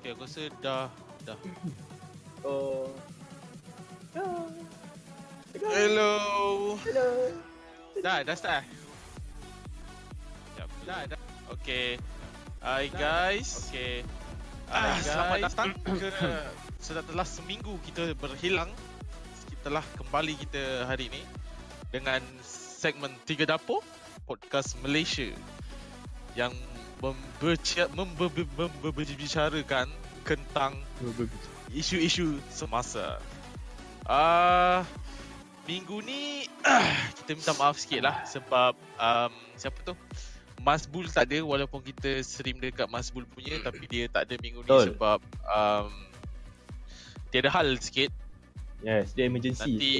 Okay, aku rasa dah dah. Oh. Ah. Hello. Hello. Dah, dah start. Sekejap. Dah, dah. Okay. Hai guys. Okay. Ah, selamat datang ke setelah seminggu kita berhilang. Setelah kembali kita hari ini dengan segmen Tiga Dapur podcast Malaysia yang membicarakan tentang isu-isu semasa. Ah, minggu ni kita minta maaf sikit lah sebab um, siapa tu? Masbul tak ada walaupun kita stream dekat Masbul punya tapi dia tak ada minggu ni Betul. sebab um, dia ada hal sikit Yes, dia emergency. nanti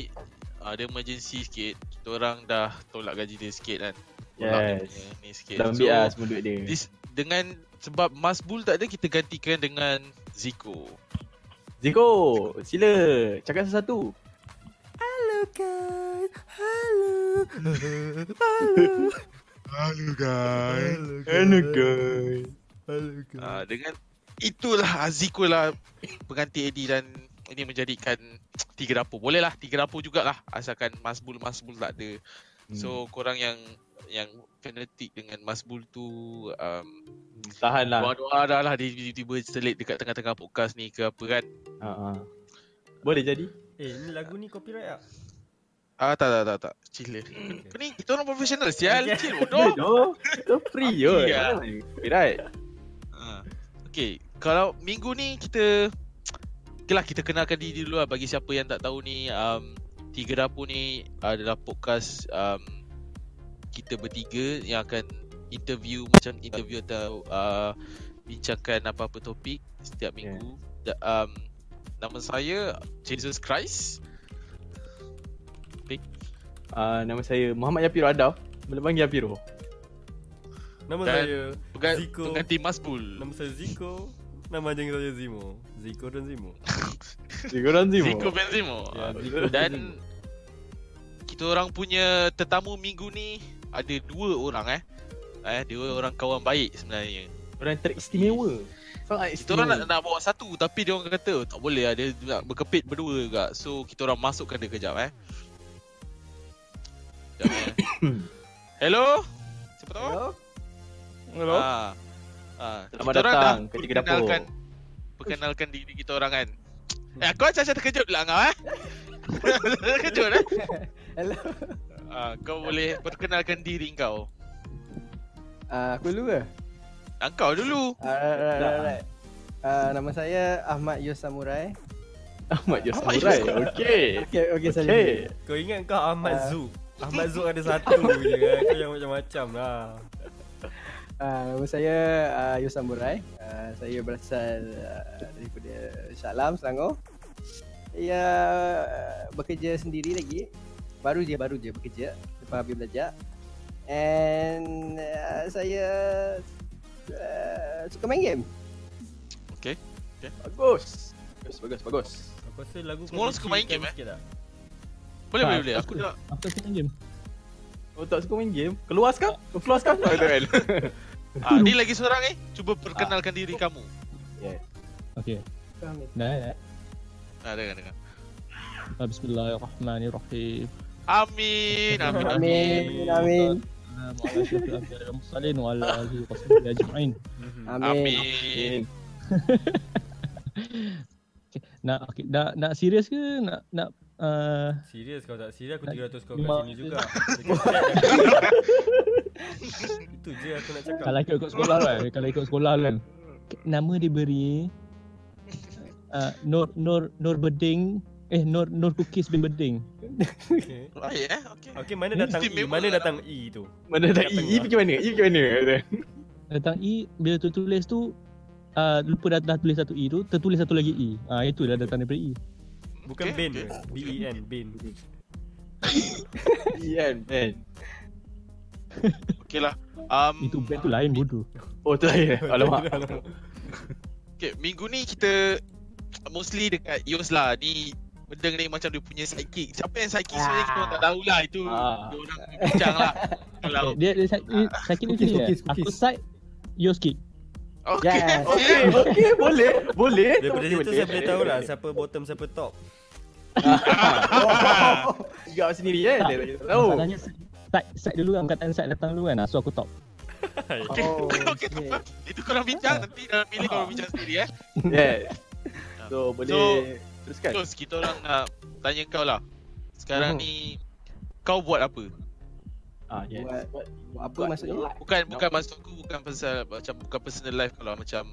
uh, dia emergency sikit kita orang dah tolak gaji dia sikit kan Yes. ni sikit Dah ambil lah semua duit dia. this, dengan sebab Masbul tak ada kita gantikan dengan Ziko Ziko, sila cakap sesuatu. Hello guys. Hello. Halo guys Hello guys. Hello guys. uh, dengan itulah Ziko lah pengganti Eddie dan ini menjadikan tiga dapur boleh lah tiga dapur jugalah asalkan Masbul Masbul tak ada Hmm. so korang yang yang fanatik dengan Masbul tu um, tahan lah. doa-doa dah lah dia tiba-tiba selit dekat tengah-tengah podcast ni ke apa kan Ha ah. Boleh jadi? Eh, ni lagu ni copyright tak? ah tak tak tak tak chill dia Kau ni kita orang profesional sial Okay. chill No, bodoh no. Itu free je. Ya. Right. Ha. Okay, kalau minggu ni kita Okay lah, kita kenalkan diri dulu lah bagi siapa yang tak tahu ni um, Tiga Dapur ni adalah podcast um, kita bertiga yang akan interview macam interview atau uh, bincangkan apa-apa topik setiap minggu yeah. um, Nama saya Jesus Christ Uh, nama saya Muhammad Yapiro Adaf. Boleh panggil Yapiro. Nama Dan- saya Ziko. Pengganti Masbul Nama saya Ziko. Nama anjing saya Zimo. Ziko dan Zimo. Ziko dan Zimo. Ziko Benzimo Ya, Ah, Ziko Dan kita orang punya tetamu minggu ni ada dua orang eh. Eh, dua orang kawan baik sebenarnya. Orang teristimewa. Sangat Kita orang nak, nak bawa satu tapi dia orang kata "Oh, tak boleh lah dia nak berkepit berdua juga. So kita orang masukkan dia kejap eh. Sekejap, eh. Hello? Siapa tahu? Hello. Ah. Ah, Selamat kita orang datang dah ke Tiga Dapur. perkenalkan perkenalkan diri kita orang kan. Eh, kau macam terkejut lah kau eh. terkejut eh. Hello. Ah, kau boleh perkenalkan diri kau. Uh, aku dulu ke? Ah, kau dulu. Uh, right, right, right, right. Uh, nama saya Ahmad Yus Samurai. Ahmad Yus Ahmad Samurai. Yus Okey. Okay, okay, saya. Okey. Kau ingat kau Ahmad Ah. Zu? Ahmad Zu ada satu je kan. Kau yang macam-macam lah. Uh, nama saya uh, Yus Samurai. Uh, saya berasal uh, daripada Shah Alam, Selangor. Saya uh, bekerja sendiri lagi. Baru je, baru je bekerja. Lepas habis belajar. And uh, saya uh, suka main game. Bagus. Bagus, bagus, bagus. Aku rasa lagu Semua orang suka main game, eh? sikit tak? Boleh Tak, boleh boleh. aku dah Aku tak suka main game Oh tak suka main game? Keluar sekarang? Keluar sekarang? Oh, tu kan. ah, ni lagi seorang eh. Cuba perkenalkan diri kamu. Okay Faham Dah ya Ah, dengar dengar. Ah, Bismillahirrahmanirrahim Amin. Amin. Amin. Amin. Mhm. Amin. Amin. Nak okay, nak nak serius ke nak nak uh, Serius kau tak? Serius aku 300 kau kat sini juga. Itu je aku nak cakap. kalau ikut ikut sekolah kan kalau ikut sekolah kan nama diberi uh, Nur Nur Nur Beding eh Nur Nur Cookies bin Beding Okay. Baik eh. Okey. Okay, mana datang E? Istimewa Mana lah. datang E tu? Mana dah E? E pergi mana? E pergi mana? datang E bila tu tulis tu uh, lupa dah, dah tulis satu E tu tertulis satu lagi E ah itu dah datang daripada E Bukan Okay, Ben okay. ke? B-E-N, Ben. E kan? Man. Okey lah. Um, itu band tu lain bodoh Oh tu lah Alamak. Okay, minggu ni kita mostly dekat Yos lah. Ni Bedeng ni macam dia punya sidekick. Siapa yang sidekick sebenarnya kita orang tak tahulah. Itu Ah. dia orang bincang lah. Itulah. Eh, dia dia sakit sakit ni Aku side Yos kick Okay. Yes. Okay, okay, boleh. Boleh. Daripada situ boleh, saya boleh tahu lah siapa bottom siapa top. Gak sendiri kan? Dia tak tahu. Masalahnya side, side dulu kan, kataan side datang dulu kan. Ah, So aku top. Oh, Okay, shit. Itu korang bincang nanti dalam pilih korang bincang sendiri eh. Yes. So, boleh teruskan. Terus kita orang nak tanya kau lah. Sekarang Mhm. ni kau buat apa? Ah, yes. Buat- Buat, Buat apa buat maksudnya? Bukan bukan maksud aku bukan pasal macam bukan personal life kalau macam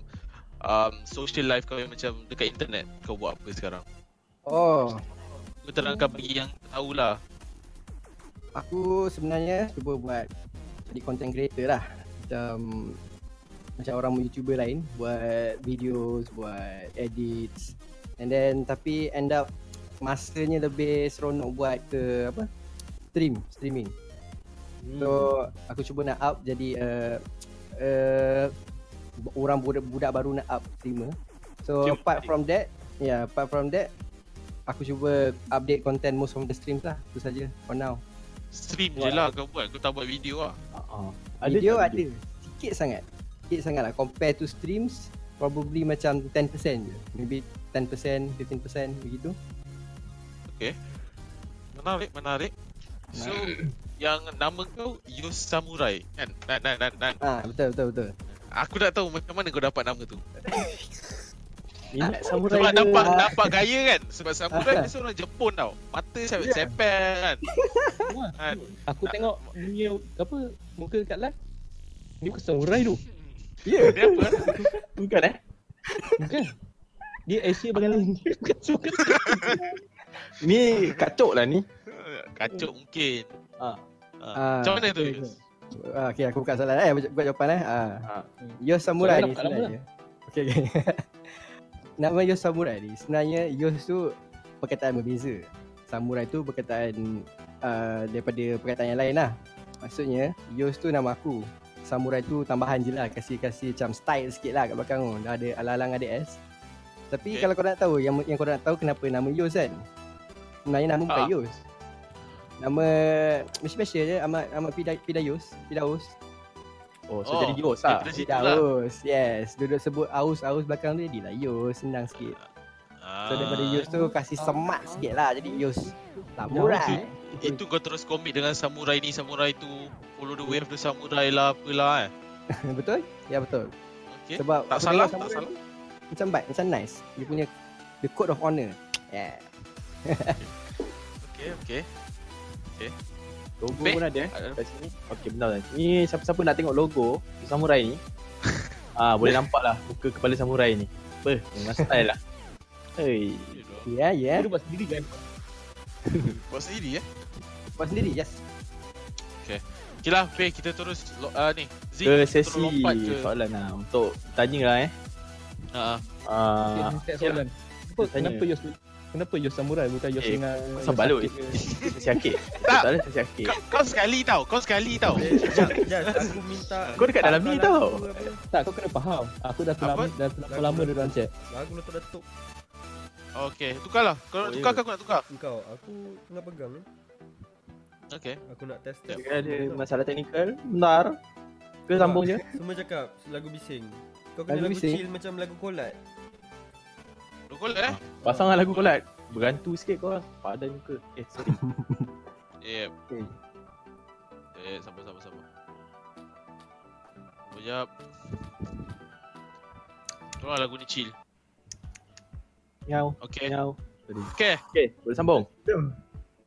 um, social life kau yang macam dekat internet kau buat apa sekarang? Oh, Kau terangkan bagi yang tahu lah. aku sebenarnya cuba buat jadi content creator lah. Macam macam orang YouTuber lain buat videos, buat edits. And then tapi end up masanya lebih seronok buat ke apa? Stream, streaming. So aku cuba nak up jadi uh, uh, orang budak, budak baru nak up streamer. So Stream. apart from that, yeah, apart from that aku cuba update content most of the streams lah. Itu saja for now. Stream je lah kau buat, kau tak buat video lah. Ah, ah. Video tak ada. Sikit sangat. Sikit sangat lah compare to streams probably macam 10% je. Maybe 10%, 15% begitu. Menarik, menarik. So, yang nama kau Yus Samurai kan? Nan, nan, nan, nan. Ah betul betul betul. Aku tak tahu macam mana kau dapat nama tu. Minat samurai Sebab ke? nampak nampak gaya kan? Sebab Samurai ni seorang Jepun tau. Mata saya Ya. sepel kan. Wah, Kan? aku tengok punya apa muka kat live. Ni bukan samurai tu. Ya. Dia apa? Bukan eh? Bukan. Dia Asia bagian lain. Bukan suka. Ni kacok lah ni. Kacuk mungkin. Ah. Ah. Ah, Macam mana tu? okay? Ah, okay aku buka soalan eh buka jawapan eh. Ah. Ah. Yos Samurai Soalan ni sebenarnya. Okey okey. Nama Yos Samurai ni sebenarnya Yos tu perkataan berbeza. Samurai tu perkataan uh, daripada perkataan yang lain lah. Maksudnya Yos tu nama aku. Samurai tu tambahan je lah kasih-kasih macam style sikit lah kat belakang tu. Dah ada alang-alang ada S. Tapi Okay. kalau kau nak tahu yang yang kau nak tahu kenapa nama Yos kan. Sebenarnya nama bukan Ah. Yos. Nama Malaysia je Ahmad Ahmad Pida, Pidayus, Pidaus. Oh, so Oh, jadi Yos lah. lah. Daus, yes. Duduk sebut aus aus belakang tu jadilah Yus, senang sikit. So daripada Ah. Yus tu kasih semat sikit lah jadi Yus. Samurai. Itu kau terus komit dengan samurai ni, samurai tu Follow the way of the samurai lah, apalah eh betul? Ya betul. Okay Sebab Tak salah, tak salah Macam baik, macam nice. Dia punya the code of honor. Yeah. Okay, okay Logo Baik. pun ada eh. Ada. Kat sini. Okey, benar lah. Ni siapa-siapa nak tengok logo samurai ni. ah, boleh nampak lah muka kepala samurai ni. Apa? Memang style lah. Hei. Ya, ya. Dia buat sendiri kan. Buat sendiri eh Buat sendiri, yes. Okay lah, Faye, kita terus uh, ni Zik, Ke terus sesi lompat ke soalan lah untuk tanya lah eh. Ha, Okay, Ah, start soalan. Kenapa, Tanya. kenapa Yos Kenapa Yos samurai bukan Yos Eh, dengan pasal balut. sesi akhir. Tak. Soalan sesi akhir. kau, kau sekali tau, kau sekali tau Jap, jap, aku minta Kau dekat dalam ni tau. Tak, kau kena faham. Aku dah terlalu Apa? dah terlalu lama dalam chat. Lagu letup-letup Okay, tukar lah Kau nak Oh, tukar ya. ke aku nak tukar? Engkau, aku tengah pegang ni Okay Aku nak test test Jika ada masalah teknikal, bentar. Ke sambung je. Semua cakap lagu bising Kau kena Lagu lagu, bising? chill macam lagu kolat Lu kau eh? Pasang lah lagu kolat. Berantu sikit kau orang. Padan muka. Eh, sorry. Yep Okay. Eh, sabar, sabar, sabar Sekejap Tolong lagu ni chill Miau, Okay miau. Okay Okay, boleh sambung?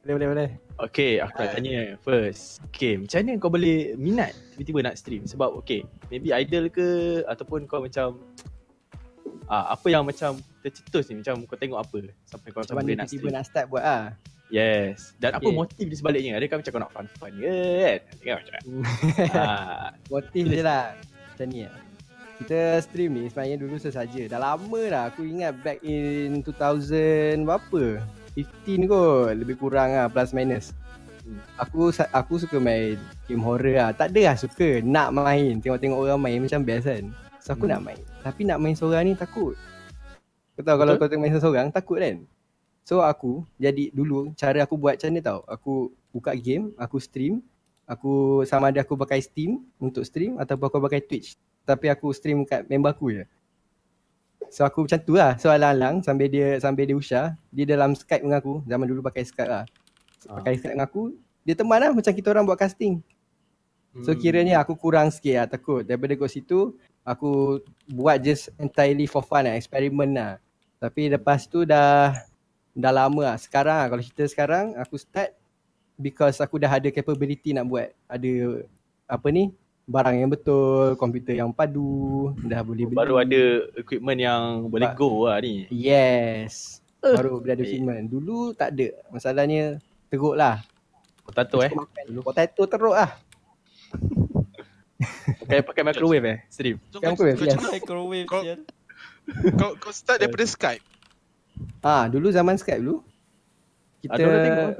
Boleh, boleh, boleh. Okay, aku nak tanya first. Okay, macam mana kau boleh minat tiba-tiba nak stream? Sebab okay, maybe idol ke ataupun kau macam ah apa yang macam tercetus ni macam kau tengok apa sampai kau macam boleh nak tiba-tiba stream? nak start buat ah. Yes. Dan apa Okay. motif di sebaliknya? Adakah macam kau nak fun-fun ke kan? Tengok macam ah, Motif je lah Macam ni lah Kita stream ni sebenarnya dulu sesaja. Dah lama dah. Aku ingat back in 2000 berapa? 15 kot. Lebih kurang lah plus minus. Aku aku suka main game horror lah. Tak ada lah suka Nak main. Tengok-tengok orang main macam best kan. So aku Hmm. nak main. Tapi nak main seorang ni takut. Kau tahu kalau kau tengok main seorang takut kan? So aku jadi dulu cara aku buat macam ni tau. Aku buka game Aku stream. Aku sama ada aku pakai Steam untuk stream ataupun aku pakai Twitch. Tapi aku stream kat member aku je. So aku macam tu lah. So alang-alang sambil dia sambil dia usah, dia dalam Skype dengan aku. Zaman dulu pakai Skype lah. Ah. Pakai Skype dengan aku, dia teman lah macam kita orang buat casting. So Hmm. kiranya aku kurang sikit lah takut. Daripada kat situ, aku buat just entirely for fun lah, eksperimen lah. Tapi lepas tu dah dah lama lah. Sekarang lah, kalau cerita sekarang, aku start because aku dah ada capability nak buat. Ada apa ni, barang yang betul, komputer yang padu, dah boleh beli. Baru ada equipment yang boleh Ba- go lah ni. Yes. Baru boleh ada Eh. equipment. Dulu tak ada. Masalahnya teruk lah. Potato eh. Dulu potato teruk lah. Pakai pakai microwave eh stream. Kau, apa, kau, yes. cakap- Microwave Kau- kau, kau start daripada Skype. Ah, dulu zaman Skype dulu. Kita Ada tengok.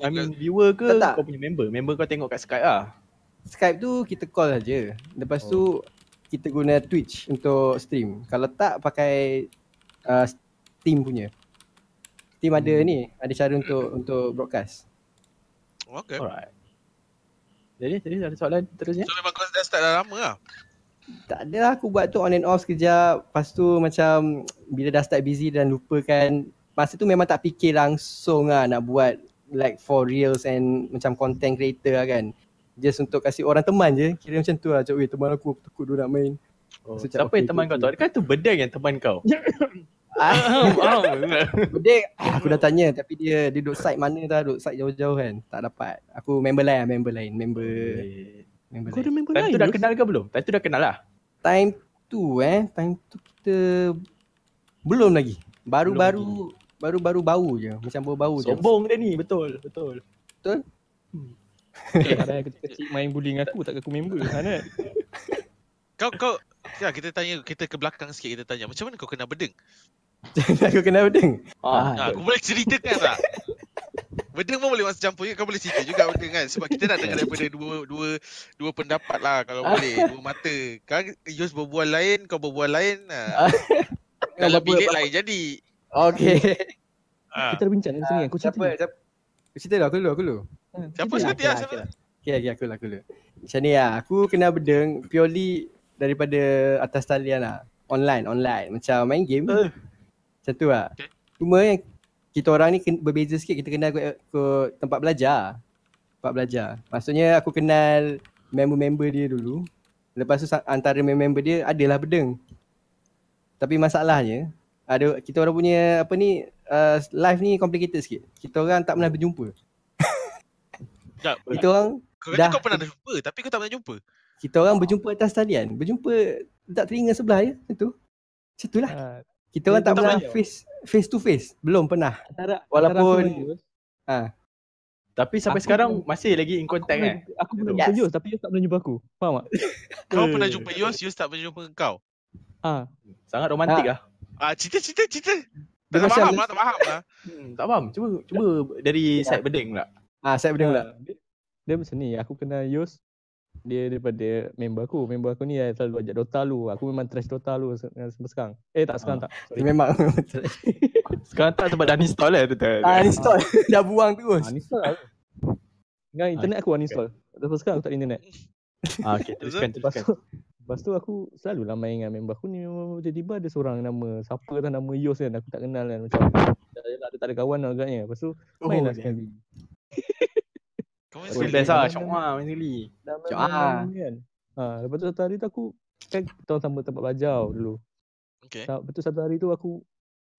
I mean viewer ke Tak, tak. kau punya member? Member kau tengok kat Skype lah. Skype tu kita call saja. Lepas tu kita guna Twitch untuk stream. Kalau tak pakai uh, Steam punya. Steam ada Hmm. ni, ada cara untuk untuk broadcast. Okay. Alright. Jadi jadi ada soalan terusnya? So memang kau dah start dah lama lah. Tak ada lah aku buat tu on and off sekejap. Lepas tu macam bila dah start busy dan lupakan. Masa tu memang tak fikir langsung lah nak buat like for reals and macam content creator lah kan. Just untuk kasih orang teman je. Kira macam tu lah. Macam weh teman aku, aku takut dia nak main. Oh, So, siapa okay, yang teman okay, kau tu? Adakah tu bedeng yang teman kau? Ah, Bedek ah, aku dah tanya tapi dia dia duduk side mana dah duduk side jauh-jauh kan. Tak dapat. Aku member lain, member lain, member member Kau ada lain. member Time lain tu dah kenal ke belum? Time tu dah kenal lah. Time tu eh, time tu kita belum lagi. Baru-baru baru-baru bau je. Macam bau-bau je. Sombong dia ni, betul, betul. Eh, Kadang kecil-kecil main bullying aku tak aku member Hanat. Kau kau ya kita tanya kita ke belakang sikit kita tanya macam mana kau kena bedeng? aku kena bedeng. Ah, Ha, aku boleh ceritakan tak? Bedeng pun boleh masuk campur juga kau boleh cerita juga bedeng kan sebab kita nak dengar daripada dua dua dua pendapat lah kalau boleh dua mata. Kan Yus berbual lain kau berbual lain. Ha. Dalam bilik lain jadi. Okay. Ha. Kita dah bincang ni sini aku cerita. Siapa? Siapa? Aku cerita dulu, aku dulu, aku dulu. Siapa lah, Siapa? okay lah. Okay, okay, aku lah, aku lah. Macam ni lah, aku kena bedeng purely daripada atas talian lah. Online, online. Macam main game. Eh. Macam tu lah. Okay. Cuma yang kita orang ni berbeza sikit, kita kenal ke, ke tempat belajar. Tempat belajar. Maksudnya aku kenal member-member dia dulu. Lepas tu antara member dia adalah bedeng. Tapi masalahnya, ada kita orang punya apa ni uh, live ni complicated sikit. Kita orang tak pernah berjumpa. Sekejap. Kita orang Kau kata Dah. kau pernah dah jumpa tapi kau tak pernah jumpa. kita orang berjumpa atas talian. Berjumpa tak telinga sebelah ya. Macam tu. Macam tu lah. Ha, Kita orang tak tak pernah face face to face. Belum pernah. antara Walaupun- Yus, Tapi sampai Aku sekarang pernah- masih lagi in aku contact pernah- eh. Aku pernah Yes. jumpa Yus tapi Yus tak pernah jumpa aku. Faham tak? Kau Eh. pernah jumpa Yus, Yus tak pernah jumpa kau. Ah, Sangat romantik ah. Ah, cerita cerita cerita. Tak macam- faham lah, tak faham lah. Hmm, tak faham. Cuba cuba dari side bedeng pula. Ah, saya bedeng pula. Ah, Dia, dia macam ni, aku kenal Yus dia daripada member aku. Member aku ni yang selalu ajak Dota lu. Aku memang trash Dota lu se- sampai sekarang. Eh tak sekarang Ah. tak. Sorry. Memang. Sekarang tak sebab dah install eh tu. ah, install. Dah buang terus. Ah, uninstall. Dengan internet aku uninstall. Lepas sekarang aku tak ada internet. Ah okey teruskan Lepas teruskan. tu, lepas tu aku selalu lah main dengan member aku ni memang tiba-tiba ada seorang nama siapa tak nama Yos kan aku tak kenal kan macam dah, dah tak ada kawan lah agaknya. Lepas tu main lah Oh, sekali. Kau main sekali. best lah. Syok main sekali. Main, ah. main, kan. Ha, lepas tu satu hari tu aku kan kita sama tempat belajar dulu. Okay. Tak, lepas tu satu hari tu aku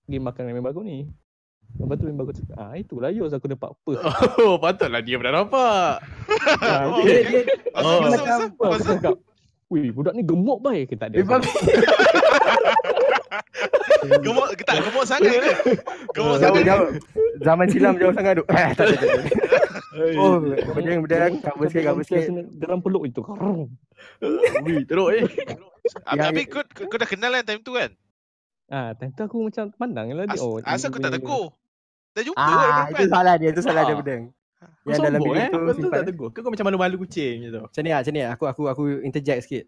pergi makan dengan member aku ni. Lepas tu member aku cakap, ah itulah Yos aku dapat apa. Oh patutlah dia pernah nampak. Ah, Oh, dia, okay. dia, Oh. macam pasal, apa aku pasal. cakap. Wih, budak ni gemuk baik ke tak ada. Bang. Gemuk, tak gemuk sangat ke? Gemuk Jauh, sangat. Zaman silam jauh sangat tu. Eh, tak, tak, tak, tak. Oh, bedeng, bedeng. Cover sikit, cover sikit. Dalam peluk itu. Wih teruk eh. Habis, Yang- habis kau, kau, kau dah kenal kan time tu kan? Ah, time tu aku macam pandang lah dia. Oh, asal kau tak tegur? Dah jumpa Ah, kan itu salah dia, itu salah dia Ah. bedeng. Kau Yang dalam bilik eh. tu simpan. tak tegur. Kau macam malu-malu kucing macam tu. Macam ni lah, macam ni lah. Aku, aku, aku interject sikit.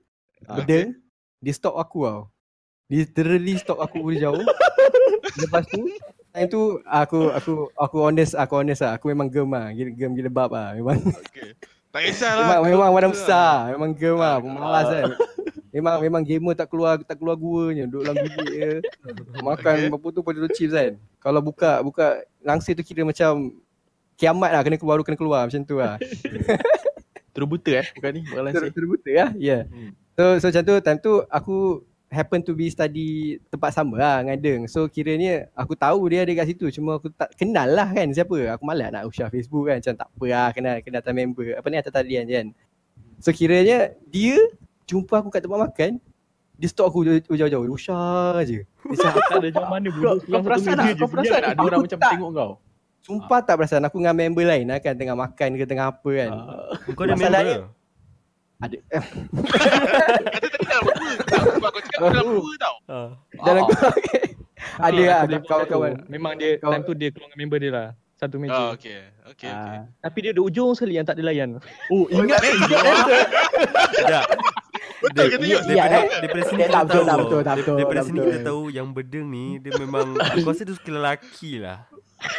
Ah, Bedeng, dia stop aku tau. Dia literally stop aku dari jauh. Lepas tu, time tu aku aku aku honest aku honest lah. Aku memang gem lah. Gila, gem gila bab lah. Memang Okay. Tak kisahlah. memang, memang Kau- badan tu lah. besar. Memang gem lah. Ah, Pemalas kan. Memang memang gamer tak keluar tak keluar guanya, duduk dalam bilik je. Makan Okay. apa tu potato chips kan. Kalau buka buka langsir tu kira macam kiamat lah kena keluar baru kena keluar macam tu lah. Terbuta eh bukan ni bukan Ter, langsir. terbuta lah. Ya. Yeah. Hmm. So so macam tu time tu aku happen to be study tempat sama lah dengan Deng. So kiranya aku tahu dia ada kat situ cuma aku tak kenal lah kan siapa. Aku malas nak usah Facebook kan macam tak apa lah kenal kenal atas member. Apa ni atas talian je kan. So kiranya dia jumpa aku kat tempat makan dia stalk aku jauh-jauh. Usah je. Dia cakap, Tak ada jauh mana Kau, bodoh. kau perasan tak? Kau perasan tak ada Aku orang macam tak. tengok kau? Sumpah tak perasan aku dengan member lain lah kan tengah makan ke tengah apa kan. Ah, Kau ada member Ada Kata tadi dah. Sebab kau cakap dalam dua tau. Ah. dalam Ah. ada Ah, lah aku kawan-kawan. Memang dia Kawan- time tu dia keluar dengan member dia lah. Satu meja. Oh, okay. Okay, okay. Ah. Tapi dia duduk ujung sekali yang tak ada layan. Oh ingat eh ingat eh. Sekejap. Betul ke tu? iya, Yus? iya, Daripada, eh. daripada sini Eh, kita tak betul, tahu tak betul, Dar- betul, Daripada sini betul. kita tahu yang bedeng ni Dia memang Aku rasa dia suka lelaki lah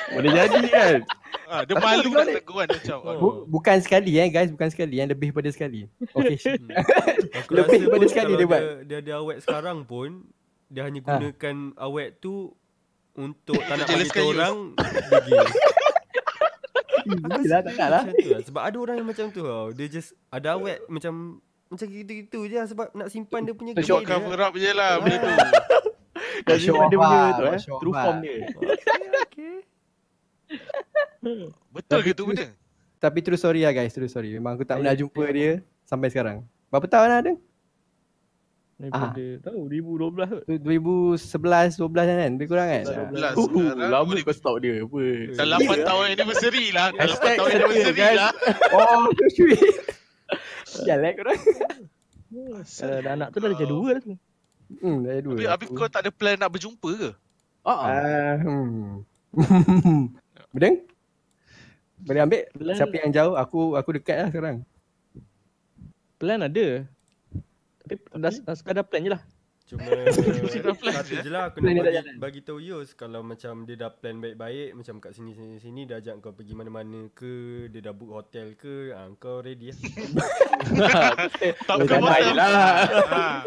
Boleh jadi kan. Ah, dia Tapi malu nak tegur kan macam. Oh. Bu- bukan sekali eh guys, bukan sekali yang lebih pada sekali. Okay. Aku Lebih pun sekali kalau dia buat. dia, dia ada awet sekarang pun Dia hanya Ha. gunakan awet tu Untuk tak nak bagi Yus? orang Dia gay Yelah, tak nak lah. Lah. Sebab ada orang yang macam tu tau Dia just Ada awet macam Macam gitu-gitu je lah Sebab nak simpan dia punya So, gay Short dia. cover up je lah benda tu. Dah Show dia off punya lah, tu eh. True lah. form dia. Okay, okay. Betul Tapi ke tu tu- benda? Tapi true story lah guys, true story. Memang aku tak pernah jumpa dia sampai sekarang. Berapa tahun lah ada? Daripada tahu 2012 kot. Tu 2011, 12 kan? Lebih kurang kan? 11 Uh, sekarang. lama kau stalk dia apa. Dah 8 tahun anniversary lah. Dah 8 Hashtag tahun anniversary guys. lah. Oh, sweet. Jalan korang. Kalau ada anak tu dah jadi dua dah tu. Hmm, dah ada dua. Habis kau tak ada plan nak berjumpa ke? Ah, ah. Ah, hmm. Bedeng? Boleh ambil? Plan- Siapa yang jauh? Aku aku dekat lah sekarang. Plan ada. Tapi dah, dah sekadar plan je lah. Cuma satu je, lah aku nak bagi, bagi tahu Yus Kalau macam dia dah plan baik-baik Macam kat sini sini sini Dia ajak kau pergi mana-mana ke Dia dah book hotel ke ha, Kau ready lah Tak bottom. lah. Ha.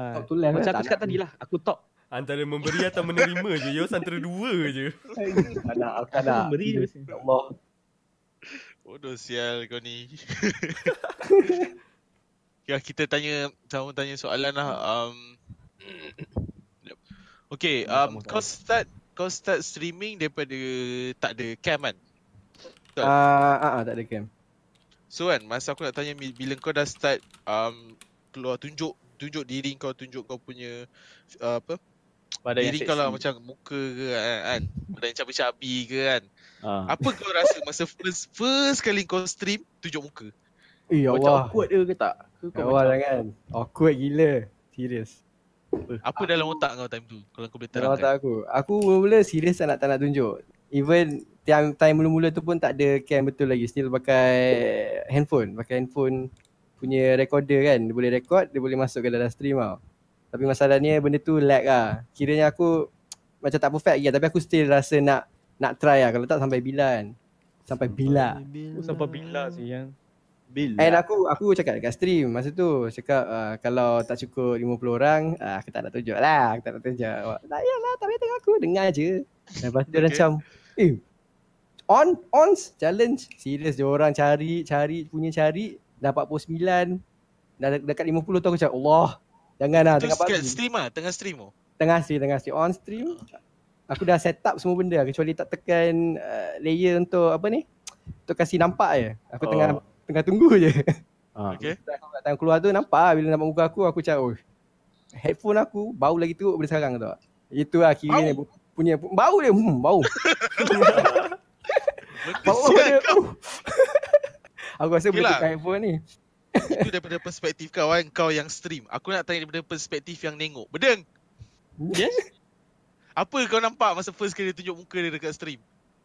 Ha. Top tu land Macam lah, aku cakap nak. tadi lah. Aku top. Antara memberi atau menerima je Yus antara dua je Tak nak, aku tak nak. Beri je. Ya Allah. Bodoh sial kau ni. ya, kita tanya sama tanya soalan lah. Um, okay, um, kau start kau start streaming daripada tak ada cam kan? Betul. Ah, ah, ah, tak ada cam. So kan, masa aku nak tanya bila kau dah start um, keluar tunjuk tunjuk diri kau, tunjuk kau punya uh, apa? Pada yang diri lah seksi. macam muka ke kan, kan? Pada yang cabi-cabi ke kan? Ah. Apa kau rasa masa first first kali kau stream tunjuk muka? Eh, ya Macam Allah. awkward dia ke tak? Ke kau Allah macam jangan. Awkward gila. Serius. Apa dalam otak kau time tu? Kalau kau boleh Dalam terangkan. otak aku. Aku mula-mula serius tak nak, tak nak tunjuk. Even time, time mula-mula tu pun tak ada cam betul lagi. Still pakai handphone. Pakai handphone punya recorder kan. Dia boleh record, dia boleh masuk ke dalam stream tau. Tapi masalahnya benda tu lag lah. Kiranya aku macam tak perfect lagi lah. Tapi aku still rasa nak nak try lah. Kalau tak sampai bila kan. Sampai bila. Aku sampai bila sih yang. Bila? And aku aku cakap dekat stream masa tu cakap uh, kalau tak cukup 50 orang uh, aku tak nak tunjuk lah aku tak nak tunjuk. Tak yalah tak payah tengok aku dengar je. Lepas tu dia Okay. macam eh on on challenge serius dia orang cari cari punya cari dah 49 dah de- dekat 50 tu aku cakap Allah jangan lah Tu tengah pagi. stream ah, tengah stream oh. Tengah stream tengah stream on stream aku dah set up semua benda kecuali tak tekan uh, layer untuk apa ni untuk kasih nampak je. Aku Oh. tengah tengah tunggu je. Ah. Okay. Aku time keluar tu nampak lah bila nampak muka aku aku cakap oh headphone aku bau lagi teruk daripada sekarang tu. Itu lah kira Bau? punya bau dia hmm, bau. bau dia. kau. aku rasa boleh Yelah. tukar headphone ni. Itu daripada perspektif kau kan, kau yang stream. Aku nak tanya daripada perspektif yang nengok. Bedeng, Yes. apa kau nampak masa first kali dia tunjuk muka dia dekat stream?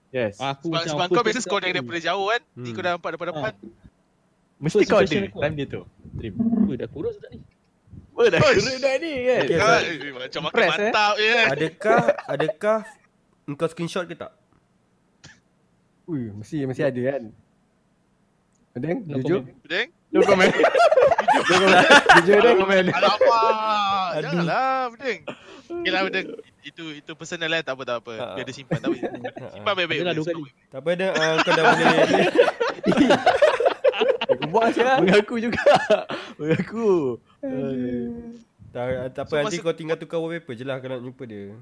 Yes. Aku Sebab, sebab kau biasa score daripada jauh kan. Ni Hmm. kau dah nampak depan-depan. Mesti first kau ada aku. time dia tu. Stream. Weh dah kurus tak ni? Wah dah Oish. keren dah ni kan. Okay, Kau so, eh, macam makan Impress, eh? mantap je. adakah adakah engkau screenshot ke tak? Ui, mesti mesti ada kan. Ada No jujur. comment. Bedeng, No comment. Jujur deh. komen. Alamak. Aduh. Janganlah bedeng. Okay lah bedeng. Itu itu personal lah tak apa tak apa. Ha. Biar dia simpan tak apa. Simpan baik-baik. Adalah dua kali. simpan Tak apa dah uh, kau dah boleh Buat saya. Mengaku juga. Mengaku. tak, tak apa So, nanti kau tinggal tukar wallpaper je lah kalau nak jumpa dia.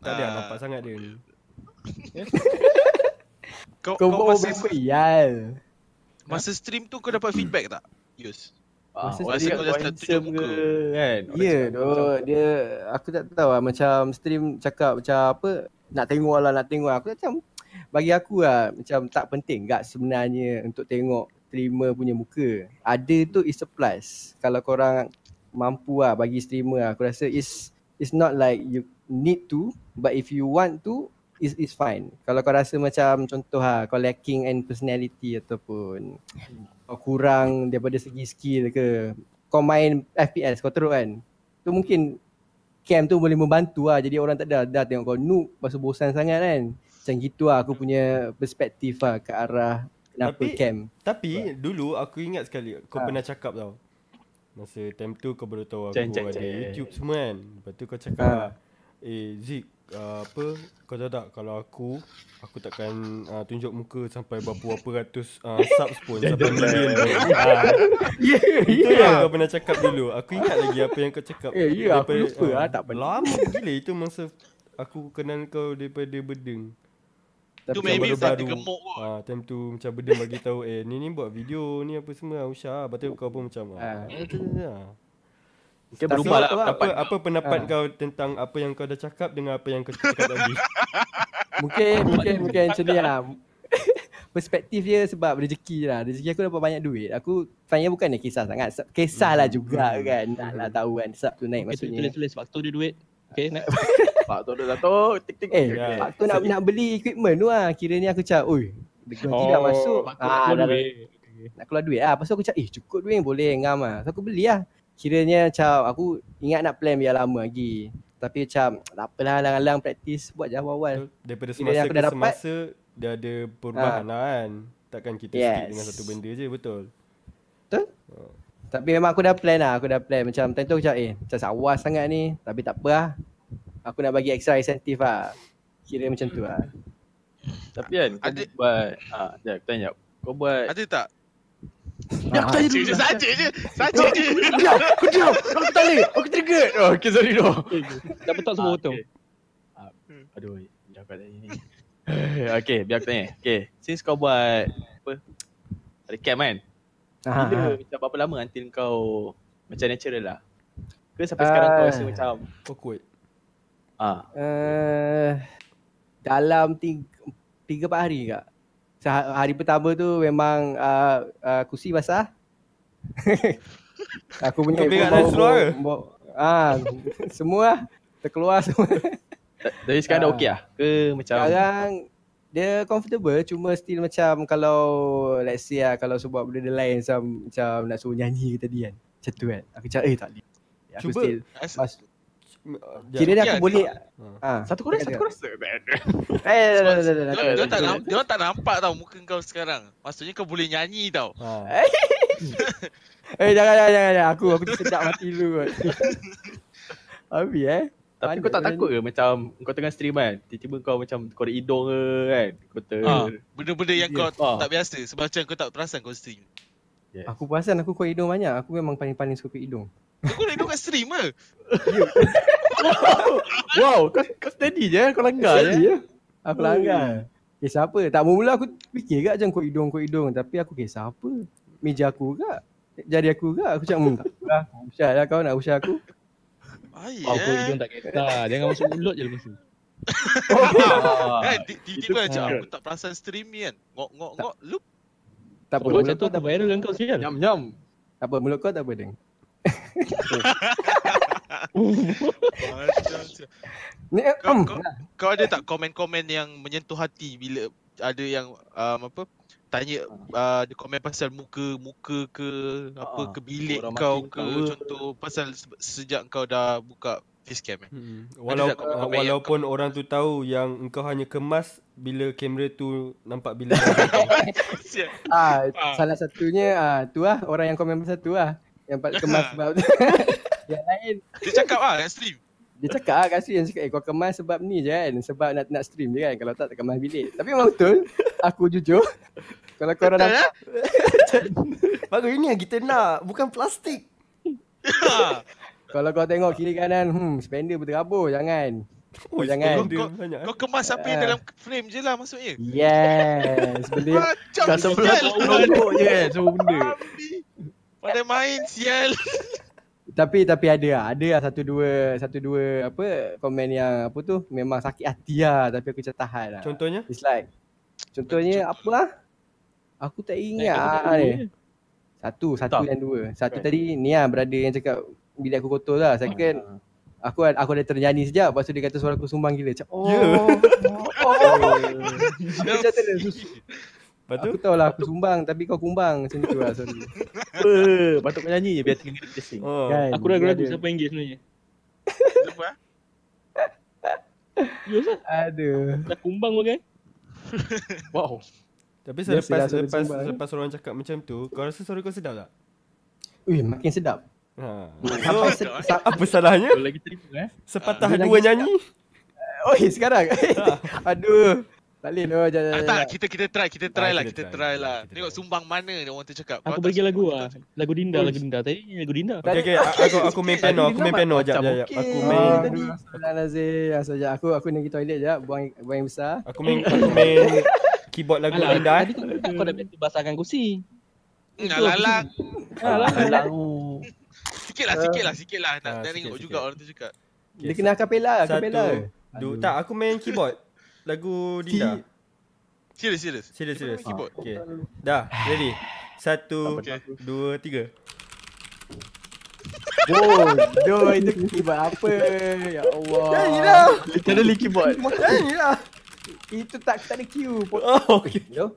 Tak ada Ah. nampak sangat dia ni. Kau, Kau kau buat masa, apa Iyal. Masa stream tu kau dapat feedback tak? Yus. Ah, Masa orang stream kau just handsome tunjuk ke muka. kan? Ya doh macam- dia aku tak tahu lah macam stream cakap macam apa nak tengok lah nak tengok aku macam bagi aku lah macam tak penting gak sebenarnya untuk tengok streamer punya muka. Ada tu is a plus. Kalau korang mampu lah bagi streamer lah, aku rasa is it's not like you need to but if you want to is is fine. Kalau kau rasa macam contoh ha kau lacking in personality ataupun kau kurang daripada segi skill ke kau main FPS kau teruk kan tu mungkin cam tu boleh membantu lah jadi orang tak ada dah tengok kau noob pasal bosan sangat kan macam gitu lah aku punya perspektif lah ke arah kenapa Tapi- cam Tapi dulu aku ingat sekali kau Ha. pernah cakap tau. Masa time tu kau baru tahu aku Cek, cek, ada cek. YouTube semua kan. Lepas tu kau cakap Ha. eh Zik uh, apa kau tahu tak kalau aku aku takkan uh, tunjuk muka sampai berapa-berapa ratus uh, subs pun sampai million pun. Ah, ya Itu yang kau pernah cakap dulu. Aku ingat lagi apa yang kau cakap. Eh, ya, aku Daripada- lupa ah, lah, tak pernah. Lama gila itu masa aku kenal kau daripada bedeng. Tu Tapi maybe baru-baru. time dia gemuk kot. Ah, time tu macam bedeng bagi tahu eh ni ni buat video ni apa semua Usha. Lepas tu kau pun macam ah. Ah. Ah. Tak berubah lah apa pendapat. apa pendapat Ah. kau tentang apa yang kau dah cakap dengan apa yang kau cakap tadi? mungkin mungkin mungkin macam ni lah perspektif dia sebab rezeki lah rezeki aku dapat banyak duit aku tanya bukan kisah sangat kisah lah juga kan nak lah tahu kan sub tu naik Okay, maksudnya tulis, tulis. Waktu dia duit. Okay, nak. Pak tu dah tu tik tik. Eh, Ya. yeah. tu nak nak beli equipment tu lah. Kiranya aku cakap, oi, gaji oh, dah masuk. Waktu Ah, nak keluar dah, duit. nak keluar duit lah. Lepas tu aku cakap, eh cukup duit boleh ngam lah. So aku beli lah. Kiranya macam aku ingat nak plan biar lama lagi. Tapi macam tak apalah alang-alang praktis buat je awal-awal. Daripada semasa ke dah dapat- semasa dia ada perubahan lah kan. Takkan kita Yes. stick dengan satu benda je betul. Tapi memang aku dah plan lah. Aku dah plan macam time tu aku cakap, eh macam sawas sangat ni. Tapi tak apa lah. Aku nak bagi extra insentif lah. Kira macam tu lah. Tapi kan kau Ada- buat ah, jap aku tanya. Kau buat Ada tak? Ya, aku tanya Saja dulu. saja je. Saja je. Diam, aku diam. Aku tak boleh. Aku trigger. Oh, okay, sorry no. Dah betul semua betul. Ah, Aduh, jangan kau tanya ni. okay, biar aku tanya. Okay, since kau buat apa? Ada camp kan? Bila macam berapa lama until kau macam natural lah? Ke sampai sekarang kau Ah. rasa macam Awkward. ah Uh, dalam tiga, tiga empat hari kak. Hari pertama tu memang uh, uh, kursi basah. Aku punya Kau dan seluar ke? Ah, semua lah. terkeluar semua. tapi sekarang dah Ah. okey lah? Ke macam Sekarang dia comfortable cuma still macam kalau let's say lah kalau sebab benda lain macam macam nak suruh nyanyi ke tadi kan. Macam tu kan. Aku cakap eh tak boleh. Aku Cuba. still As- mas, Kira dia aku Ya, boleh Ha. ah. satu korang, satu korang. Eh, dah, Dia tak orang tak nampak tau muka kau sekarang. Maksudnya kau boleh nyanyi tau. Ha. Eh jangan jangan jangan, aku aku tersedak mati dulu kot. Habis eh. Tapi kau tak takut ke macam kau tengah stream kan? Tiba-tiba kau macam kau ada hidung ke kan? Kau ter... Ha, benda-benda yang kau Ah. tak biasa sebab macam kau tak perasan kau stream. Yes. Aku perasan aku kuat hidung banyak. Aku memang paling-paling suka kuat hidung. Kau nak duduk kat stream ke? Wow, kau, kau steady je, kau langgar je. ya. Aku langgar. Kisah apa? Tak mula aku fikir kat macam kuat hidung kuat hidung tapi aku kisah apa? Meja aku ke? Jari aku ke? Aku cakap hmm, tak lah. Usah lah kau nak usah aku. Baik Oh, kau eh. hidung tak kisah. Jangan masuk mulut je lepas tu. Kan ti- tiba-tiba macam aku tak perasan stream ni kan. Ngok-ngok-ngok lu. Tak apa, mulut kau tak apa. viral kau sial. Nyam nyam. Tak apa, mulut kau tak apa deng. Ni Kau, um, kau, kau ada tak komen-komen yang menyentuh hati bila ada yang um, apa tanya uh, dia komen pasal muka muka ke apa Ah, ke bilik orang kau ke contoh pasal se- sejak kau dah buka facecam eh. Hmm. Walau, yang walaupun orang tu tahu yang engkau hanya kemas bila kamera tu nampak bila ah, Ah. salah satunya ah tu lah orang yang komen pasal tu lah. Yang paling kemas sebab Yang lain Dia cakap ah kat stream. Dia cakap lah kat stream cakap, eh kau kemas sebab ni je kan Sebab nak nak stream je kan Kalau tak tak kemas bilik Tapi memang betul Aku jujur Kalau korang Betul, nampak Bagus ini yang kita nak, bukan plastik. Kalau kau tengok kiri kanan Hmm spender berterabur Jangan Oh, jangan. Kau- banyak. eh. Kau kemas apa yang dalam frame je lah maksudnya. Yes Benda Macam Kat sebelah sial. Logo je kan Semua benda. Pada main sial. Tapi tapi ada lah Ada lah satu dua Satu dua Apa Komen yang Apa tu Memang sakit hati lah Tapi aku macam tahan lah Contohnya? It's like Contohnya apa lah Aku tak ingat ah, kau ni. Satu Satu Tak. dan dua Satu Right. tadi Ni lah brother yang cakap Bilik aku kotor lah Second Aku aku ada ternyanyi sekejap Lepas tu dia kata suara aku sumbang gila Macam oh, Ya. oh. Dia macam tu Lepas tu? Aku tahu lah aku sumbang Tapi kau kumbang Macam tu lah sorry Apa Patut kau nyanyi je Biar telinga dia sing Oh. Kan Aku ragu-ragu siapa yang gay sebenarnya. Apa? ah? Yes lah. Aduh Dah kumbang pun kan. Wow Tapi selepas suara lepas sumbang, eh. lepas orang cakap macam tu, kau rasa suara kau sedap tak? Ui makin sedap Ha. Sampai So, sed- sa- apa salahnya? Kau lagi terima eh. Sepatah Dia dua nyanyi? Oi sekarang Aduh Tak boleh no jangan, Ah, tak, kita kita try, kita try Ah, lah, kita kita try. try lah. Kita Tengok try. sumbang mana dia orang tu cakap. Aku Kalau bagi lagu kita- Lagu Dinda, lagu Dinda. Tadi lagu Dinda. Okay, okay. Aku aku main piano, aku main piano. Jap, jap. Aku main Aduh, Astagfirullahalazim. Astagfirullah. Aku aku nak pergi toilet jap, buang buang yang besar. aku main aku main keyboard lagu Alah, Linda eh. tadi kau dah basahkan kursi. Hmm, alang-alang. Alah. Alang Sikit lah, sikit lah, sikit lah. Nak, Ah, nak sikit, tengok sikit. juga orang tu cakap. Dia kena acapella, acapella. Satu, dua. Tak, aku main keyboard. Lagu Dinda. Serius, serius. Serius, serius. Keyboard. Okay. Dah, ready. Satu, Okay. dua, tiga. Oh, doh itu keyboard apa? Ya Allah. Nyanyilah. Literally keyboard Nyanyilah. Itu tak tak ada cue. Oh, okay. Yo.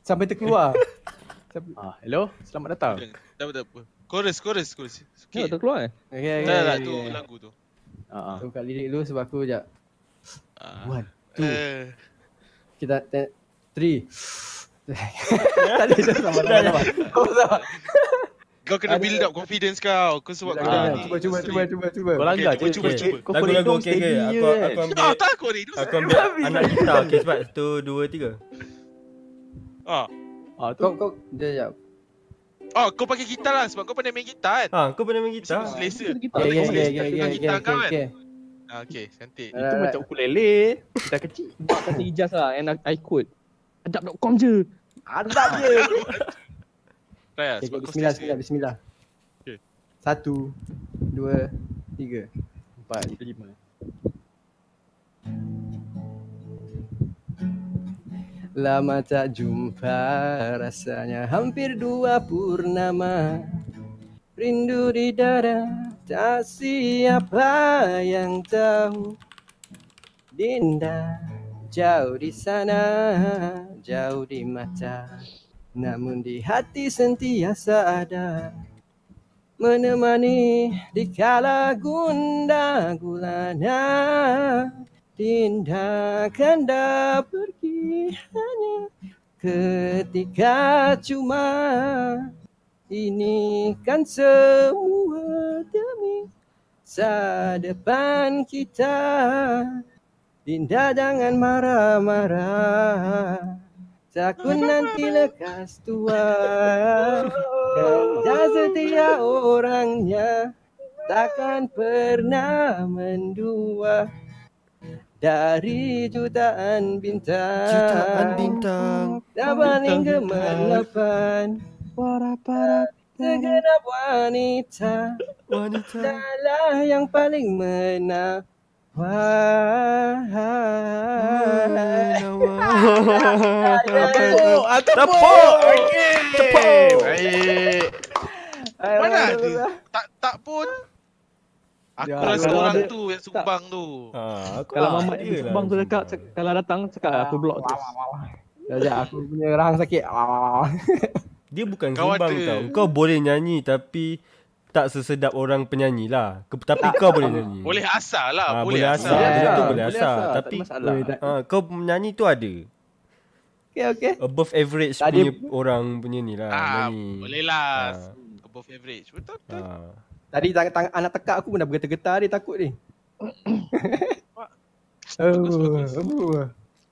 Sampai terkeluar. Sampai- ah, Hello Selamat datang Tak apa, tak apa. Chorus, chorus, chorus. Tengok Sikit. terkeluar eh. Okay, okay. Tak, tak, okay, tu okay. lagu tu. Ah, ah. Aku buka lirik dulu sebab aku jap. Ah. One, two, Eh, kita te- three. tak ada dah sama sama. Kau kena build up confidence kau. Kau sebab kau Ah, dah ni. Cuba cuba cuba cuba cuba. Kau langgar Okay, je cuba, cuba. Kau Lagu, lagu, okay, okay. steady Aku, aku ambil, Ah, tak kau ni. aku ambil anak gitar. Okay, cepat. Satu, dua, tiga. Ah. Ah, tu Kau kau jap jap. Oh, kau pakai gitar lah sebab kau pandai main gitar kan? Ha, kau pernah main gitar? Sebab selesa. Gitar okay, kau kan? okay. Ah, okay, cantik. Itu Alright. macam ukulele Kita kecil Buat kata ijaz lah and I- I quote. Adab.com je. Adab je. Try lah Okay, sebab bismillah, bismillah, bismillah. Okay. Satu, dua, tiga. Empat Lima Lama tak jumpa rasanya hampir dua purnama. Rindu di dada tak siapa yang tahu. Dinda jauh di sana jauh di mata. Namun di hati sentiasa ada. Menemani di kala gundah gulana Dinda kanda pergi hanya ketika cuma ini kan semua demi masa depan kita. Dinda jangan marah-marah. Takut nanti lekas tua. Kanda setia orangnya Takkan pernah mendua Dari jutaan bintang Jutaan bintang. Tak paling gemerlapan Para-para Segenap wanita Wanita. Adalah yang paling menawar Tepuk Tepuk. Okey Tepuk. Baik Mana? Tak tak pun. Aku Ya, rasa orang ada- tu yang sumbang tu. Ha, aku Kalau ah, Mamat lah bang tu dekat cak- kalau datang cakap aku block tu. Sekejap aku punya rahang sakit Dia bukan Kau sumbang ada. tau. Kau boleh nyanyi tapi tak sesedap orang penyanyi lah. Tapi kau boleh nyanyi. Boleh asal lah, Ah, boleh boleh asal. asal. Ya, Benda tu boleh boleh asal. asal, tak Tapi. Boleh tak? ha, kau menyanyi tu ada. Okay okay Above average Tak ada- punya orang punya ni lah. Ah, nyanyi. boleh lah. Ah. above average. Betul betul. Ha. Tadi tang, tang, anak tekak aku pun dah bergetar-getar dia takut ni. Oh.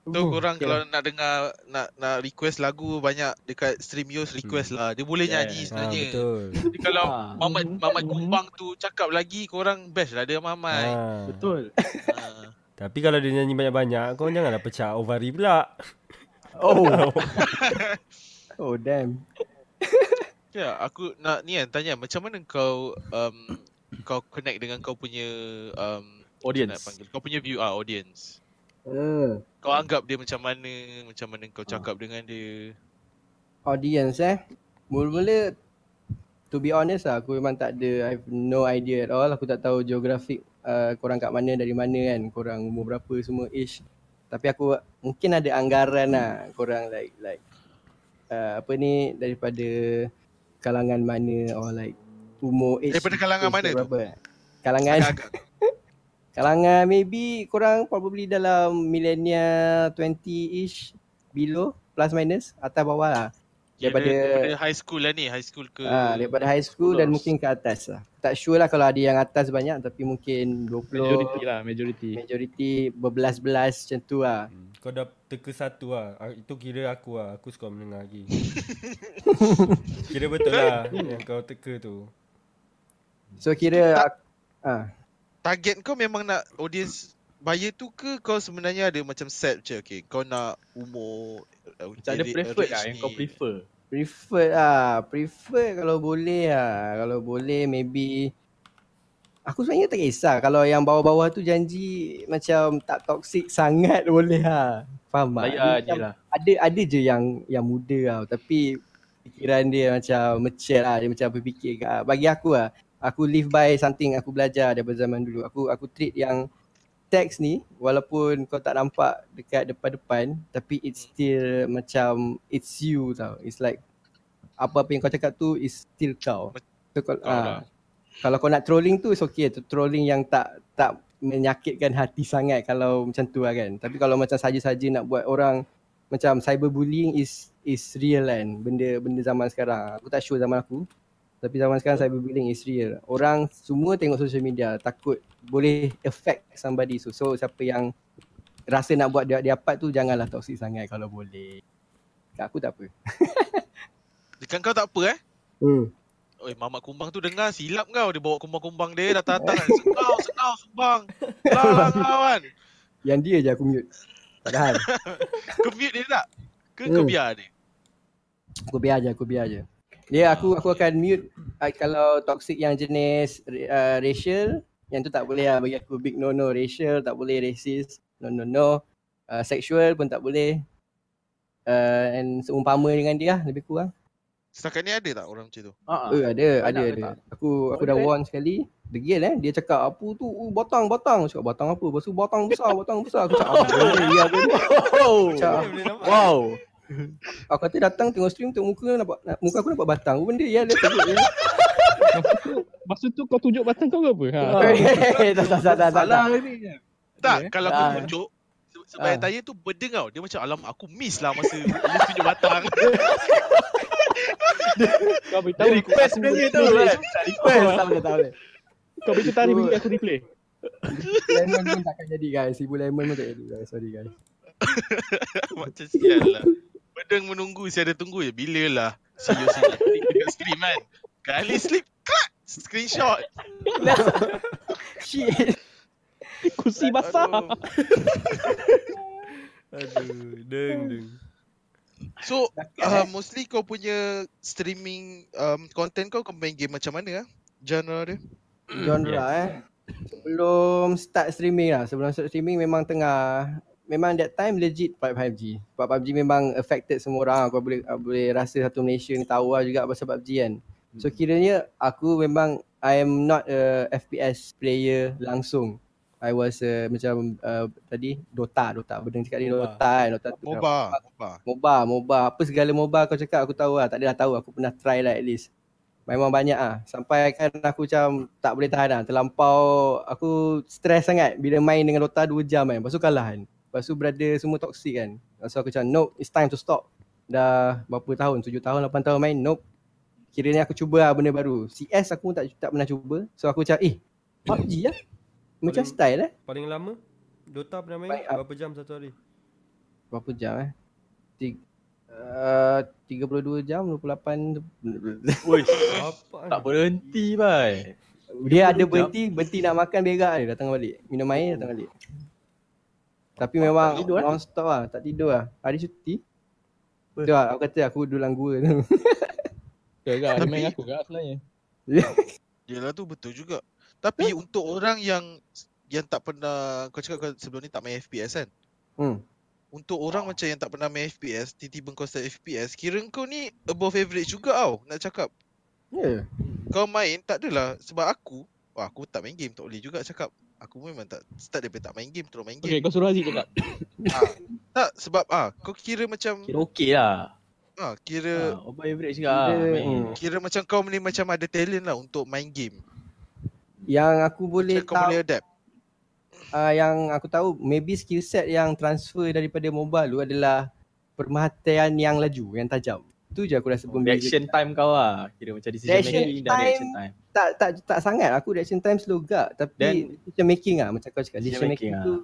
Tu korang kalau nak dengar nak nak request lagu banyak dekat Stream request lah. Dia boleh Yeah. nyanyi Ha, sebenarnya. betul. Jadi kalau Ah. Mamat Mhm. Mamat Mhm. Kumbang tu cakap lagi korang best lah dia Mamat. Ha. Betul. Ha. Tapi kalau dia nyanyi banyak-banyak, kau janganlah pecah ovari pula. Oh. oh damn. Ya, aku nak ni kan tanya macam mana kau um, kau connect dengan kau punya um, nak Audience. panggil kau punya view ah audience. Hmm. Kau anggap dia macam mana, macam mana kau cakap dengan dia. Audience eh. Mula-mula to be honest lah aku memang tak ada I have no idea at all. Aku tak tahu geografik uh, korang kat mana dari mana kan. Korang umur berapa semua age. Tapi aku mungkin ada anggaran lah korang like like uh, apa ni daripada kalangan mana or like umur age Daripada kalangan age mana tu? berapa. Kalangan Kalangan maybe kurang probably dalam millennial 20-ish below plus minus atas bawah lah. Daripada- daripada high school lah ni, high school ke Ah, daripada high school dan mungkin ke atas lah. Tak sure lah kalau ada yang atas banyak tapi mungkin 20 Majority lah, majority. majority berbelas-belas macam tu lah. Hmm. Kau dah teka satu lah. Ah, Itu kira aku lah. Aku suka mendengar lagi. kira betul lah yang kau teka tu. So kira aku, ah, target kau memang nak audience buyer tu ke kau sebenarnya ada macam set je okay kau nak umur uh, Macam ada preferred lah yang kau prefer. Prefer lah. Prefer kalau boleh lah. Kalau boleh maybe Aku sebenarnya tak kisah kalau yang bawah-bawah tu janji macam tak toxic sangat boleh lah. Faham tak? Layak je Macam lah. ada ada je yang yang muda tau tapi fikiran dia macam mature lah dia macam berfikir kat bagi aku lah aku live by something aku belajar daripada zaman dulu aku aku treat yang teks ni walaupun kau tak nampak dekat depan-depan tapi it's still macam it's you tau. It's like apa-apa yang kau cakap tu is still kau. So, kau, Kau ah, lah. kalau kau nak trolling tu is okay tu. Trolling yang tak tak menyakitkan hati sangat kalau macam tu lah kan. Tapi kalau macam saja-saja nak buat orang macam cyberbullying is is real kan. Benda benda zaman sekarang. Aku tak sure zaman aku tapi zaman sekarang cyberbullying is real orang semua tengok social media takut boleh affect somebody so, so siapa yang rasa nak buat dia dapat tu janganlah toxic sangat kalau boleh kat aku tak apa dekat kau tak apa eh hmm. Oi, Mamat Kumbang tu dengar silap kau. Dia bawa kumbang-kumbang dia datang-datang kan. Sengau, sengau, sumbang. Lah, kau kan. yang dia je aku mute padahal Kau mute dia tak? Ke kau Hmm. biar dia? Aku biar je, aku biar je. Dia aku aku akan mute uh, kalau toxic yang jenis uh, racial, yang tu tak boleh lah bagi aku big no no racial, tak boleh racist, no no no. Uh, sexual pun tak boleh. Uh, and seumpama dengan dia lah, lebih kurang. Setakat ni ada tak orang macam tu? Ha Eh ada, ada ada. tak? Aku aku dah warn sekali. Degil eh, dia cakap apa tu? Oh, batang batang. Cakap batang apa? Lepas tu batang besar, batang besar. Aku cakap apa? Ya, dia. Wow. Aku kata datang tengok stream tengok muka nampak muka aku nampak batang. Apa benda ya dia tunjuk dia. Maksud tu kau tunjuk batang kau ke apa? Ha. Eh, tak tak tak tak. tak. Salah ni. Tak, Okay. kalau Ah. aku tunjuk se- sebab Ah. tanya tu benda kau. Dia macam alam aku miss lah masa Alif tunjuk batang. Kau beritahu Dia request benda tu kan. Tak request. Oh, tak boleh, tak boleh. Kau beritahu tadi bagi aku replay. Lemon pun takkan jadi guys. Ibu lemon pun tak jadi guys. Sorry guys. Macam sial lah. Bedeng menunggu, si ada tunggu je. Bila lah see you see you dekat stream kan. Kali slip, krak! Screenshot. Shit. Kursi basah. Aduh. Deng deng. So, uh, mostly kau punya streaming um, content kau, kau main game macam mana ah? Genre dia? Genre eh. Sebelum start streaming lah. Sebelum start streaming memang tengah memang that time legit PUBG. Sebab PUBG memang affected semua orang. Aku boleh aku boleh rasa satu Malaysia ni tahu lah juga pasal PUBG kan. So kiranya aku memang I am not a FPS player langsung. I was uh, macam uh, tadi Dota, Dota. Benda cakap ni MOBA. Dota kan. Dota tu. MOBA. MOBA. MOBA, MOBA. Apa segala MOBA kau cakap aku tahu lah. Tak adalah tahu. Aku pernah try lah at least. Memang banyak ah. Sampai kan aku macam tak boleh tahan lah. Terlampau aku stres sangat bila main dengan Dota 2 jam kan. Lepas tu kalah kan. Lepas tu brother semua toxic kan. Lepas tu aku macam nope, it's time to stop. Dah berapa tahun? 7 tahun, 8 tahun main, nope. kiranya aku cuba lah benda baru. CS aku tak tak pernah cuba. So aku macam eh PUBG lah. Macam Paling- style eh. Paling lama Dota pernah main Baik, berapa jam satu hari? Berapa jam eh? Tiga, uh, 32 jam 28 Oi, Apa tak berhenti bai. Dia ada jam. berhenti, berhenti nak makan berak dia datang balik. Minum air datang balik. Tapi memang tidur, eh? non stop lah, tak tidur lah. Hari cuti. Tu lah, aku kata aku dulang gua tu. Dia Tapi- main aku kak sebenarnya. Yelah tu betul juga. Tapi untuk orang yang yang tak pernah kau cakap kau sebelum ni tak main FPS kan? Hmm. Untuk orang macam yang tak pernah main FPS, tiba-tiba kau start FPS, kira kau ni above average juga tau nak cakap. Ya. Kau main tak adalah sebab aku, wah aku tak main game tak boleh juga cakap. Aku memang tak start daripada tak main game terus main Okay, game. kau suruh Aziz cakap. Ah, tak sebab ah kau kira macam Kira okey lah. ah kira Ha, over average juga. Dia- main. hmm. kira macam kau ni macam ada talent lah untuk main game. Yang aku boleh Macam kau tahu boleh adapt. uh, yang aku tahu maybe skill set yang transfer daripada mobile tu adalah perhatian yang laju, yang tajam. Tu je aku rasa pembeza. Reaction time kau lah. Kira macam decision Reaction making dan reaction time. tak tak tak sangat aku reaction time slow gak tapi Then- decision making ah macam kau cakap Decision decision making, making, tu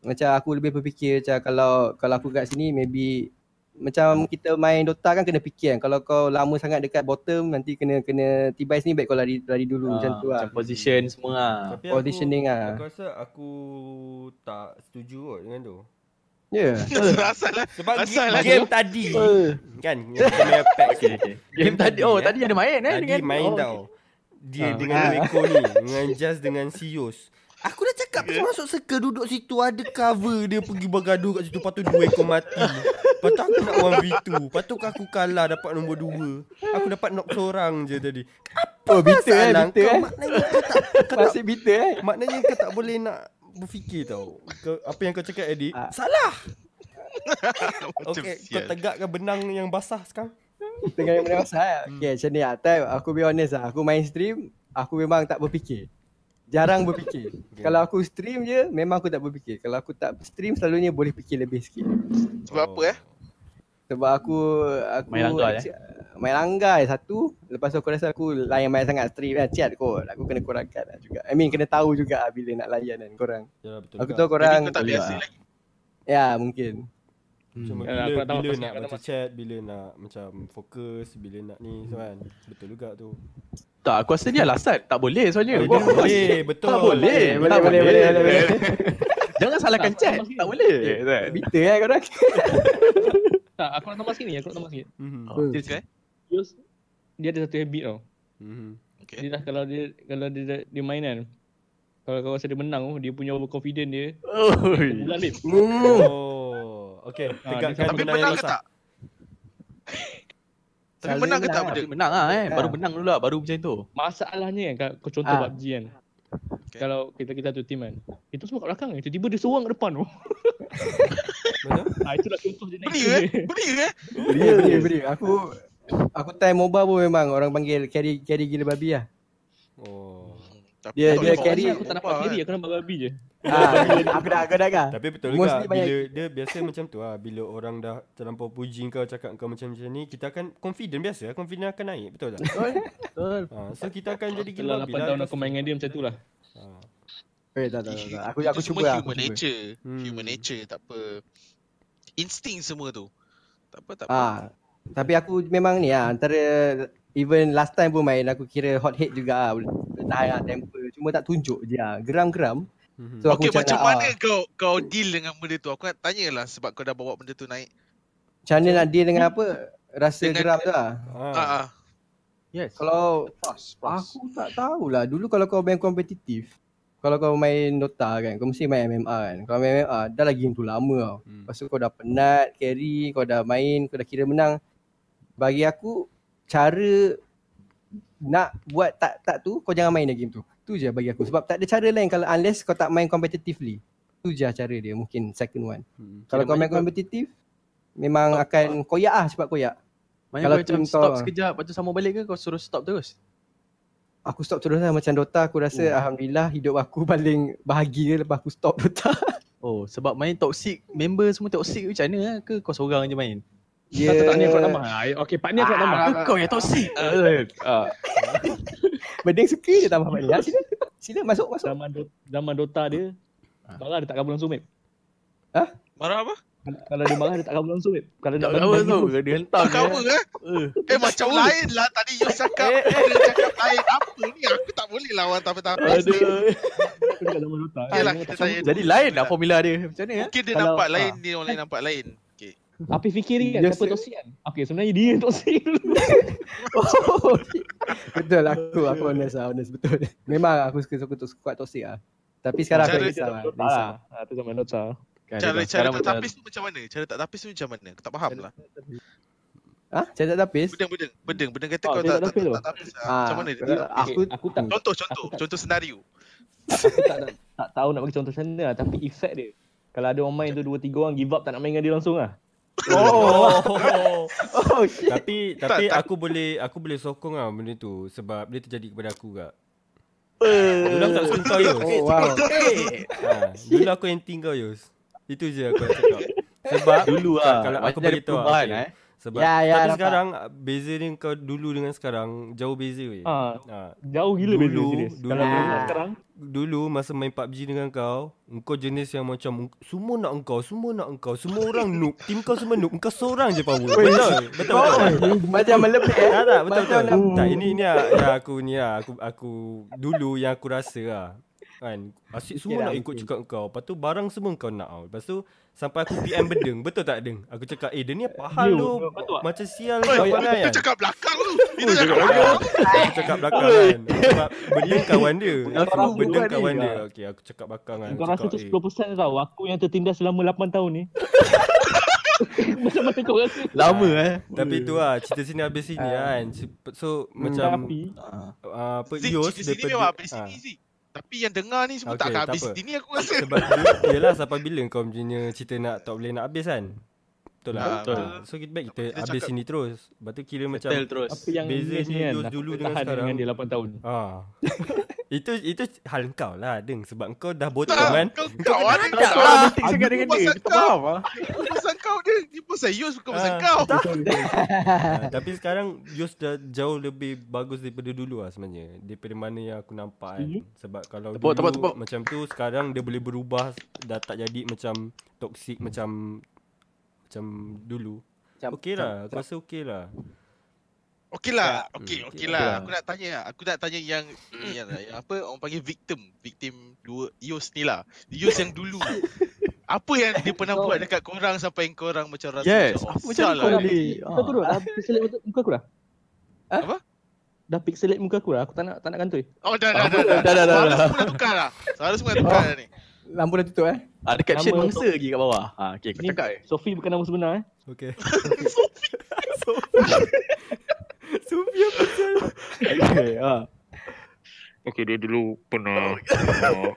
macam aku lebih berfikir macam kalau kalau aku kat sini maybe macam kita main Dota kan kena fikir kan kalau kau lama sangat dekat bottom nanti kena kena tibai sini baik kau lari lari dulu macam tu lah Ah, Macam position semua lah. Tapi Conditioning aku, ah. Aku rasa aku tak setuju kot dengan tu. Ya Asal lah. Sebab Asal game, lah game tadi kan kita main pack Okay, okay. Game tadi, oh tadi ada main eh? Tadi dengan- main oh, tau. Dia Ah. dengan Weko ni dengan Jazz dengan Sios. Aku dah cakap yeah. masuk circle duduk situ ada cover dia pergi bergaduh kat situ lepas tu dua ekor mati. Lepas tu aku nak 1v2. Lepas tu aku kalah dapat nombor 2. Aku dapat knock seorang je tadi. oh bitter eh Masalah bitter kau eh maknanya kau tak kau tak masih bitter eh maknanya kau tak boleh nak berfikir tau. Kau, apa yang kau cakap Eddie? Ah. Salah. Okay, kau sial. tegakkan benang yang basah sekarang. tengah yang benda pasal okay macam ni lah time aku be honest lah aku main stream aku memang tak berfikir jarang berfikir Okay. kalau aku stream je memang aku tak berfikir kalau aku tak stream selalunya boleh fikir lebih sikit Sebab apa eh? Sebab aku aku Main langgar, eh? Main langgar satu Lepas tu aku rasa aku layan main sangat stream kan Chat kot Aku kena kurangkan lah juga I mean kena tahu juga lah bila nak layan kan korang Ya betul. Aku juga. tahu korang Jadi kau tak boleh biasa lah. lagi. Ya mungkin Cuma Ya, aku bila, nak tahu bila nak nak- chat, bila nak macam fokus, bila nak ni so kan. Betul juga tu. Tak, aku rasa dia alasan. Tak boleh soalnya. Eh, Kau- dia boleh, betul. Tak boleh. Boleh, Tak boleh, boleh, boleh, boleh. Jangan salahkan Tak, chat. tak boleh. Bitter eh korang Tak, aku nak tambah sikit ni, aku nak tambah sikit. Mhm. Oh, Okay. eh? Yus, dia ada satu habit tau. Mhm. Okay. Dia dah kalau dia kalau dia dia, dia main kan. Kalau kau rasa dia menang tu, dia punya overconfident dia Oi. bulan lip. hmm. Oh, okay. Ah, Tegakkan dia Tapi menang ke besar. tak? Tapi menang ke tak menang benda? Tapi menang lah eh. Baru Ah. menang dulu lah. Baru macam tu. Masalahnya kan kau- contoh Ah. PUBG kan. Okay. Kalau kita kita tu team kan. Itu semua kat belakang kan. Tiba-tiba dia seorang kat depan tu. Betul? Ah itulah contoh dia naik. Belia eh? Belia eh? Beria beria beria Aku Aku time mobile pun memang orang panggil carry carry gila babi lah. Oh. Tapi Dia- dia boleh carry- Aku tak nampak mobile kiri, kan. aku nampak babi je. Ah, aku dah aku dah kan. Tapi betul juga banyak- bila dia biasa macam tu lah bila orang dah terlampau puji kau cakap kau macam-macam ni kita akan confident biasa confident akan naik betul tak? Betul. Ha, so kita akan jadi gila 8 tahun aku main dengan dia macam tu lah. Ha. Eh tak tak tak. tak. Aku aku cuba lah, human cuba. nature. Hmm. Human nature tak apa. Insting semua tu. Tak apa tak apa. Ah, tapi aku memang ni lah antara even last time pun main aku kira hot head juga lah. Tahan lah temper. Cuma tak tunjuk je lah. Geram-geram. Mhm. So aku Okay, macam nak, mana ah, kau kau deal dengan benda tu? Aku nak tanya lah sebab kau dah bawa benda tu naik. Macam mana nak deal dengan apa? Rasa Dengan- geram tu lah. Ah. Ah, ah. Yes. Kalau aku tak tahulah. Dulu kalau kau main kompetitif, kalau kau main Dota kan, kau mesti main MMA kan. Kalau main MMA, dah lagi game tu lama tau. Hmm. Lepas tu kau dah penat, carry, kau dah main, kau dah kira menang. Bagi aku, cara nak buat tak tak tu, kau jangan main dah game tu. Tu je bagi aku. Sebab tak ada cara lain kalau unless kau tak main competitively. Tu je cara dia mungkin second one. Hmm. Kalau Kira kau main kompetitif, memang akan koyak ah cepat koyak. Mana Kalau macam team kau- stop sekejap Lepas tu sambung balik ke Kau suruh stop terus Aku stop terus lah macam Dota aku rasa Oh. Alhamdulillah hidup aku paling bahagia lepas aku stop Dota. Oh sebab main toxic Member semua toxic Macam mana lah ke Kau seorang je main Dia Satu tak ni aku nak tambah. Ah, Okey, part ni aku nak tambah. Ah, Kau yang toksik. Ah. Bedeng suka je tambah balik. Ha, sila. Sila masuk masuk. Zaman, do- zaman Dota dia, marah dia tak kabur langsung, Mip. Marah apa? Kalau- dia marah, dia tak kabur langsung, Mip. Kalau nak Tak bagi tu. tu. Dia hentam. Tak cover eh? Eh. Eh macam lain lah tadi you cakap Eh, eh. Dia cakap lain Apa ni aku tak boleh lawan tapi-tapi Aduh. Aku dekat zaman Dota. Okay lah Dia kita tak tanya Jadi lain lah formula dia. Macam mana ya? Mungkin dia Kalau- nampak ah. lain Dia orang lain nampak lain Okay Api fikir kan Dia siapa toksik kan? Okey, sebenarnya dia yang toksik. Oh, betul aku aku honest lah honest betul. Memang aku suka suka kuat toxic ah. Tapi sekarang aku risau lah. Risau. lah. Ah, tu zaman Dota. Kan, Cara cara tak macam- tapis tu macam mana? Cara tak tapis tu macam mana? Aku tak faham lah Ah, saya tak tapis. Bedeng bedeng Bedeng Bedeng kata Oh, kau dia tak tak tak tak tapis ah. Ah, Macam mana dia? Aku Okey, aku tak Contoh Aku contoh tak- Contoh senario aku tak, tak, tak tahu nak bagi contoh macam mana lah, tapi efek dia. Kalau ada orang main tu 2 3 orang give up tak nak main dengan dia langsung lah. Oh. oh shit. tapi tapi Tak, tak. aku boleh aku boleh sokong lah benda tu sebab dia terjadi kepada aku juga. Eh. Dulu aku tak suka kau Yus. Oh wow. Ha, dulu aku anti kau Yus. Itu je aku nak cakap. Sebab Dulu lah. kalau aku bagi tahu perubahan okay. eh. Sebab Ya, ya, tapi nampak. sekarang beza dia kau dulu dengan sekarang jauh beza weh. Ha, Ha. jauh gila beza Dulu- serius. dulu- Kalau Ah. dengan sekarang Dulu masa main PUBG dengan kau, engkau jenis yang macam semua nak engkau, semua nak engkau, semua orang noob, tim kau semua noob, engkau seorang je power. Betul. Betul betul. Macam melebih eh. Tak tak betul betul. Macam Tak ini ni lah, yang aku ni lah, aku aku dulu yang aku rasa lah. Kan? Asyik semua lah, nak ikut cakap kau. Lepas tu barang semua kau nak tau Lepas tu Sampai aku PM bedeng Betul tak Deng? Aku cakap Eh dia ni apa hal tu? Betul? Macam sial kau Itu pandai kan? cakap belakang tu. Itu cakap belakang. Aku cakap belakang kan? Sebab bedeng kawan dia. Aku Bedeng kawan dia. Okay aku cakap belakang kan? kau Aku rasa tu cakap, 10% tau. Aku yang tertindas selama 8 tahun ni. Macam mana kau rasa? Lama eh. Tapi tu lah Cerita sini habis sini kan? So macam Tapi Ah. uh, Apa Zik, Yos cerita sini memang habis ah. sini. Zik Tapi yang dengar ni semua Okey, tak akan tak habis apa. sini aku rasa. Sebab Yelah sampai bila kau punya cerita nak tak boleh nak habis kan Betul lah Ah, betul. Ah, So kita baik kita Kita habis cakap- sini terus Lepas tu kira macam terus. apa yang Bezanya best ni kan dulu boleh dengan sekarang. dengan dia 8 tahun. ah. Itu itu hal kau lah Deng Sebab kau dah botol kan Kau kawan Tak dia lah sangat dengan dia. pasal Kita kau. faham ah. Itu pasal kau dia Dia pasal Yus bukan pasal kau Tapi sekarang Yus dah jauh lebih bagus daripada dulu lah sebenarnya Daripada mana yang aku nampak kan. Sebab kalau Tepuk, dulu tepuk, tepuk. macam tu Sekarang dia boleh berubah Dah tak jadi macam Toxic macam Macam dulu Macam- Okey lah Aku rasa okey lah Okey lah Okey okey okey lah. lah Aku nak tanya Aku nak tanya yang yang, yang apa orang panggil victim Victim dua Yus ni lah Yus yang dulu Apa yang dia pernah buat dekat korang Sampai korang macam rasa Yes. macam, Apa oh, macam sial kau lah. boleh. Kau tu dah pixelate muka- aku dah. Ha? Apa? Dah pixelate muka aku dah. Aku tak nak tak nak kantoi. Oh dah dah dah dah Dah, dah, dah, Suara dah. semua dah tukar lah Suara semua dah tukar dah ni Lampu dah tutup eh. Ada caption Nama mangsa lagi kat bawah. Ha okey kau Ni cakap eh. Sophie bukan nama sebenar eh. Okay Sophia pasal Okey ha. Okay, dia dulu pernah uh,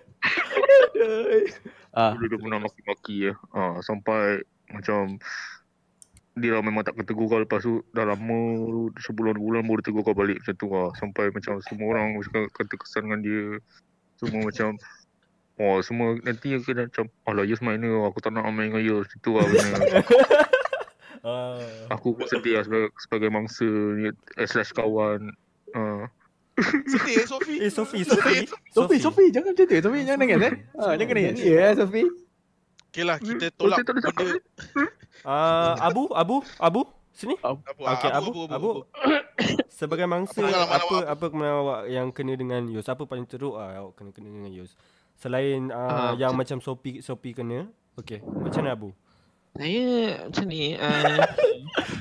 Ah. dulu dia pernah maki-maki ya. Uh, sampai macam dia lah memang tak ketegur kau lepas tu dah lama sebulan dua bulan baru tegur kau balik macam tu lah. Sampai macam semua orang kata kesan dengan dia. Semua macam Oh semua nanti aku dah macam Alah Yus main ni aku tak nak main dengan Yus Itu lah benda ah. Aku sedih lah sebagai, sebagai mangsa ni eh, Slash kawan uh, Sedih eh Sofi Eh Sophie Sophie Sofi, Sofi jangan macam tu. Sofi jangan nangis eh. Ha jangan nangis. Ya yeah, Sofi. Okay lah kita tolak ada cakap. benda Ah, Abu Abu Abu Sini Apa Okey, Abu, Abu. Sebagai mangsa Apa apa awak? apa awak yang kena dengan Yus? Apa paling teruk ah awak kena kena dengan Yus? Selain uh, Ah, yang macam Sopi Sopi kena. Okey, macam mana Abu? Saya macam ni uh,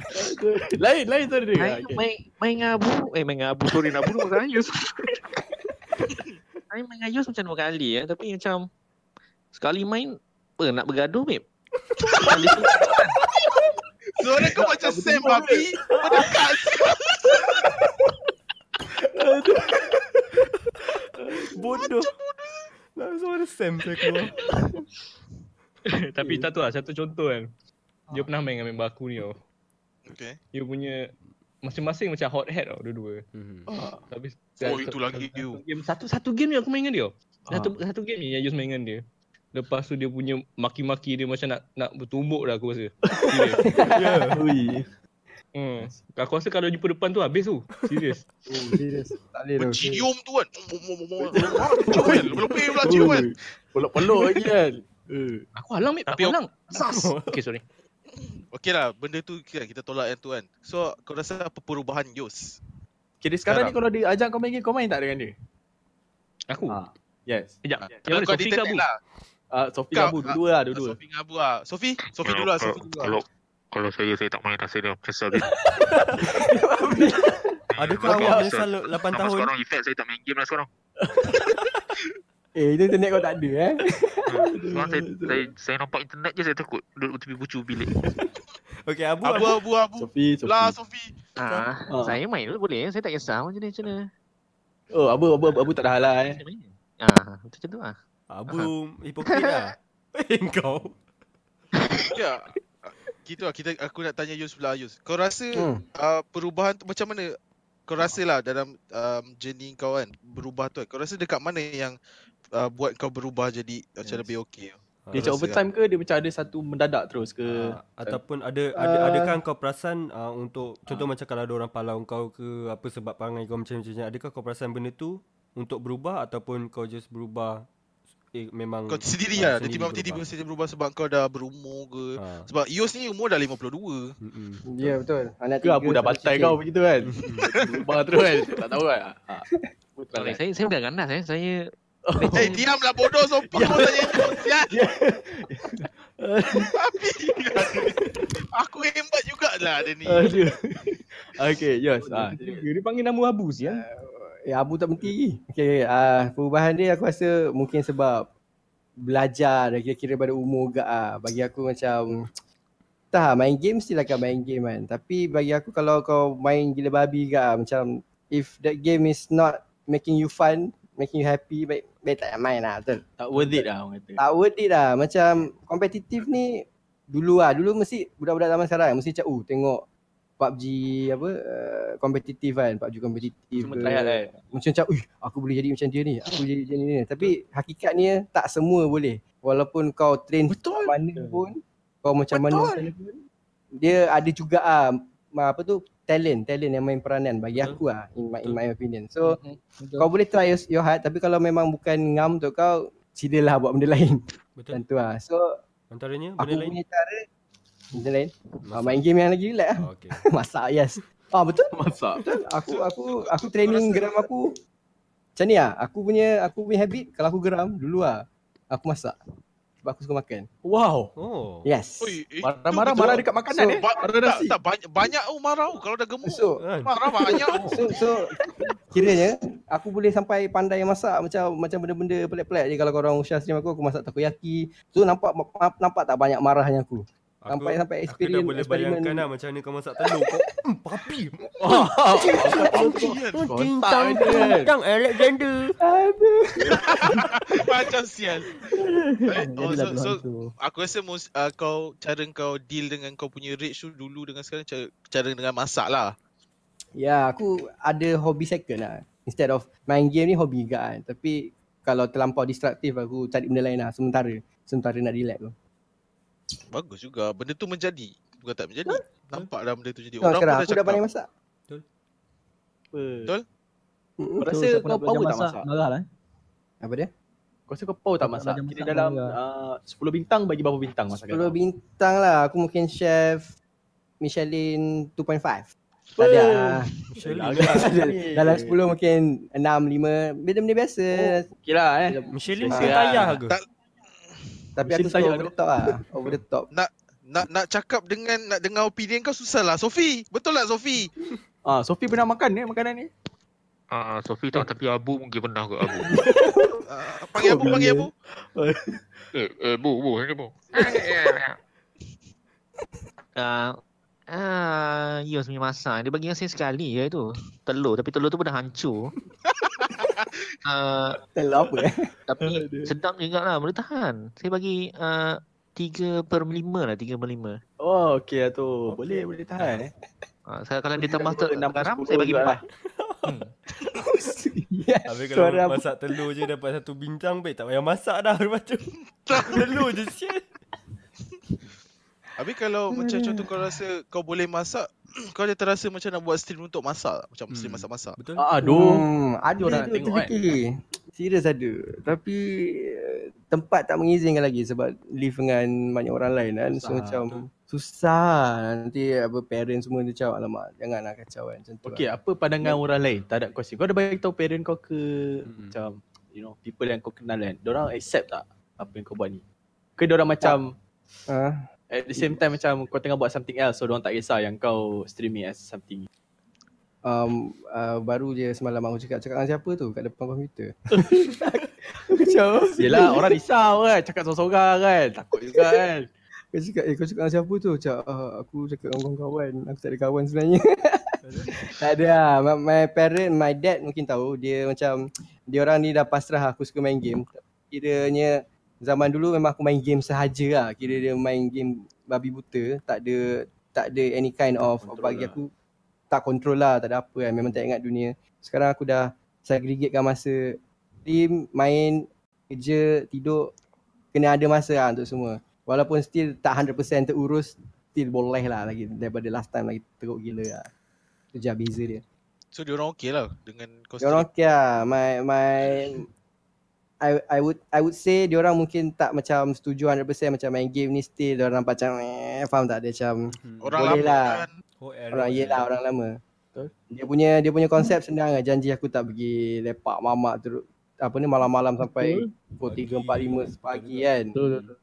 Lain lain tu dia. Saya Okey. main main dengan Abu Eh main dengan Abu Sorry nak bunuh dengan Ayus Saya main dengan Ayus macam dua kali ya Tapi macam Sekali main Apa nak bergaduh babe tu Suara kau macam Sam babi Mendekat Bodoh. Lah suara Sam saya keluar. Tapi tak tahu lah satu contoh kan. Dia pernah main dengan member aku ni tau. Okay Dia punya masing-masing macam hot head tau dua-dua. Mhm. Tapi Oh, itu lagi satu you. game satu satu game ni aku main dengan dia. Satu satu game ni yang Yus main dengan dia. Lepas tu dia punya maki-maki dia macam nak nak bertumbuk dah aku rasa. Ya. Ui. Hmm. Aku rasa kalau jumpa depan tu habis tu. Serius. Oh, serius. Tak boleh tu. Cium tu kan. Cium kan. Lebih pula cium kan. Peluk-peluk lagi kan. Eh. Aku halang mate, Tapi aku halang. Sas. Okay sorry. Okey lah, benda tu kan kita tolak yang tu kan. So, kau rasa apa perubahan Yus? Kira sekarang ni kalau dia ajak kau main game, kau main tak dengan dia? Aku. Ah. Yes. Sekejap. Kalau mana kau Sofi ke detect Abu? lah. Uh, Sofi Abu dua-dua lah, dua-dua. Sofi dengan Abu lah. Sofi? Sofi dulu lah, Sofi dulu lah. Kalau saya saya tak main rasa dia kesal dia. Adakah Okay, awak menyesal 8 Sampai tahun? sekarang effect saya tak main game lah sekarang. Eh, itu internet kau tak ada eh. Sekarang saya, saya, saya nampak internet je saya takut duduk tepi pucu bilik. Okey, Abu, Abu, Abu. Abu, Abu. Sofi, Sofi. Lah, Sofi. Ah, Ah. saya main dulu boleh. Saya tak kisah macam ni macam mana. Oh, Abu, Abu, Abu, Abu tak ada hal lah eh. Ah, macam tu lah. Abu hipokrit lah. Eh, kau. Ya. Gitu lah, kita, aku nak tanya Yus pula Yus. Kau rasa Hmm. uh, perubahan tu macam mana? Kau rasa lah dalam um, journey kau kan, berubah tu kan. Kau rasa dekat mana yang uh, buat kau berubah jadi macam Yes. lebih okey? Dia macam overtime ke dia macam ada satu mendadak terus ke? Uh, ataupun ada ada Ah. adakah kau perasan uh, untuk contoh macam kalau ada orang palau kau ke apa sebab perangai kau macam macam ni adakah kau perasan benda tu untuk berubah ataupun kau just berubah eh, memang Kau sendiri ah, lah. Dia sendiri tiba-tiba berubah. tiba berubah sebab kau dah berumur ke. Ha. Sebab Yus ni umur dah 52. Mm-mm. Ya, betul. Anak Ke Abu dah bantai kau begitu kan? Berubah terus kan? Tak tahu kan? Ha. Sorry, kan? saya saya bukan ganas eh. Saya Eh, diamlah bodoh Sofi. Kau tanya. Ya. Tapi aku hebat jugalah dia ni. Aduh. Okay, yes. Ha. Dia, dia panggil nama Abu sial. Eh, Abu tak berhenti lagi. Okay, uh, perubahan dia aku rasa mungkin sebab belajar dah kira-kira pada umur gak ah. Bagi aku macam tak main game still akan main game kan. Tapi bagi aku kalau kau main gila babi gak ah, macam if that game is not making you fun, making you happy, baik baik tak main lah betul. Tak worth it lah orang kata. Tak worth it lah. Macam kompetitif ni dulu lah. Dulu mesti budak-budak zaman sekarang mesti macam uh tengok PUBG apa uh, kompetitif kan. PUBG kompetitif Semua ke. try hard kan? Macam macam uih aku boleh jadi macam dia ni. Aku jadi macam ni. Tapi hakikatnya tak semua boleh. Walaupun kau train Betul. mana pun kau macam mana Betul. mana pun dia ada juga ah apa tu talent talent yang main peranan bagi Betul. aku ah in my, in my opinion. So Betul. kau boleh try your, your hard tapi kalau memang bukan ngam untuk kau silalah buat benda lain. Betul. Macam tu lah. So Antaranya aku benda lain. punya cara benda lain. Ah, main game yang lagi relax lah. Oh, okay. Masak yes. Ah betul. Masak. Betul. Aku aku aku training geram aku macam ni lah. Aku punya aku punya habit kalau aku geram dulu lah aku masak. Sebab aku suka makan. Wow. Oh. Yes. Oi, eh, Marah-marah marah dekat makanan So, eh. Ba- Marah tak, nasi. tak banyak banyak oh marah oh, kalau dah gemuk. So marah banyak. oh. so so kiranya aku boleh sampai pandai masak macam macam benda-benda pelik-pelik je kalau korang share stream aku aku masak takoyaki. So nampak nampak tak banyak marahnya aku. Aku, Sampai sampai aku dah experience boleh bayangkan lah macam mana kau masak telur kau. Hmm, papi. Tintang kan? tintang Alexander. Aduh. Macam sial. Oh, so, aku rasa most, uh, kau cara kau deal dengan kau punya rage tu dulu dengan sekarang cara, cara dengan masak lah. Ya, aku ada hobi second lah. Instead of main game ni hobi juga kan. Tapi kalau terlampau distraktif aku cari benda lain lah sementara. Sementara nak relax tu. Bagus juga. Benda tu menjadi. Bukan tak menjadi. Nampak dah benda tu jadi. Orang pun dah aku dah cakap. pandai masak. Betul? Mm-mm. Kau rasa kau power tak masak? Marah lah. eh. Apa dia? Kau rasa kau power tak masak? belajar Kira masak dalam uh, 10 bintang bagi berapa bintang masakan 10 kau? bintang lah. Aku mungkin chef Michelin 2.5. Tak ada lah. Dalam 10 mungkin 6, 5. Benda-benda biasa. Okay lah eh. Michelin Ah. ke tayar ke? Tapi aku suka over the top lah. Over the top. Nak nak cakap dengan nak dengar opinion kau susah lah. Sofi, betul tak Sofi? Ah, Sofi pernah makan ni makanan ni? Ah, Sofi tak tapi Abu mungkin pernah ke Abu. Uh, panggil Abu, panggil Abu. eh, eh, Bu, Bu, ini Bu. Ah, ah, Yus punya masak. Dia bagi yang saya sekali je tu. Telur. Tapi telur tu pun dah hancur. Telur apa eh? tapi sedap juga lah. Boleh tahan. Saya bagi uh, 3 per 5 lah. 3 per 5. Oh, okey lah tu. Boleh, boleh tahan eh. Ah, saya, kalau dia tambah ter- enam, garam, saya bagi juga 4. lah. Hmm. yes. Habis kalau Suara apa? masak telur je dapat satu bintang baik tak payah masak dah lepas tu. Telur je sial. Habis kalau macam contoh kau rasa kau boleh masak, kau ada terasa macam nak buat stream untuk masak tak? Macam stream Hmm. masak-masak. Betul? Ah, aduh. Hmm, ada orang nak tengok kan? Serius ada. Tapi eh, tempat tak mengizinkan lagi sebab live dengan banyak orang lain kan. So Susah, macam susah. Nanti apa parents semua dia cakap alamak janganlah kacau kan macam tu. Okay, lah. apa pandangan orang lain? Tak ada question. Kau ada bagi tahu parent kau ke Mm-mm. macam you know, people yang kau kenal kan. Diorang accept tak apa yang kau buat ni? Ke diorang macam Ah, at the same time macam kau tengah buat something else so diorang tak kisah yang kau streaming as something. um, uh, baru je semalam aku cakap cakap dengan siapa tu kat depan komputer. Macam Yelah orang risau kan cakap sorang-sorang kan. Takut juga kan. Kau cakap, eh kau cakap dengan siapa tu? Cakap, ah, aku cakap dengan kawan-kawan. Aku tak ada kawan sebenarnya. tak ada lah. My, my parent, my dad mungkin tahu. Dia macam, dia orang ni dah pasrah aku suka main game. Kiranya zaman dulu memang aku main game sahaja lah. Kira dia main game babi buta. Tak ada tak ada any kind of Control bagi lah. aku tak control lah. Tak ada apa kan. Memang tak ingat dunia. Sekarang aku dah segregatekan masa stream, main, kerja, tidur. Kena ada masa lah untuk semua. Walaupun still tak 100% terurus, still boleh lah lagi daripada last time lagi teruk gila lah. Itu je beza dia. So dia orang okey lah dengan kau Dia orang okay lah. My, my, I, I would I would say dia orang mungkin tak macam setuju 100% macam main game ni still dia orang macam eh, faham tak dia macam Orang Boleh lama lah. kan. Oh, orang yelah orang lama. Betul. Dia punya dia punya konsep senang lah. Janji aku tak pergi lepak mamak terus apa ni malam-malam sampai pukul 3 4 5 pagi kan. Betul betul.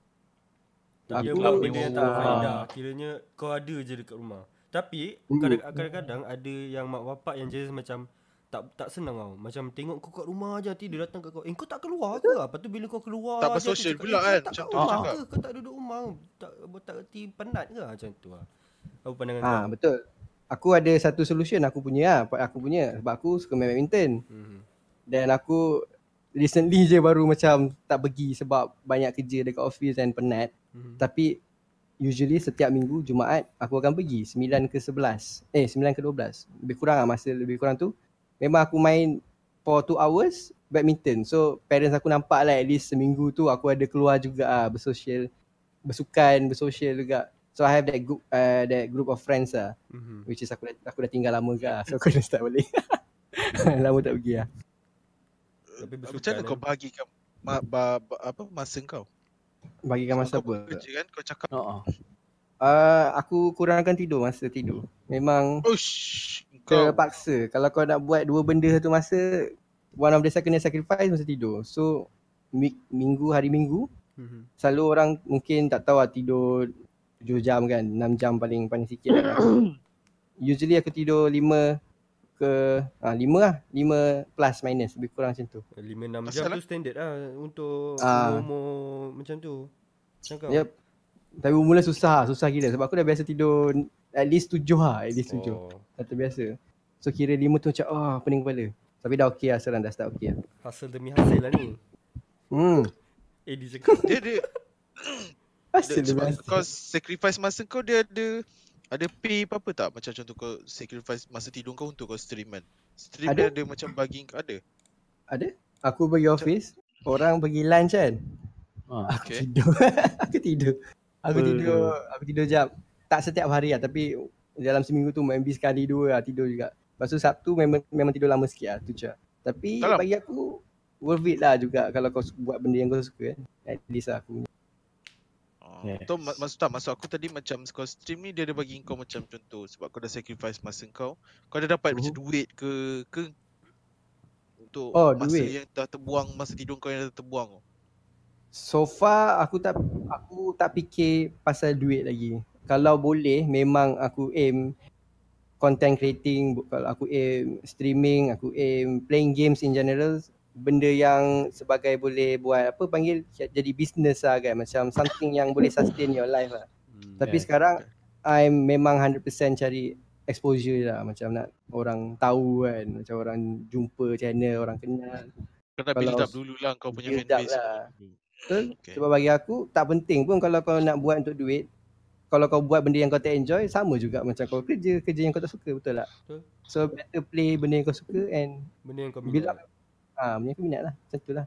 Dia Aku- benda yang tak faedah. Kiranya kau ada je dekat rumah. Tapi Hmm. kadang- kadang-kadang ada yang mak bapak yang just macam tak tak senang tau. Macam tengok kau kat rumah je nanti dia datang kat kau. Eh kau tak keluar ke? Lepas tu bila kau keluar Tak bersosial pula kan, "Eh, kau tak macam kat tu rumah cakap." ke? Kau tak duduk rumah. Tak tak reti penat ke macam tu lah. Apa pandangan Ha kau? betul. Aku ada satu solution aku punya lah. Aku punya sebab aku suka main badminton. Hmm. Dan aku recently je baru macam tak pergi sebab banyak kerja dekat office dan penat. Hmm. Tapi usually setiap minggu Jumaat aku akan pergi 9 ke 11. Eh 9 ke 12. Lebih kurang lah masa lebih kurang tu. Memang aku main for 2 hours badminton. So parents aku nampak lah at least seminggu tu aku ada keluar juga lah bersosial bersukan, bersosial juga. So I have that group uh, that group of friends lah Hmm. which is aku dah, aku dah tinggal lama ke lah. So aku dah start balik. lama tak pergi lah. Tapi Macam bersukan, mana eh. kau bahagikan ma, ba, ba, apa masa kau? Bagikan masa kau apa? Kerja kan kau cakap, Oh, Uh, aku kurangkan tidur masa tidur. Memang "Ush, kau terpaksa. Kalau kau nak buat dua benda satu masa, one of the second sacrifice masa tidur. So mi- minggu hari minggu Hmm. selalu orang mungkin tak tahu lah tidur 7 jam kan, 6 jam paling paling sikit lah. Usually aku tidur 5 ke ah 5 lah, 5 plus minus lebih kurang macam tu. 5-6 Asal jam lah? tu standard lah untuk Ah. umur macam tu. Macam kau? Yep. Tapi mula susah, susah gila sebab aku dah biasa tidur at least 7 lah, at least 7. Oh, Dah terbiasa. So kira 5 tu macam ah pening kepala. Tapi dah okey lah sekarang dah start okey lah. hasil demi hasil lah ni. Hmm. Eh dia cakap. dia dia, Hasil sebab biasa. kau sacrifice masa kau dia ada ada pay apa-apa tak? Macam contoh kau sacrifice masa tidur kau untuk kau stream kan? Stream Ada. dia ada macam bagi ada. Ada? Aku pergi office, orang pergi lunch kan. Ah, Aku Okay. tidur. aku tidur. Aku tidur, aku tidur jam. Tak setiap hari lah tapi dalam seminggu tu maybe sekali dua lah tidur juga. Lepas tu Sabtu memang, memang tidur lama sikit lah tu je. Tapi Kalau- bagi aku worth it lah juga kalau kau buat benda yang kau suka kan. At least lah aku. Oh. Yeah. Tu mak- maksud tak maksud aku tadi macam kau stream ni dia ada bagi kau macam contoh sebab kau dah sacrifice masa kau. Kau ada dapat macam duit ke ke untuk Oh, masa duit. yang dah terbuang masa tidur kau yang dah terbuang tu. So far aku tak aku tak fikir pasal duit lagi. Kalau boleh memang aku aim content creating, kalau aku aim streaming, aku aim playing games in general benda yang sebagai boleh buat apa panggil jadi business lah kan macam something yang boleh sustain your life lah. Hmm. Tapi Yeah. sekarang I'm memang 100% cari exposure lah macam nak orang tahu kan macam orang jumpa channel orang kenal Kau nak Kalau build up dulu lah kau punya build up fanbase. lah. Betul? Okay. Sebab bagi aku tak penting pun kalau kau nak buat untuk duit. Kalau kau buat benda yang kau tak enjoy sama juga macam kau kerja kerja yang kau tak suka betul tak? Betul. So better play benda yang kau suka and Benda yang kau minat. up ah benda yang kau minat lah. Macam tu lah.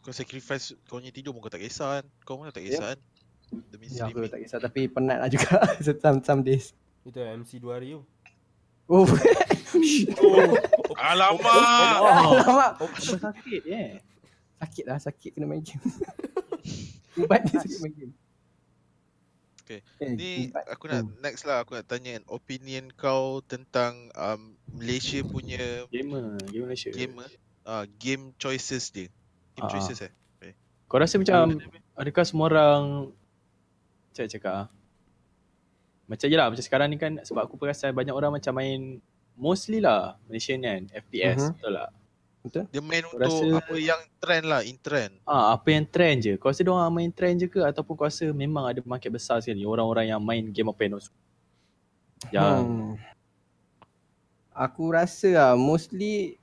Kau sacrifice kau punya tidur pun kau tak kisah kan. Kau pun tak kisah kan. Demi Ya, aku tak kisah tapi penat lah juga some, some days. Itu MC 2 hari tu. Oh, Alamak. alamak. Oh, apa sakit eh? Sakit lah, sakit kena main game. Ubat dia sakit main game. Okay. Eh, Ni aku nak next lah aku nak tanya opinion kau tentang um, Malaysia punya Gamer, gamer Malaysia. gamer uh, game choices dia. Game Ah. choices eh. Kau rasa macam adakah semua orang cakap cakap ah. Macam je lah macam sekarang ni kan sebab aku perasan banyak orang macam main mostly lah Malaysian kan FPS Mhm. betul tak? Dia main untuk rasa- apa yang trend lah, in trend. Ah apa yang trend je. Kau rasa dia orang main trend je ke ataupun kau rasa memang ada market besar sekali orang-orang yang main game apa? Yang Hmm. Aku rasa lah mostly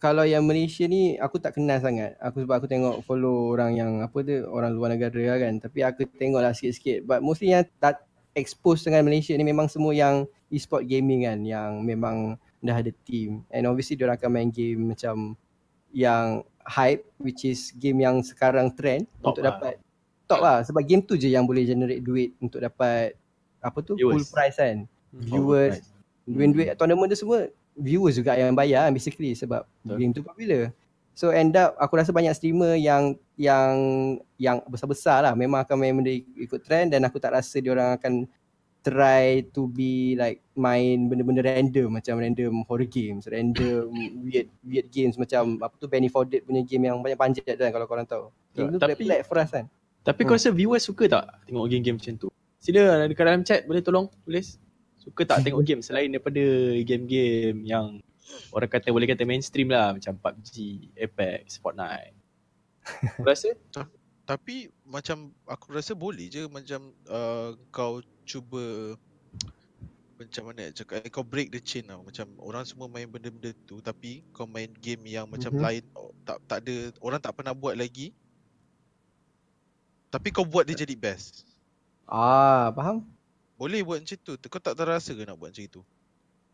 kalau yang Malaysia ni aku tak kenal sangat. Aku sebab aku tengok follow orang yang apa tu orang luar negara lah kan. Tapi aku tengok lah sikit-sikit. But mostly yang tak expose dengan Malaysia ni memang semua yang e-sport gaming kan yang memang dah ada team. And obviously diorang akan main game macam yang hype which is game yang sekarang trend Top untuk lah. dapat top lah sebab game tu je yang boleh generate duit untuk dapat apa tu full Viewers. price kan Hmm. viewers duit-duit tournament tu semua viewers juga yang bayar kan basically sebab Betul. game tu popular. So end up aku rasa banyak streamer yang yang yang besar-besar lah memang akan main benda ikut trend dan aku tak rasa dia orang akan try to be like main benda-benda random macam random horror games, random weird weird games macam apa tu Benny for Dead punya game yang banyak panjat tu kan kalau korang tahu. Game tu Tapi- pelik for us kan. Tapi kau Hmm. rasa viewers suka tak tengok game-game macam tu? Sila dekat dalam chat boleh tolong tulis. Suka tak tengok game selain daripada game-game yang orang kata boleh kata mainstream lah macam PUBG, Apex, Fortnite. Kau rasa? Tapi macam aku rasa boleh je macam uh, kau cuba macam mana nak cakap eh, kau break the chain tau macam orang semua main benda-benda tu tapi kau main game yang macam Mhm. lain oh, tak tak ada orang tak pernah buat lagi tapi kau buat dia jadi best Ah, faham? boleh buat macam tu kau tak terasa ke nak buat macam itu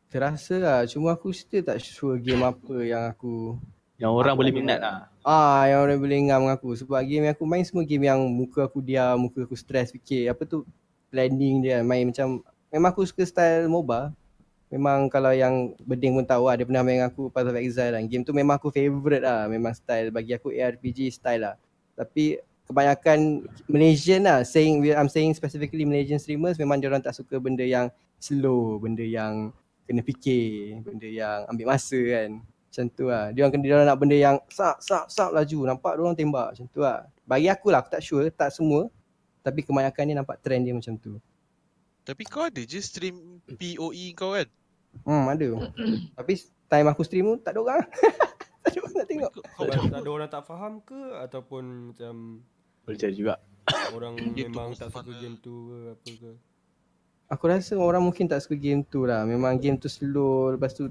Terasa lah. Cuma aku still tak sure game apa yang aku Yang orang Aku boleh minat lah. Ah, yang orang boleh ngam dengan aku sebab game yang aku main semua game yang muka aku diam, muka aku stress fikir. Apa tu planning dia main macam memang aku suka style MOBA. Memang kalau yang beding pun tahu lah, dia pernah main dengan aku Path of Exile lah. Game tu memang aku favourite lah. Memang style bagi aku ARPG style lah. Tapi kebanyakan Malaysian lah saying I'm saying specifically Malaysian streamers memang dia orang tak suka benda yang slow, benda yang kena fikir, benda yang ambil masa kan. Macam tu lah. Dia orang kena dia nak benda yang sak sak sak laju. Nampak dia orang tembak macam tu lah. Bagi aku lah aku tak sure, tak semua. Tapi kebanyakan ni nampak trend dia macam tu. tapi kau ada je stream POE kau kan Hmm ada. Tapi time aku stream tu tak ada orang. tak ada orang nak tengok. kau, tak ada orang tak faham ke ataupun macam Boleh cari juga. orang Game memang tak suka fun lah. game tu ke apa ke? Aku rasa orang mungkin tak suka game tu lah. Memang game tu slow. Lepas tu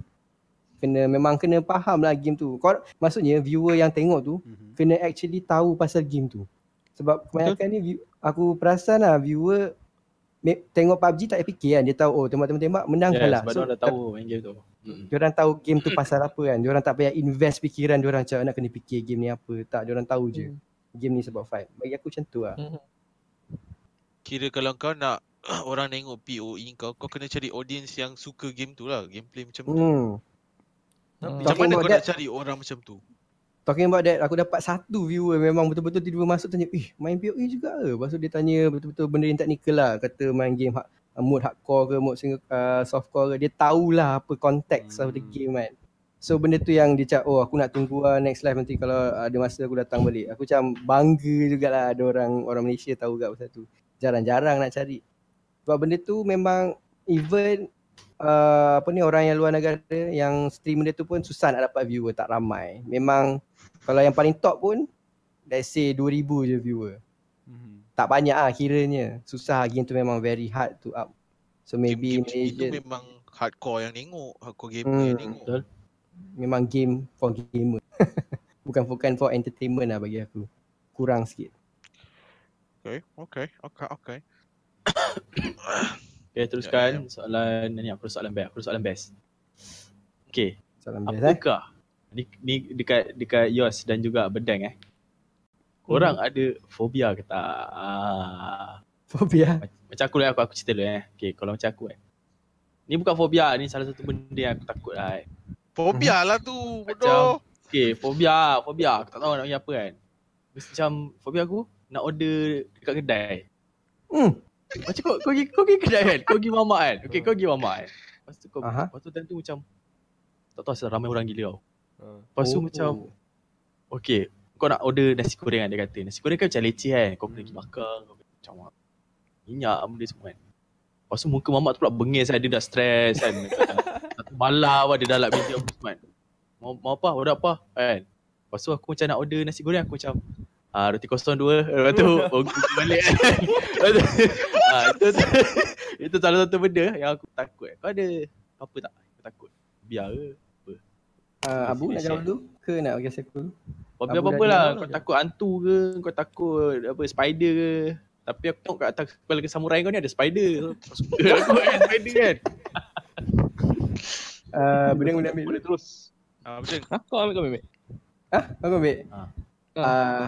kena memang kena faham lah game tu. Kau maksudnya viewer yang tengok tu Mhm. kena actually tahu pasal game tu. Sebab kebanyakan ni aku perasan lah viewer me- tengok PUBG tak payah fikir kan. Dia tahu oh tembak-tembak menang Yeah, kalah. sebab So, so, dah tahu main game tu. Hmm. Diorang tahu game tu pasal apa kan. Diorang tak payah invest fikiran diorang macam nak kena fikir game ni apa. Tak, diorang tahu je. Game ni sebab fight. Bagi aku macam tu lah. kira kalau kau nak orang tengok POE kau kau kena cari audience yang suka game tu lah gameplay macam tu Hmm. macam Talking mana kau that- nak cari orang macam tu Talking about that, aku dapat satu viewer memang betul-betul tiba masuk tanya, eh main PoE juga ke? Lepas tu dia tanya betul-betul benda yang teknikal lah. Kata main game hard, mode hardcore ke, mode single, uh, softcore ke. Dia tahulah apa konteks hmm. of the Hmm. game kan. So benda tu yang dia cakap, oh aku nak tunggu lah next live nanti kalau ada masa aku datang balik. Aku macam bangga jugalah ada orang orang Malaysia tahu kat pasal tu. Jarang-jarang nak cari. Sebab benda tu memang even uh, apa ni orang yang luar negara yang stream benda tu pun susah nak dapat viewer tak ramai. Memang kalau yang paling top pun let's say 2000 je viewer. Mhm. Tak banyak ah kiranya. Susah game tu memang very hard to up. So maybe game, game itu memang hardcore yang tengok hardcore gamer Hmm, yang tengok betul. memang game for gamer. bukan bukan for entertainment lah bagi aku. Kurang sikit. okay okay okay okay Okay, teruskan soalan ni aku ada soalan best. Aku ada soalan best. Okay, Salam best eh. Ni, ni dekat dekat Yos dan juga Bedang eh. Korang ada fobia ke tak? Ah. Fobia. Macam aku lah, aku, aku cerita dulu eh. Okay, kalau macam aku eh. Ni bukan fobia, ni salah satu benda yang aku takut lah eh. Fobia lah tu, bodoh. Okay, fobia, fobia. Aku tak tahu nak pergi apa kan. Macam fobia aku, nak order dekat kedai. Hmm. Macam kau, kau, pergi, kau pergi kedai kan? Kau pergi mamak kan? Okay, kau pergi mamak kan? Lepas tu kau, Aha. lepas tu time tu macam, tak tahu asal ramai orang gila tau. Lepas tu Oh. macam, okay, kau nak order nasi goreng kan dia kata. Nasi goreng kan macam leceh kan? Kau kena pergi Hmm. makan, kau kena macam minyak benda semua kan. Lepas tu muka mamak tu pula bengis kan, dia dah stres kan. Satu malam dia dah lah meja kan. Mau, mau apa, order apa kan. Lepas tu aku macam nak order nasi goreng, aku macam, ah roti kosong dua. Lepas tu, oh, aku balik kan. Lepas ah, itu, itu salah satu benda yang aku takut. Kau ada apa tak? Kau takut? Biar ke? Uh, Abu nak jawab dulu ke nak bagi aku dulu? Fobia Abu apa-apa lah. Kau takut hantu ke, kau takut apa spider ke. Tapi aku tengok kat atas kepala ke samurai kau ni ada spider. So, suka aku kan spider kan. Uh, Benda boleh ambil Boleh terus. Ah, macam Ha, kau ambil kau ambil. Ah, aku ambil. Ha. Uh,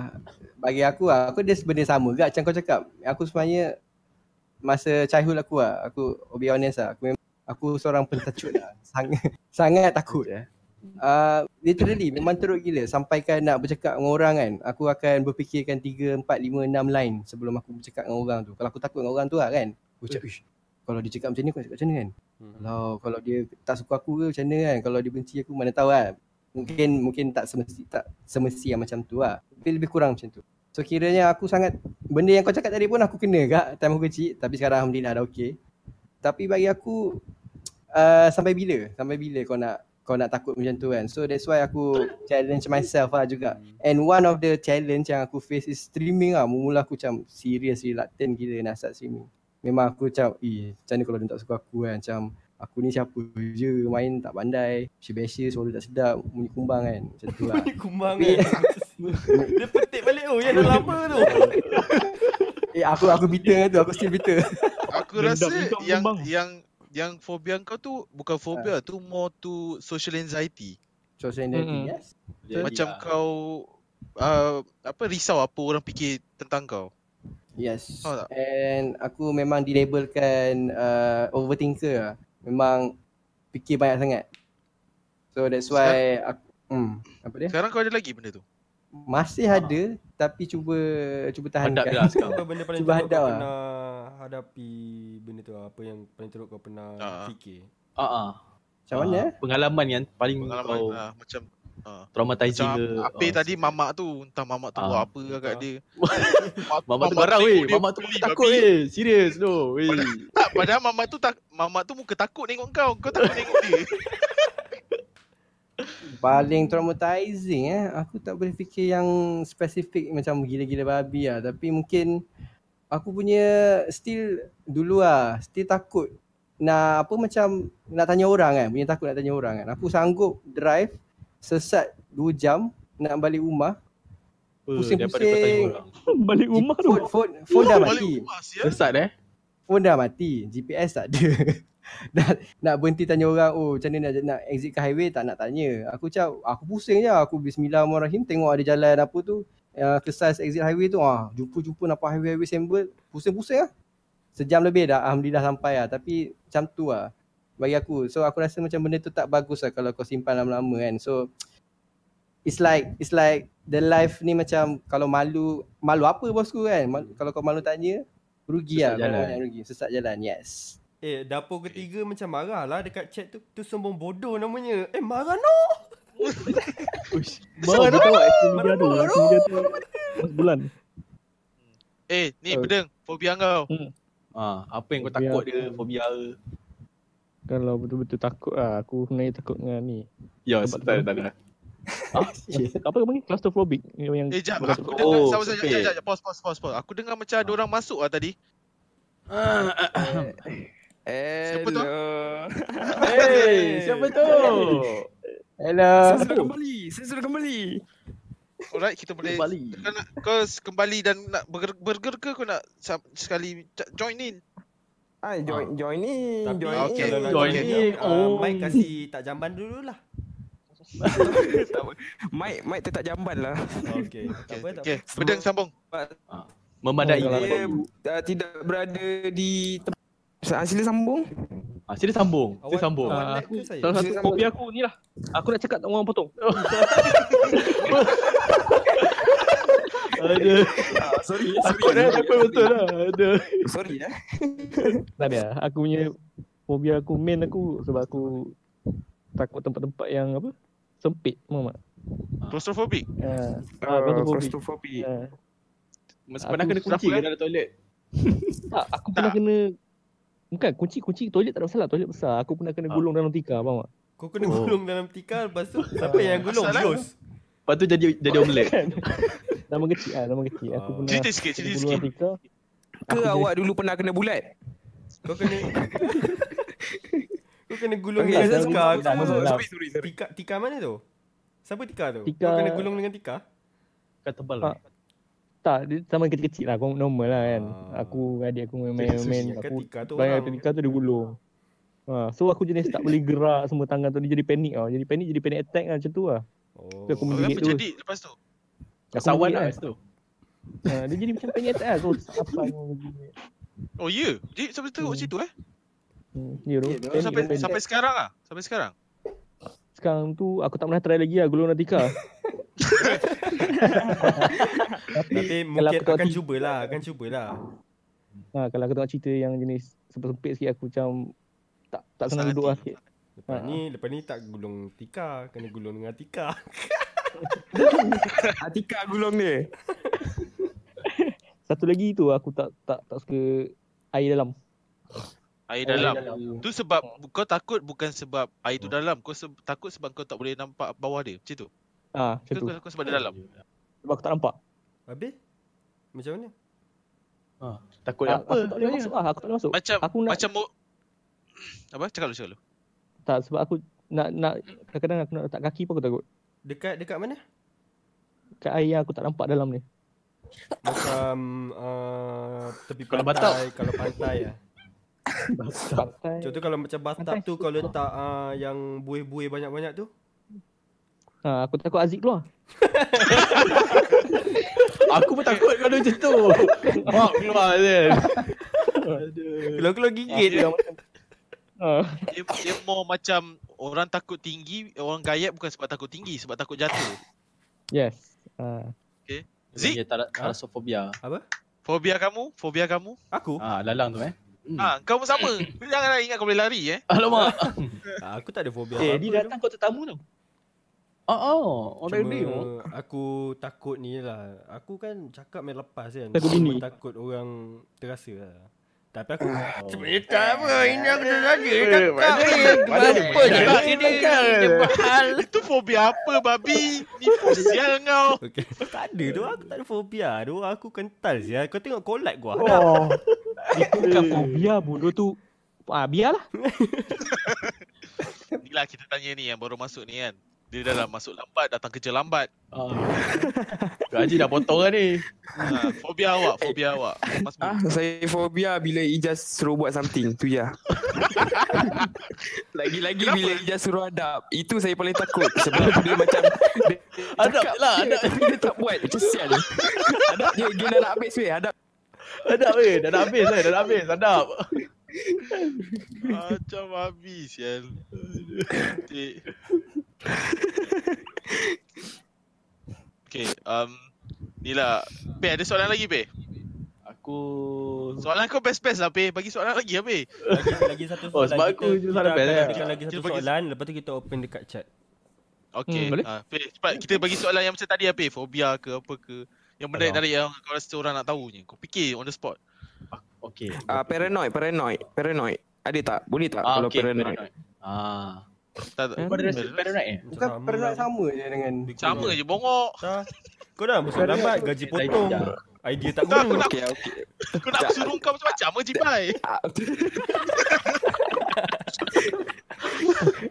bagi aku lah, aku dia benda sama gak macam kau cakap. Aku sebenarnya masa childhood aku lah, aku be honest lah, aku memang aku seorang pentacut lah. Sangat sangat takut. Eh. Uh, literally memang teruk gila sampaikan nak bercakap dengan orang kan aku akan berfikirkan 3 4 5 6 line sebelum aku bercakap dengan orang tu. Kalau aku takut dengan orang tu lah kan. Aku cakap, "Ish, kalau dia cakap macam ni aku cakap macam mana kan?" Hmm. Kalau kalau dia tak suka aku ke macam mana kan Kalau dia benci aku mana tahu kan Mungkin mungkin tak semesti tak semesti yang macam tu lah Tapi lebih kurang macam tu So kiranya aku sangat Benda yang kau cakap tadi pun aku kena kak Time aku kecil Tapi sekarang Alhamdulillah dah okey Tapi bagi aku uh, Sampai bila? Sampai bila kau nak kau nak takut macam tu kan. So that's why aku challenge myself lah juga. And one of the challenge yang aku face is streaming lah. Mula aku macam serious reluctant gila nak start streaming. Memang aku macam Eh macam mana kalau dia tak suka aku kan? Macam aku ni siapa je? Main tak pandai. Biasa-biasa suara tak sedap. Bunyi kumbang kan? Macam tu lah. Ni kumbang kan. Dia petik balik oh yang dah lama tu. Eh aku aku bitter tu. Aku still bitter. Aku rasa yang yang yang fobia kau tu bukan fobia tu more to social anxiety. Social anxiety Mm-mm. yes Jadi, Macam ah, kau uh, apa risau apa orang fikir tentang kau. Yes tak? And aku memang dilabelkan uh, overthinker lah Memang fikir banyak sangat So that's why aku, hmm, Apa dia? Sekarang kau ada lagi benda tu. Masih ada Tapi cuba Cuba tahan Hadap dia lah sekarang. Apa benda paling Cuba hadap lah. Pernah hadapi benda tu Apa yang paling teruk kau pernah Ah. fikir Ah, ah. Macam mana? Ah, Pengalaman yang paling Pengalaman kau ah, macam ah. traumatizing Macam ke. apa ah, tadi mamak tu Entah mamak tu Ah. buat apa kat dia Mamak tu barang weh. Mamak tu takut weh. Serius tu. Weh. Tak padahal mamak tu tak Mamak tu muka takut tengok kau Kau takut tengok dia Paling traumatizing eh Aku tak boleh fikir yang spesifik macam gila-gila babi lah Tapi mungkin Aku punya still dulu lah Still takut Nak apa macam Nak tanya orang kan Punya takut nak tanya orang kan Aku sanggup drive Sesat 2 jam Nak balik rumah Pusing-pusing. daripada kau tanya orang. Balik rumah tu. Phone, phone, phone dah Balik mati. Sesat eh. Phone dah mati GPS tak ada nak, nak berhenti tanya orang Oh macam mana nak, nak exit ke highway Tak nak tanya Aku macam Aku pusing je Aku bismillahirrahmanirrahim Tengok ada jalan apa tu uh, Kesas exit highway tu ah, Jumpa-jumpa nampak highway-highway sembel Pusing-pusing lah. Sejam lebih dah Alhamdulillah sampai lah. Tapi macam tu lah Bagi aku. So aku rasa macam benda tu tak bagus lah Kalau kau simpan lama-lama kan. So It's like It's like The life ni macam Kalau malu Malu apa bosku kan? Mal, Kalau kau malu tanya Rugi Sesat lah. jalan. banyak rugi Sesat jalan Yes. Eh dapur ketiga macam marah lah dekat chat tu. Tu sombong bodoh namanya. Eh marah no Uish. Baru aku tahu media tu. Aksen media tu. Mas bulan. Eh ni Oh. bedeng Fobia kau Ah, apa yang kau Fobia takut aku. dia? Fobia ke? Kalau betul-betul takut lah. Aku sebenarnya takut dengan ni. Ya, tak ada, tak ada. Apa kau panggil? Claustrophobic. Yang, Eh jap aku Oh, dengar Sabar sabar sepit. jap, jap, jap, Pause pause pause pause Aku dengar macam ada orang masuk lah tadi Siapa tu? Hey, siapa tu? Hello Saya sudah kembali. Saya sudah kembali. Alright kita boleh Bali. Kau nak kau kembali dan nak burger, burger ke kau nak sekali join in? Ah, join join ni, Tapi join okay. nak Join ni, ni oh. uh, Mike kasih tak jamban dulu lah tak apa. Mike, Mike tetap jamban lah. Okey. Tak apa, tak Okay, apa. bedeng sambung. Memadai. Oh, Saya uh, tidak berada di tempat. Ah, Sila sambung. Ah, sila sambung. Sila Awak- sambung. Ah, lag aku salah satu fobia aku ni lah. Aku nak cakap tak orang potong. Ada. Ah, sorry, Takut dah, takut betul lah. Ada. Sorry eh. Tak ada. Aku punya fobia aku main aku sebab aku takut tempat-tempat yang apa? Sempit, faham tak? Claustrophobic. Ah, Uh, ah, claustrophobic. claustrophobic. Ah, Masa Aku pernah kena kunci ke eh? dalam toilet? tak, aku pernah kena Bukan, kunci-kunci toilet tak ada masalah, toilet besar. Aku pernah kena Ah. gulung dalam tikar, faham tak? Kau kena Oh. gulung dalam tikar lepas tu siapa yang gulung? Yos. Lepas tu jadi jadi omelette. Nama kecil ah, nama kecil. Aku Ah. pernah Cerita sikit, cerita gulung sikit. dalam tikar. Ke Aku awak dulu pernah kena bulat? Kau kena Kau kena gulung Okay, dengan tikar. Sorry, sorry, sorry. Tikar tikar mana tu? Siapa tikar tu? Tikar- Kau kena gulung dengan tikar? Kan tebal. Ah. Tak, dia sama kecil-kecil lah, kau normal lah kan. Ah. Aku adik aku Jadi main-main, ingatkan aku tu bayar orang. tikar tu dia gulung. Ha, so aku jenis tak boleh gerak semua tangan tu dia jadi panik tau. Jadi panik jadi panic attack lah macam tu lah. Oh. So aku Oh, menjerit tu. jadi lepas tu? Aku Sawan lah kan. kat situ. Ha, dia jadi macam panic attack lah. So apa yang. Oh ya, yeah. jadi sampai teruk Hmm. situ eh? Hmm, ya tu. Ya tu, Panic, Sampai sampai sekarang ah, sampai sekarang. Sekarang tu aku tak pernah try lagi lah gulung tikar. Tapi mungkin aku akan ti- cubalah, akan cubalah. Ha, kalau aku tengok cerita yang jenis sempit-sempit sikit aku macam tak tak senang Sakit duduk lah sikit. Lepas Ah. ni, lepas ni tak gulung tikar, kena gulung dengan tikar. Atika gulung dia. Satu lagi tu aku tak tak tak suka air dalam. Air Air dalam. dalam. Tu sebab kau takut bukan sebab air tu dalam, kau se- takut sebab kau tak boleh nampak bawah dia. Macam tu. Ah, macam tu. kau takut sebab dia dalam? Sebab aku tak nampak. Habis? Macam mana? Takut Ah, apa? Aku tak boleh masuk ah, aku tak boleh masuk. Macam Aku nak macam mo- apa? Cakap dulu, cakap dulu. tak sebab aku nak nak kadang-kadang aku nak letak kaki pun aku takut. Dekat dekat mana? Kat air yang aku tak nampak dalam ni. Macam uh, tepi Kalau pantai, kalau pantai lah. Pantai. Contoh kalau macam bathtub tu kau letak uh, yang buih-buih banyak-banyak tu. Ha, aku takut Aziz keluar. Aku pun takut kalau macam tu. Mak keluar je. Kalau keluar gigit. Dia macam Ha. Dia, dia more macam orang takut tinggi, orang gayat bukan sebab takut tinggi, sebab takut jatuh. Yes. Ha. Zik, Dia tara- Thalassophobia. fobia kamu? Fobia kamu? Aku? Ah, lalang tu eh. Hmm. Ah, kau pun sama. Janganlah ingat kau boleh lari eh. Alamak. Ah, aku tak ada fobia Eh, dia tu. datang kau tetamu tau. Oh, oh. Orang Cuma dia. aku takut ni lah. Aku kan cakap main lepas kan. Takut Cuma bini. takut orang terasa lah. Tapi aku Oh. sebenarnya tak apa. Ini aku dah saja. Eh, Cakap mana- ni. Kenapa je cakap ni? Dia mahal. Itu fobia apa babi? Ni sial kau. Okay. Tak ada tu. Aku tak ada fobia tu. Aku kental je. Kau tengok collide gua. Itu bukan fobia bodoh tu. Ah, biarlah. Inilah kita tanya ni yang baru masuk ni kan. Dia dah masuk lambat, datang kerja lambat. Ah. Gaji dah potong kan ni. Ha, fobia awak, fobia awak. Mas Ah, saya fobia bila Ijaz suruh buat something. Tu ya. Lagi-lagi Kenapa? bila Ijaz suruh adab. Itu saya paling takut. Sebab dia macam... Dia, dia Adab cakap lah, dia, adab. Tapi dia tak buat. Macam sial. Adab dia, dia dah nak habis weh. Adab. Adap weh. Dah nak habis eh. Dah nak habis. Adap. Macam habis. Cik. Okay, um, ni lah. Pe, ada soalan lagi, Pe? Aku... Soalan kau best-best lah, Pe. Bagi soalan lagi lah, Pe. Lagi, lagi satu Oh, soalan. sebab kita, aku je kita soalan best, eh. adakan lagi Kita satu soalan. Lepas tu kita open dekat chat. Okay, Hmm, boleh? ha, Pe, cepat kita bagi soalan yang macam tadi lah, Pe. Fobia ke apa ke. Yang benda tadi yang kau rasa orang nak tahu je. Kau fikir on the spot. Okay. Ah, paranoid, paranoid, paranoid. Ada tak? Boleh tak Ah, kalau okay. paranoid? Paranoid. Ah. Tak, Hmm? Kau ada rasa paranoid eh? Bukan sama pernah lah. sama je dengan Sama je bongok. Tak. Kau dah masuk lambat. Gaji potong. Idea tak Tak, aku guna. nak, Okey, okey. aku nak suruh kau macam-macam je, Jipai. Ah,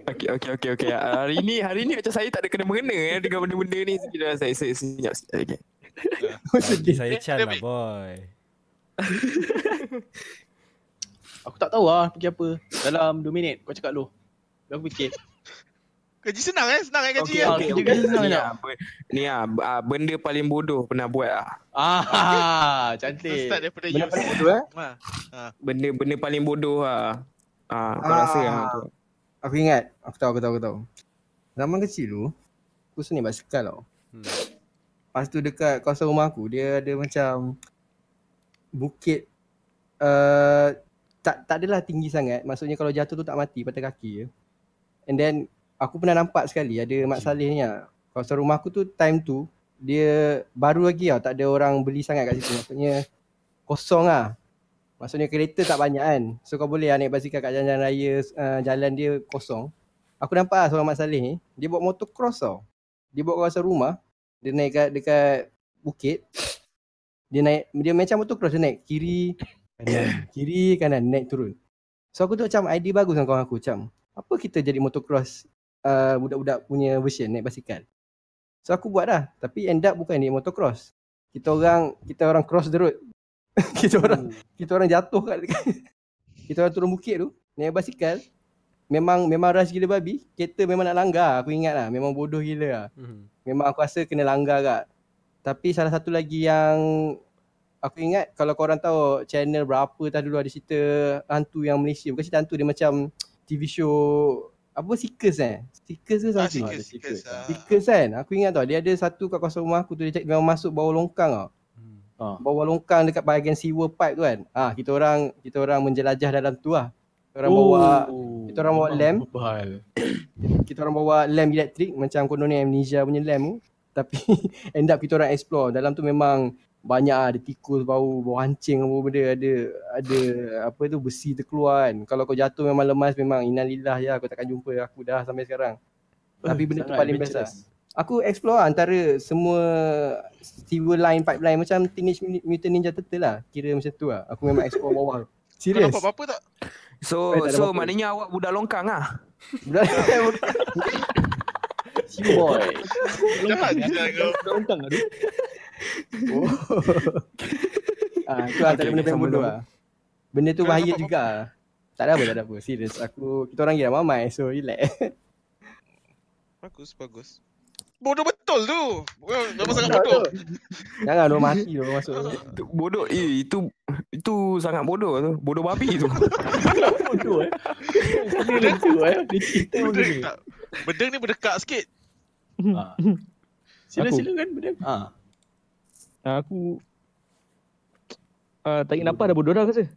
Okey okey okey okey. Ah, Hari ni hari ni macam saya tak ada kena mengena eh dengan benda-benda ni. Saya saya senyap sikit. Okey. Bagi saya Chan lah boy. Aku tak tahu lah fikir apa. Dalam 2 minit kau cakap. Biar Aku fikir. Kau Gaji senang eh, senang eh gaji Okey, eh. Ah, okey, kerja okey. gaji senang Ni ah, be- Ni ah, b- ah, benda paling bodoh pernah buat ah. Ah, Kita cantik. start daripada Benda paling bodoh eh. Ha. Benda benda paling bodoh ah. Ah, kau Ah. rasa ah tu. Aku ingat. Aku tahu, aku tahu, aku tahu. Zaman kecil tu, aku seni basikal tau. Hmm. Lepas tu dekat kawasan rumah aku, dia ada macam bukit uh, tak tak adalah tinggi sangat. Maksudnya kalau jatuh tu tak mati patah kaki je. And then aku pernah nampak sekali ada Mak Saleh ni lah. Kawasan rumah aku tu time tu dia baru lagi tau. Tak ada orang beli sangat kat situ. Maksudnya kosong lah. Maksudnya kereta tak banyak kan. So kau boleh lah naik basikal kat jalan-jalan raya uh, jalan dia kosong. Aku nampak lah seorang Mak Saleh ni. Dia buat motocross tau. Dia buat kawasan rumah. Dia naik kat, dekat bukit. Dia naik, dia macam motocross dia naik kiri, kanan, kiri, kanan, naik turun. So aku tu macam idea bagus dengan kawan aku. Macam apa kita jadi motocross uh, budak-budak punya version naik basikal. So aku buat dah. Tapi end up bukan ni motocross. Kita orang kita orang cross the road. kita orang kita orang jatuh kat kita orang turun bukit tu naik basikal. Memang memang rush gila babi. Kereta memang nak langgar. Aku ingat lah. Memang bodoh gila lah. Hmm. Memang aku rasa kena langgar kat. Tapi salah satu lagi yang aku ingat kalau korang tahu channel berapa tadi dulu ada cerita hantu yang Malaysia. Bukan cerita hantu dia macam TV show apa Seekers eh? Seekers ke Ah, something? sikit, sikit. ah. Seekers kan? Aku ingat tau dia ada satu kat kawasan rumah aku tu dia cakap memang masuk bawah longkang tau. Ah. Bawah longkang dekat bahagian sewer pipe tu kan. Ah kita orang kita orang menjelajah dalam tu lah. Kita orang bawa kita orang bawa hal? kita orang bawa lamp elektrik macam kononnya amnesia punya lamp tu. Tapi end up kita orang explore. Dalam tu memang banyak lah, ada tikus bau, bau hancing apa benda, ada ada apa tu besi terkeluar kan. Kalau kau jatuh memang lemas memang innalillah ya kau takkan jumpa aku dah sampai sekarang. Tapi benda tu paling best lah. Aku explore lah antara semua sewer line, pipeline macam Teenage Mutant Ninja Turtle lah. Kira macam tu lah. Aku memang explore bawah. Kau Serius. dapat apa-apa tak? So tak ada so maknanya awak budak longkang ah. Budak Si boy. Jangan jangan longkang ada. Oh. ah, tu antara Okay, benda paling sama bodoh sama. lah. Benda tu bahaya juga. lah. Tak ada apa, tak ada apa. Serius. Aku, kita orang gila mamai. So, relax. Bagus, bagus. Bodoh betul tu. Nama sangat bodoh. Jangan orang mati orang masuk. Bodoh eh itu itu sangat bodoh tu. Bodoh babi tu. Bodoh eh. Tu eh. Dia cerita benda ni. Berdekat sikit. Ah. Sila sila kan benda. Ah. Ah, Aku uh, tak ingat apa dah bodoh dah aku rasa.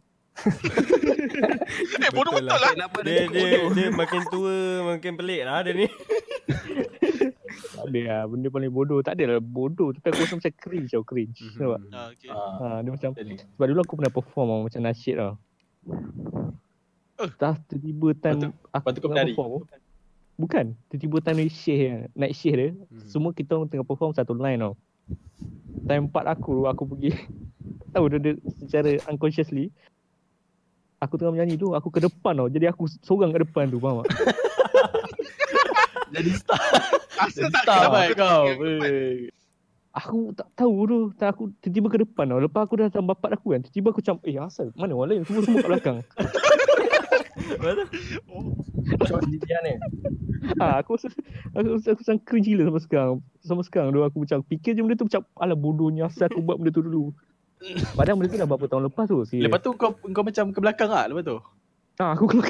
Eh, bodoh betul lah. Kenapa Dia, dia, dia makin tua makin pelik lah dia ni. Tak ada lah benda paling bodoh. Tak ada lah bodoh. Tapi aku rasa macam cringe tau cringe. Mhm. Nampak? Ah, okay. Ah. Ha, dia macam ni. sebab dulu aku pernah perform tau, macam nasyid tau. Eh. Dah tiba-tiba time Lepas aku tengah berlari? perform. Bukan, tiba-tiba time ni shift kan. Night shift dia. Mhm. Semua kita orang tengah perform satu line tau. Time part aku aku pergi tahu dia, dia secara unconsciously aku tengah menyanyi tu aku ke depan tau. Jadi aku seorang kat depan tu faham tak? Jadi star. Asal Jadi tak star kenapa kau. Weh. Aku tak tahu tu. Tak aku tiba-tiba ke depan tau. Lepas aku dah dalam bapat aku kan. Tiba-tiba aku macam eh asal mana orang lain semua semua kat belakang. Shot sendirian ni. ha, aku rasa aku, aku, aku macam cringe gila sampai sekarang. Sampai sekarang tu aku macam fikir je benda tu macam alah bodohnya asal aku buat benda tu dulu. Padahal benda tu dah berapa tahun lepas tu. serious. Lepas tu kau kau macam ke belakang ah lepas tu. ha, aku keluar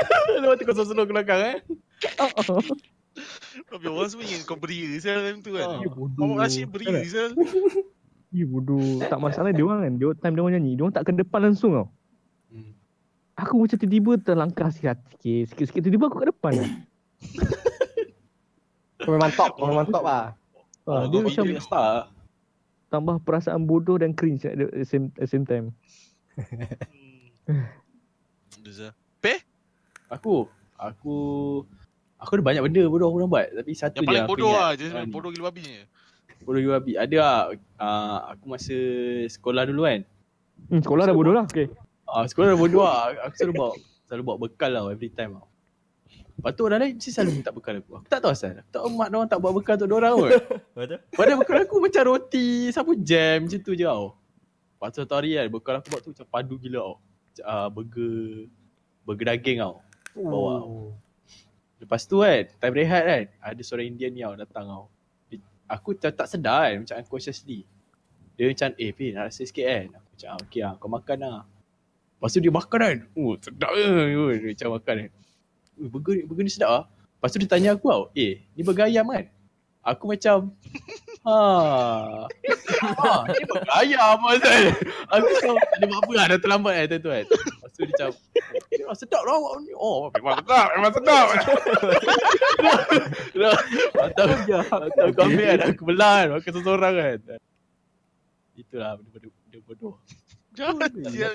lepas tu kau slow ke belakang eh. Tapi orang semua ingin kau beria sel time tu kan. Ya bodoh. Bawa nasi beria sel. Ya bodoh. Tak masalah dia orang kan. Dia time dia orang nyanyi, dia orang tak ke depan langsung tau. Hmm. Aku macam tiba-tiba terlangkah sikit sikit sikit, sikit. tiba-tiba aku kat depan. Kau memang top, kau memang top lah. Ha, dia Kau macam star. tambah perasaan bodoh dan cringe at the same, at same time. Hmm. Duza. Aku aku aku ada banyak benda bodoh aku nak buat tapi satu Yang je paling aku bodoh lah. Ah, ni. bodoh gila babinya. Bodoh gila babi. Ada lah uh, aku masa sekolah dulu kan. Hmm, sekolah dah bodoh lah. Okay. Ah sekolah dah bodoh lah. Aku selalu bawa selalu bawa bekal lah every time lah. Lepas tu orang lain mesti selalu minta bekal aku. Aku tak tahu asal. Aku tak tahu mak orang tak bawa bekal untuk orang kot. Betul? Padahal bekal aku macam roti, sapu jam macam tu je tau. Lepas tu satu hari kan bekal aku buat tu macam padu gila tau. Uh, burger burger daging tau. Bawa. Lepas tu kan, time rehat kan, ada seorang Indian ni tau datang tau. Aku tak, tak sedar kan, macam unconsciously. Dia macam, eh Pin, nak rasa sikit kan? Aku macam, ah, okay lah, kau makan lah. Lepas tu dia makan kan. Oh, sedap. Oh, Dia macam makan kan. Eh, burger, burger ni sedap lah. Lepas tu dia tanya aku tau, eh, ni burger ayam kan? Aku macam, ha. ha, ni burger ayam Azal. Aku macam, ada apa-apa lah, dah terlambat kan tu kan. Lepas tu dia macam, eh, sedap lah awak ni. Oh, memang sedap, memang sedap. Dah, Atau, atau kau ambil kan, aku belah kan, makan seorang kan. Itulah benda-benda benda bodoh. Jangan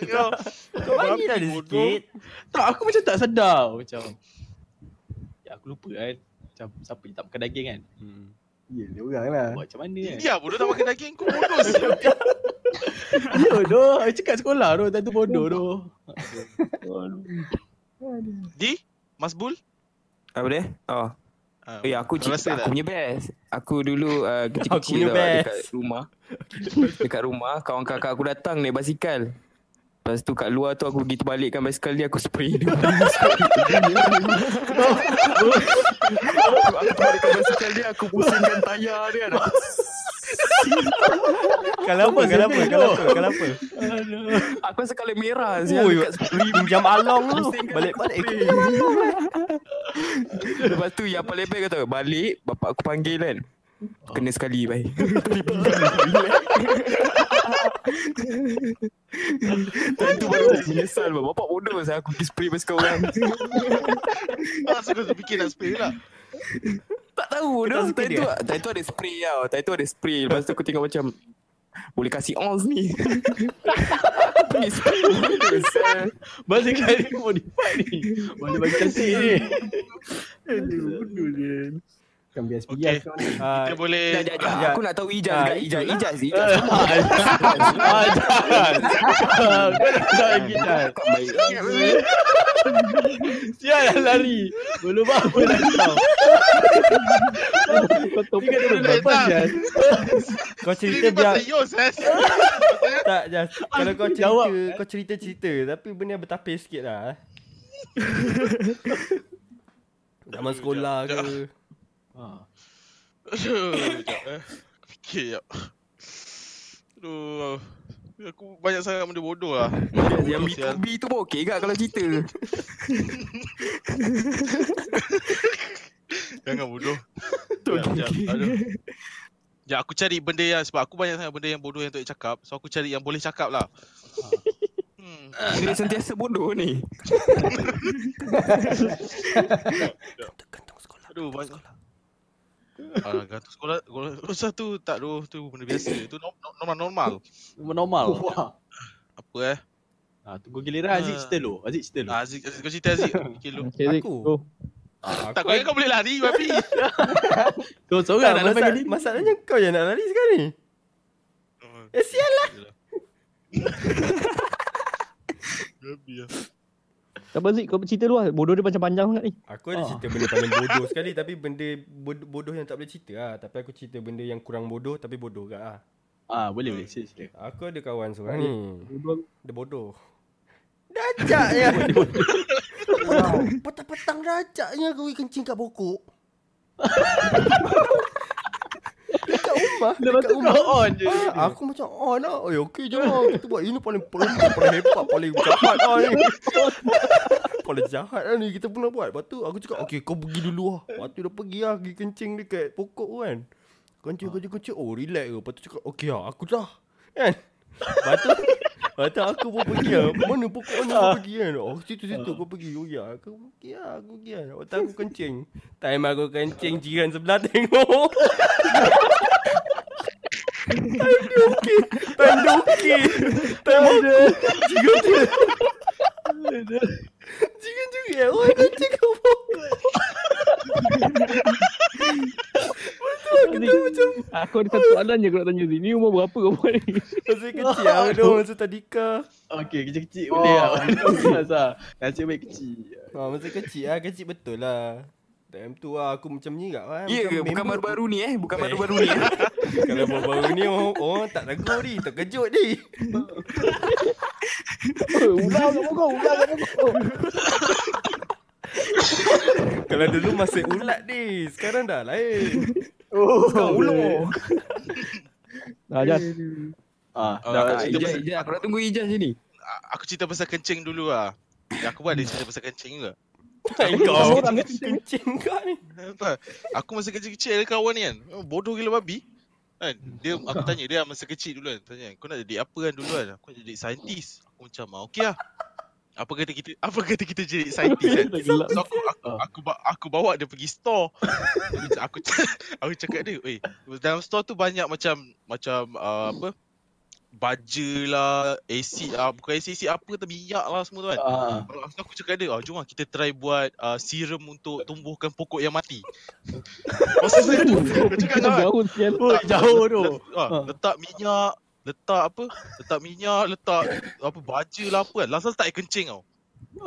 kau. Kau bagilah dia Bodoh. sikit. Tak, aku macam tak sedar macam. Ya aku lupa kan. Macam siapa yang tak makan daging kan. Hmm. Ya, dia orang lah. Buat macam mana kan. India bodoh tak makan daging kau bodoh sial. Ya doh, aku cakap sekolah doh, time tu bodoh doh. Di? Mas Bul? Apa dia? Oh. Ah, Eh aku kau cerita rasa aku tak? punya best. Aku dulu uh, Aku kecil-kecil tau, dekat rumah. dekat rumah kawan kakak aku datang naik basikal. Lepas tu kat luar tu aku pergi terbalikkan basikal dia aku spray dia. aku, aku terbalikkan basikal dia aku pusingkan tayar dia. Aku Kalau apa, kalau apa, kalau apa, kalau apa. Aku rasa colour merah spray. pinjam along tu. Balik-balik. Lepas tu yang paling best kata balik bapak aku panggil kan. Kena sekali baik. Time tu baru menyesal bah. Bapak bodoh saya aku pergi spray basikal orang. Masa kau terfikir nak spray lah. tak tahu dah. tak suka Time tu time tu ada spray tau. Time tu ada spray. Lepas tu aku tengok macam boleh kasih ons ni. Aku pergi spray. Balik kali modify ni. Boleh bagi cantik ni. Aduh, bodoh dia. Bukan bias Okey. bias kau ni. Ah, Kita boleh Sekejap, sekejap. Ya. Aku nak tahu Ijaz Ah, kat Ijaz. ikut lah. Ijaz, Ijaz. Ah, jangan. Kau dah dah. Sial dah lari. Belum apa dah kau. Kau tahu Ni kena tak. lepas Jan. Kau cerita biar eh. tak Jas. Kalau kau cerita, Jawab. kau cerita-cerita tapi benda bertapis sikit lah. eh. Zaman sekolah ke. Ha. Aduh, sekejap eh. Fikir sekejap. Aduh. Aku banyak sangat benda bodoh lah. Yang Bodoh, sial. B2B tu pun okey kat kalau cerita. Jangan bodoh. Sekejap, okey. sekejap. Aduh. Ya aku cari benda yang sebab aku banyak sangat benda yang bodoh yang tak boleh cakap. So aku cari yang boleh cakap lah. Hmm. Dia sentiasa bodoh ni. Aduh banyak. Ah, gantung sekolah, sekolah tu tak doh tu benda biasa. Tu no- no- normal normal. Normal. Apa eh? Ha, tunggu giliran Aziz Ah. cerita dulu. Aziz cerita. Ah, Aziz, Aziz kau cerita Aziz. Okay, Zik. Aku. Ah, Tak kau ingat kau boleh lari babi. Kau Tak, seorang nak ni. masalahnya kau yang nak lari sekarang ni. Eh sial lah. Babi lah. Tak apa Zik, kau cerita dulu lah. Bodoh dia macam panjang sangat ni. Aku ada Ah. cerita benda paling bodoh sekali tapi benda bod- bodoh yang tak boleh cerita lah. Tapi aku cerita benda yang kurang bodoh tapi bodoh juga lah. Ah, boleh boleh. Sila sila. Aku ada kawan seorang ni. Bodoh. Dia bodoh. Dajak ya. wow. Petang-petang dajaknya aku pergi kencing kat pokok. dekat rumah. Lepas Dekat tu rumah. kau on je. Ah, aku macam on lah. Oh, okey je lah. Kita buat ini paling paling, paling hebat, paling jahat lah ni. paling jahat lah ni kita pernah buat. Lepas tu aku cakap, okey kau pergi dulu lah. Lepas tu dia pergi lah, pergi kencing dekat pokok tu kan. Kencing, kencing, kencing. Oh, relax ke. Lepas tu cakap, okey lah, aku dah. Kan? Lepas tu, tu aku pun pergi lah. Mana pokok mana kau pergi kan? Oh, situ-situ kau pergi. Oh, ya. Aku pergi lah, aku pergi lah. Lepas tu aku kencing. Time aku kencing, jiran sebelah tengok. Time dia okey. Time dia okey. Time aku. Jiran dia. Jiran juga. Oh, kencing kau pokok. Zik, Aku ada satu soalan je aku nak tanya Zik. Ni umur berapa kau buat ni? Masa kecil aku dah masa tadika. Okey, kecil-kecil boleh lah. Masa. Nasib baik kecil. Ha, masa kecil ah kecil betul lah. Time tu lah aku macam menyirak lah. Ya Macam ke? Bukan baru-baru ni eh. Bukan baru-baru ni. eh. Kalau baru-baru ni orang, orang tak tegur ni. Terkejut ni. Ular kat muka, ular kat muka. Kalau dulu masih ulat ni, sekarang dah lain. Oh, Sekarang ulur. Ah, Jas. Ah, Oh, dah, dah, Ah, cerita Ijaz, pasal- Ijaz, aku nak tunggu Ijaz sini. Aku cerita pasal kencing dulu lah. Yang aku buat ada cerita pasal kencing juga. Kau Orang kencing kau ni. Apa? Aku masa kecil-kecil ada kawan ni kan. Oh, bodoh gila babi. Kan? Dia aku tanya dia masa kecil dulu kan. Tanya, kau nak jadi apa kan dulu kan? Aku nak jadi saintis. Aku macam, ah, okey lah. Apa kata kita apa kata kita jadi saintis kan? So aku aku, aku, ba- aku bawa dia pergi store. aku aku cakap dia, "Eh, dalam store tu banyak macam macam uh, apa? Baja lah, acid ah, bukan acid, acid apa tu minyak lah semua tu kan. ah, Lepas tu aku cakap dia, oh, jom lah kita try buat uh, serum untuk tumbuhkan pokok yang mati. Masa saya tu, aku cakap kan, Jauh sial. Oh, jauh tu. ah, letak minyak, letak apa, letak minyak, letak apa baja lah apa kan. Last letak air kencing tau.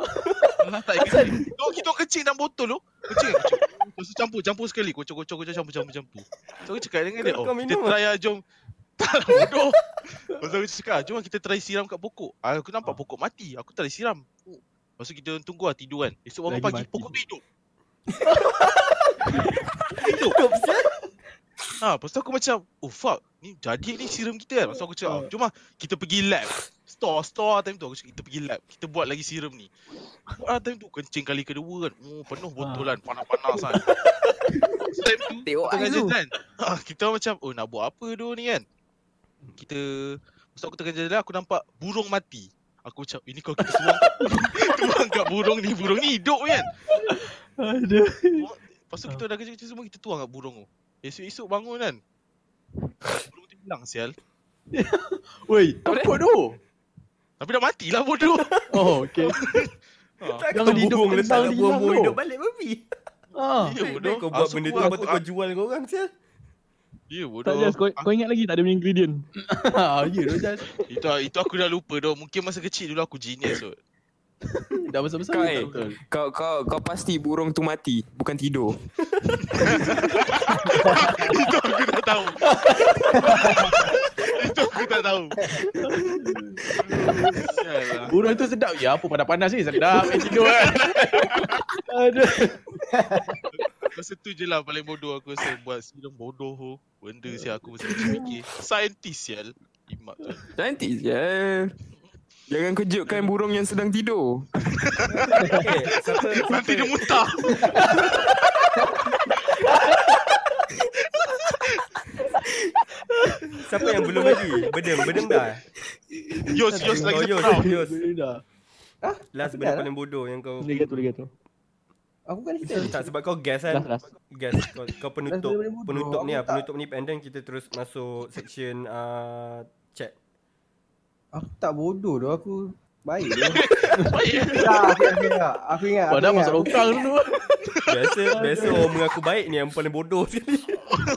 Last letak air kencing. Tu kita kencing dalam botol tu. Kencing, kencing. Lepas tu campur, campur sekali. Kocok, kocok, kocok, campur, campur, campur. So aku cakap dengan dia, oh kita try lah jom. Tak lah bodoh. Lepas tu aku cakap, jom lah kita try siram kat pokok. Ah, Aku nampak pokok mati. Aku try siram. Lepas tu kita tunggu lah tidur kan. Esok bangun pagi, pokok tu hidup. hidup. Ha, lepas tu aku macam, oh fuck, ni jadi ni serum kita kan. Lepas tu aku cakap, oh, jom lah kita pergi lab. Store, store time tu aku cakap kita pergi lab. Kita buat lagi serum ni. Lah time tu kencing kali kedua kan. Oh, penuh botol kan, panas-panas kan. Time tu, Tengok tengah air tu. jalan. Ha, kita macam, oh nak buat apa tu ni kan. Kita, masa aku tengah jalan aku nampak burung mati. Aku macam, ini kalau kita tuang, tuang kat burung ni, burung ni hidup kan. Aduh. Lepas tu kita dah kerja-kerja semua kita tuang kat burung tu. Esok-esok bangun kan. Burung tu hilang sial. Woi, apa tu? Tapi dah matilah bodoh. Oh, okey. ha. Tak Jangan kau hidup letak kentang kat hilang buang-buang tu. hidup balik babi. Ah. Ya bodoh. Kau buat benda tu lepas tu kau jual kau orang sial. Ya Tak bodoh. Jas, kau, Ah, kau ingat lagi tak dia punya ingredient? Ah, ya tu. Itu itu aku dah lupa doh. Mungkin masa kecil dulu aku genius tu. Dah besar-besar Kau, eh. Kau kau kau pasti burung tu mati, bukan tidur. itu aku tak tahu. itu aku tak tahu. Burung tu sedap. Ya apa panas-panas ni sedap main tidur kan. Aduh. Masa tu je lah paling bodoh aku rasa buat siram bodoh tu. Benda sial aku kecil fikir. Saintis sial. Imat tu. Nanti je. Jangan kejutkan burung yang sedang tidur. Okay, siapa Nanti dia muntah. siapa yang belum lagi? Bedem, bedem dah. Yos, Yos lagi Oh, Yos, tau. Yos. Dah. Last benda lah. paling bodoh yang kau Liga tu, liga tu. Aku kan kita. tak sebab kau guess kan. last. Guess kau, kau penutup penutup ni ah, tak- penutup ni and then kita terus masuk section uh, chat. Aku tak bodoh tu aku baik tu. Baik. tak, aku aku ingat. Aku ingat. Padahal ingat. masuk longkang dulu. Biasa biasa orang mengaku baik ni yang paling bodoh sekali.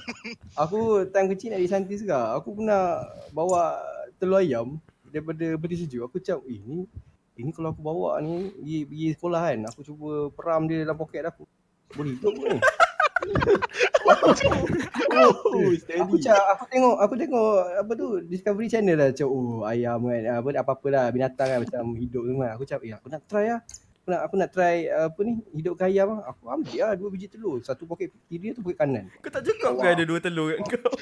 Aku time kecil nak jadi saintis juga. Aku pernah bawa telur ayam daripada peti sejuk. Aku cakap, eh ni ini kalau aku bawa ni pergi, pergi sekolah kan. Aku cuba peram dia dalam poket aku. Boleh hidup ke ni? Oh, Aku cak, aku tengok, aku tengok apa tu Discovery Channel lah cak, oh ayam kan, apa apa-apa lah binatang kan macam hidup tu kan. Aku cakap, eh aku nak try lah. Aku nak aku nak try apa ni hidupkan ayam lah. Aku ambil lah dua biji telur, satu poket kiri, satu poket kanan. Kau tak cakap kau ada dua telur kat kau.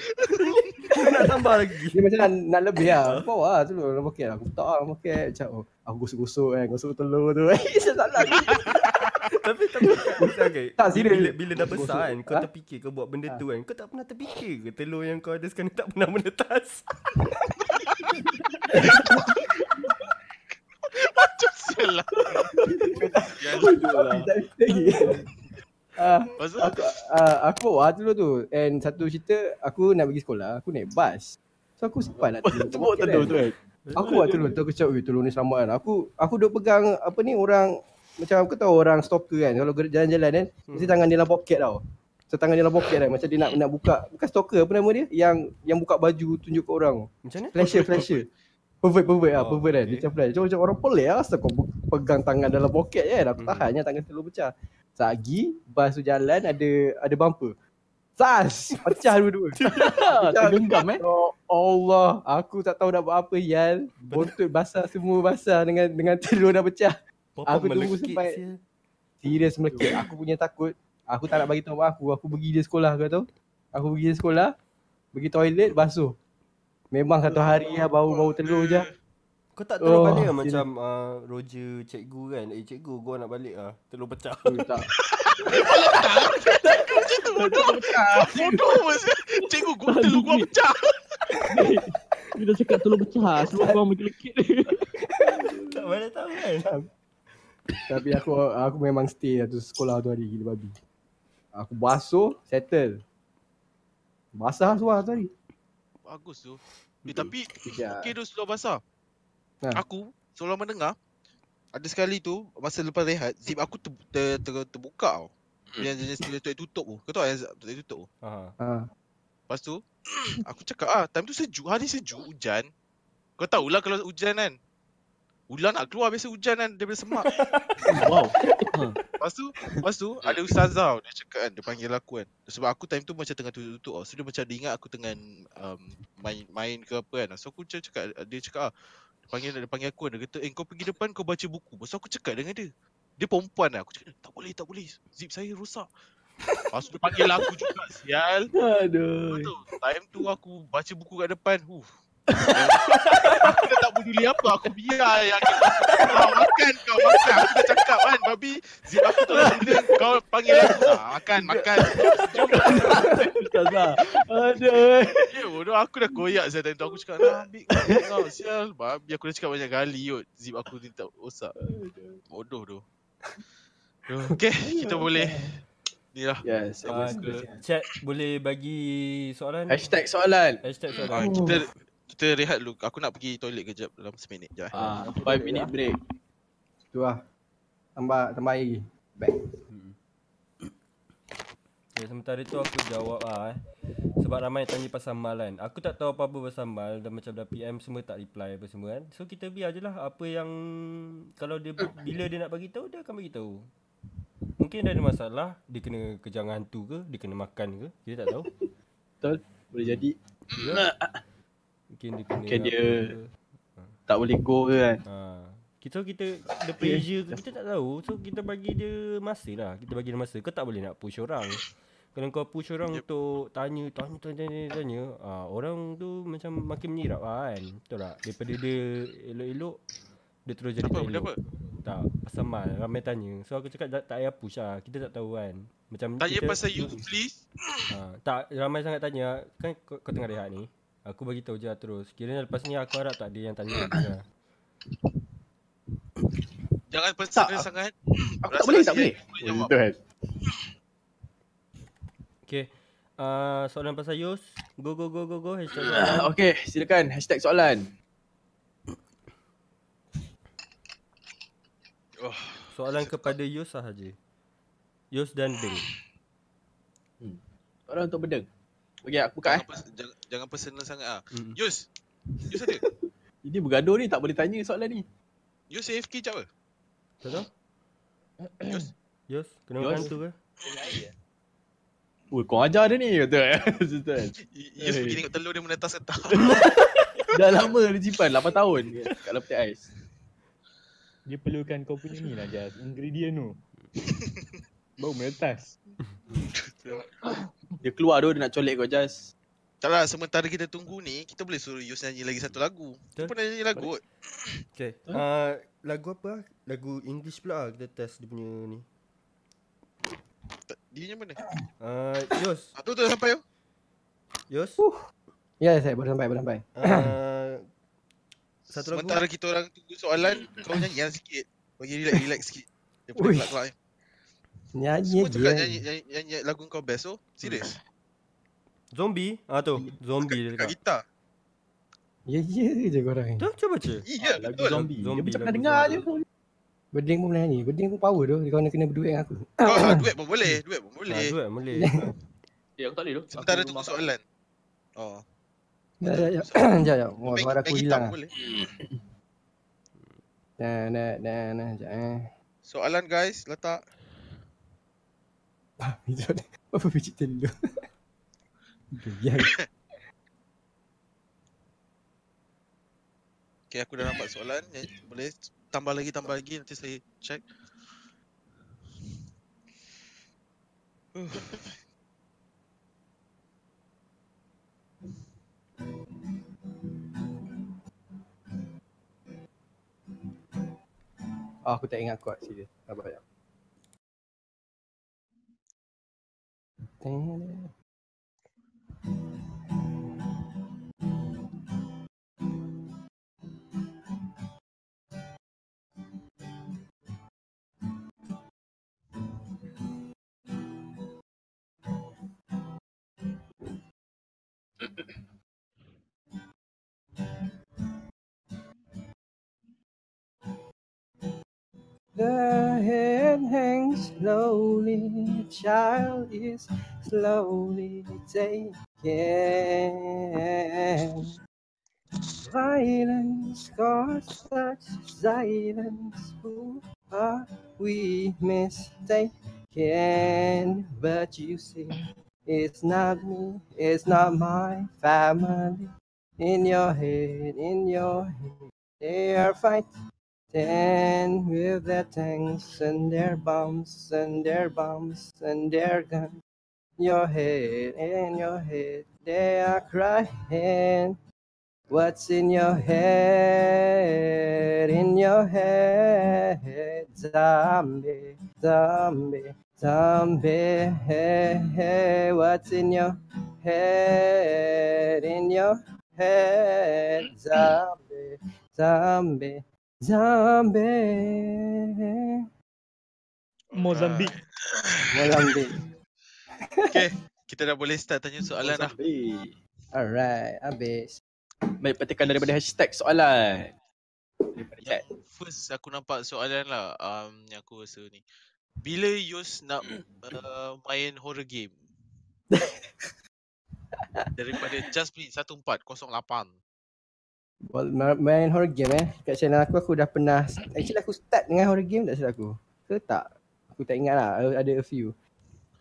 Kau nak tambah lagi. Dia macam nak, nak lebih lah. Aku bawa lah telur dalam poket lah. Aku letak lah poket. Macam oh, aku gosok-gosok kan, gosok telur tu. Eh, salah. Tapi tapi okay. Tak, serius. Bila, bila dah besar kan kau Ha? terfikir kau buat benda Ha. tu kan. Kau tak pernah terfikir ke telur yang kau ada sekarang tak pernah menetas. Macam sial lah. Sial. Tak bisa lagi. Ah, Pasal aku uh, aku bawa telur tu and satu cerita aku nak pergi sekolah aku naik bas so aku sempat nak telur Tepuk telur tu kan. aku buat telur tu aku cakap "Ui, telur ni selamat kan aku aku duk pegang apa ni orang macam aku tahu orang stalker kan kalau jalan-jalan kan mesti tangan dia dalam poket tau. So tangan dia dalam poket kan macam dia nak nak buka. Bukan stalker apa nama dia? Yang yang buka baju tunjuk ke orang. Macam mana? flasher flasher. pervert pervert ah Oh, pervert kan. macam flash. Macam, orang pelik lah asal kau pegang tangan dalam poket kan. Aku Hmm. tahan je tangan telur pecah. Sagi bas tu jalan ada ada bumper. Sas! Pecah dua-dua. Tergenggam eh. Oh Allah aku tak tahu nak buat apa Yal Bontot basah semua basah dengan dengan telur dah pecah Papa Aku tunggu sampai-. Serius melekit. Aku punya takut. Aku tak nak bagi tahu aku. Aku pergi dia sekolah kau tahu. Aku pergi dia sekolah. Pergi toilet basuh. Memang satu hari lah bau-bau telur je. Kau tak terus Oh, balik lah macam uh, Roger cikgu kan. Eh cikgu gua nak balik lah. Telur pecah. Oh, tak. Bodoh mas. Cikgu gua telur gua pecah. Dia dah cakap telur pecah. Sebab kau ambil lekit tak mana tahu kan. Tapi aku aku memang stay satu sekolah tu hari gila babi. Aku basuh, settle. Basah semua tu hari. Bagus tu. Eh, tapi Sekejap. okey tu seluar basah. Ha. Aku seolah mendengar ada sekali tu masa lepas rehat zip aku ter, ter, ter, terbuka tau. Yang jenis dia tutup tu. Kau tahu yang tutup tu. Ha. Ha. Lepas tu aku cakap ah time tu sejuk, hari sejuk hujan. Kau tahulah kalau hujan kan. Ular nak keluar biasa hujan kan daripada semak. Wow. Lepas tu, lepas tu ada ustazah dia cakap kan, dia panggil aku kan. Sebab aku time tu macam tengah tutup-tutup tau. So dia macam dia ingat aku tengah um, main main ke apa kan. So aku macam cakap, dia cakap ah, dia panggil dia panggil aku kan. Dia kata, eh kau pergi depan kau baca buku. Tu aku cakap dengan dia. Dia perempuan lah. Aku cakap, tak boleh, tak boleh. Zip saya rosak. Lepas tu dia panggil aku juga, sial. Aduh. Time tu aku baca buku kat depan. Huh. Aku tak peduli apa. Aku biar yang kau makan kau makan. Aku dah cakap kan babi. Zip aku tu bila kau panggil aku. Ah, makan, makan. Ustazah. Aduh. Eh, bodoh aku dah koyak saya time tu. Aku cakap, nah ambil kau. Sial. Babi aku dah cakap banyak kali kot. Zip aku ni tak rosak. Bodoh tu. Okay, kita boleh. Ni lah. Yes. Uh, chat boleh bagi soalan? Hashtag soalan. Hashtag Ah, soalan. kita kita rehat dulu. Aku nak pergi toilet kejap dalam seminit je. Ah, 5 minute break. Tu lah. Tambah tambah air lagi. Back. Okay, sementara tu aku jawab lah eh. Sebab ramai tanya pasal mal kan. Aku tak tahu apa-apa pasal mal dan macam dah PM semua tak reply apa semua kan. So kita biar je lah apa yang kalau dia bila dia nak bagi tahu dia akan bagi tahu. Mungkin dia ada masalah, dia kena kejang hantu ke, dia kena makan ke, kita tak tahu. Betul? Boleh jadi Mungkin dia kena Mungkin apa dia ke. tak boleh go ke kan. Ha. Kita kita ada pressure kita tak tahu. So kita bagi dia masa lah. Kita bagi dia masa. Kau tak boleh nak push orang. Kalau kau push orang Yep. untuk tanya tanya tanya tanya, tanya ah orang tu macam makin menyirap lah kan. Betul tak? Daripada dia elok-elok dia terus jadi Apa, tak elok. apa? Tak, pasal mal ramai tanya. So aku cakap tak, tak payah push lah. Kita tak tahu kan. Macam Tanya kita, pasal you please. Ha, tak ramai sangat tanya kan kau, kau tengah rehat ni. Aku bagi tahu je lah terus. Kiranya lepas ni aku harap tak ada yang tanya lagi lah. Jangan personal Tak, sangat. Aku tak boleh, tak boleh. Jawab. Betul. Okay. Uh, soalan pasal Yus. Go go go go go. Hashtag soalan. Okay, silakan hashtag soalan. Oh, Soalan kepada Yus sahaja. Yus dan Deng. Soalan untuk bedeng. Okay, aku buka eh. jangan, pers- jangan, jangan personal sangat ah. Mm. Yus. Yus ada. Ini bergaduh ni tak boleh tanya soalan ni. Yus AFK jap ke? Tak tahu? Yus. Yus, kena makan tu ke? Oh, kau ajar dia ni. Betul. Betul. Y- Yus Hey. pergi tengok telur dia menetas entah. Dah lama dia simpan 8 tahun kat dalam peti ais. Dia perlukan kau punya ni lah Jas. Ingredient tu. Bau meretas. Dia keluar tu dia nak colek kau just. tak lah, sementara kita tunggu ni, kita boleh suruh Yus nyanyi lagi satu lagu. Betul. Dia pernah nyanyi lagu kot. Okay. Uh, lagu apa? lah? Lagu English pula lah kita test dia punya ni. Dia yang mana? Uh, Yus. Ah, tu tu sampai tu. Yus. Ya, saya baru sampai, baru sampai. Uh, satu lagu. Sementara kita orang tunggu soalan, kau nyanyi lah sikit. Bagi relax relax sikit. Dia boleh kelak-kelak ni. Nyanyi Semua cakap kan. nyanyi, nyanyi, nyanyi lagu kau best tu. Serius. Zombie. Ah tu. Zombie dia cakap. gitar. Ya, ya je korang ni. Tu cuba baca. Iya, lagu betul. zombie. Dia Zombie, macam pernah dengar je. zombie. Berding pun boleh nyanyi. Berding pun power tu. Dia kena kena berduet dengan aku. Kau ah, duet pun boleh, duet pun Ah, boleh. duet boleh. Ya, aku tak boleh tu. Sementara tunggu soalan. Oh. Ya, ya, ya. Sekejap, sekejap. Oh, Main, suara aku hilang. pun ah. boleh. Nah, nah, nah, nah. Sekejap eh. Soalan guys, letak. Itu ada. Apa biji telur? Ya. Okay, aku dah nampak soalan. Ya, Boleh tambah lagi, tambah lagi. Nanti saya check. Oh, aku tak ingat kuat serius. Sabar ya. The child is slowly taken. Violence caused such silence. Who are we mistaken? But you see, it's not me, it's not my family. In your head, in your head, they are fighting. Stand with their tanks and their bombs and their bombs and their guns. Your head, in your head, they are crying. What's in your head? In your head, zombie, zombie, zombie. Hey, hey, what's in your head? In your head, zombie, zombie. Zombie. Mozambik. Mozambik. Okay, kita dah boleh start tanya soalan dah. Alright, habis. Baik, petikan daripada hashtag soalan. Daripada chat. First aku nampak soalan lah um, yang aku rasa ni. Bila Yus nak uh, main horror game? Daripada Jasmine 1408. Well, ma- main horror game eh. Kat channel aku aku dah pernah actually aku start dengan horror game tak silap aku. Ke tak? Aku tak ingat lah. Ada a few.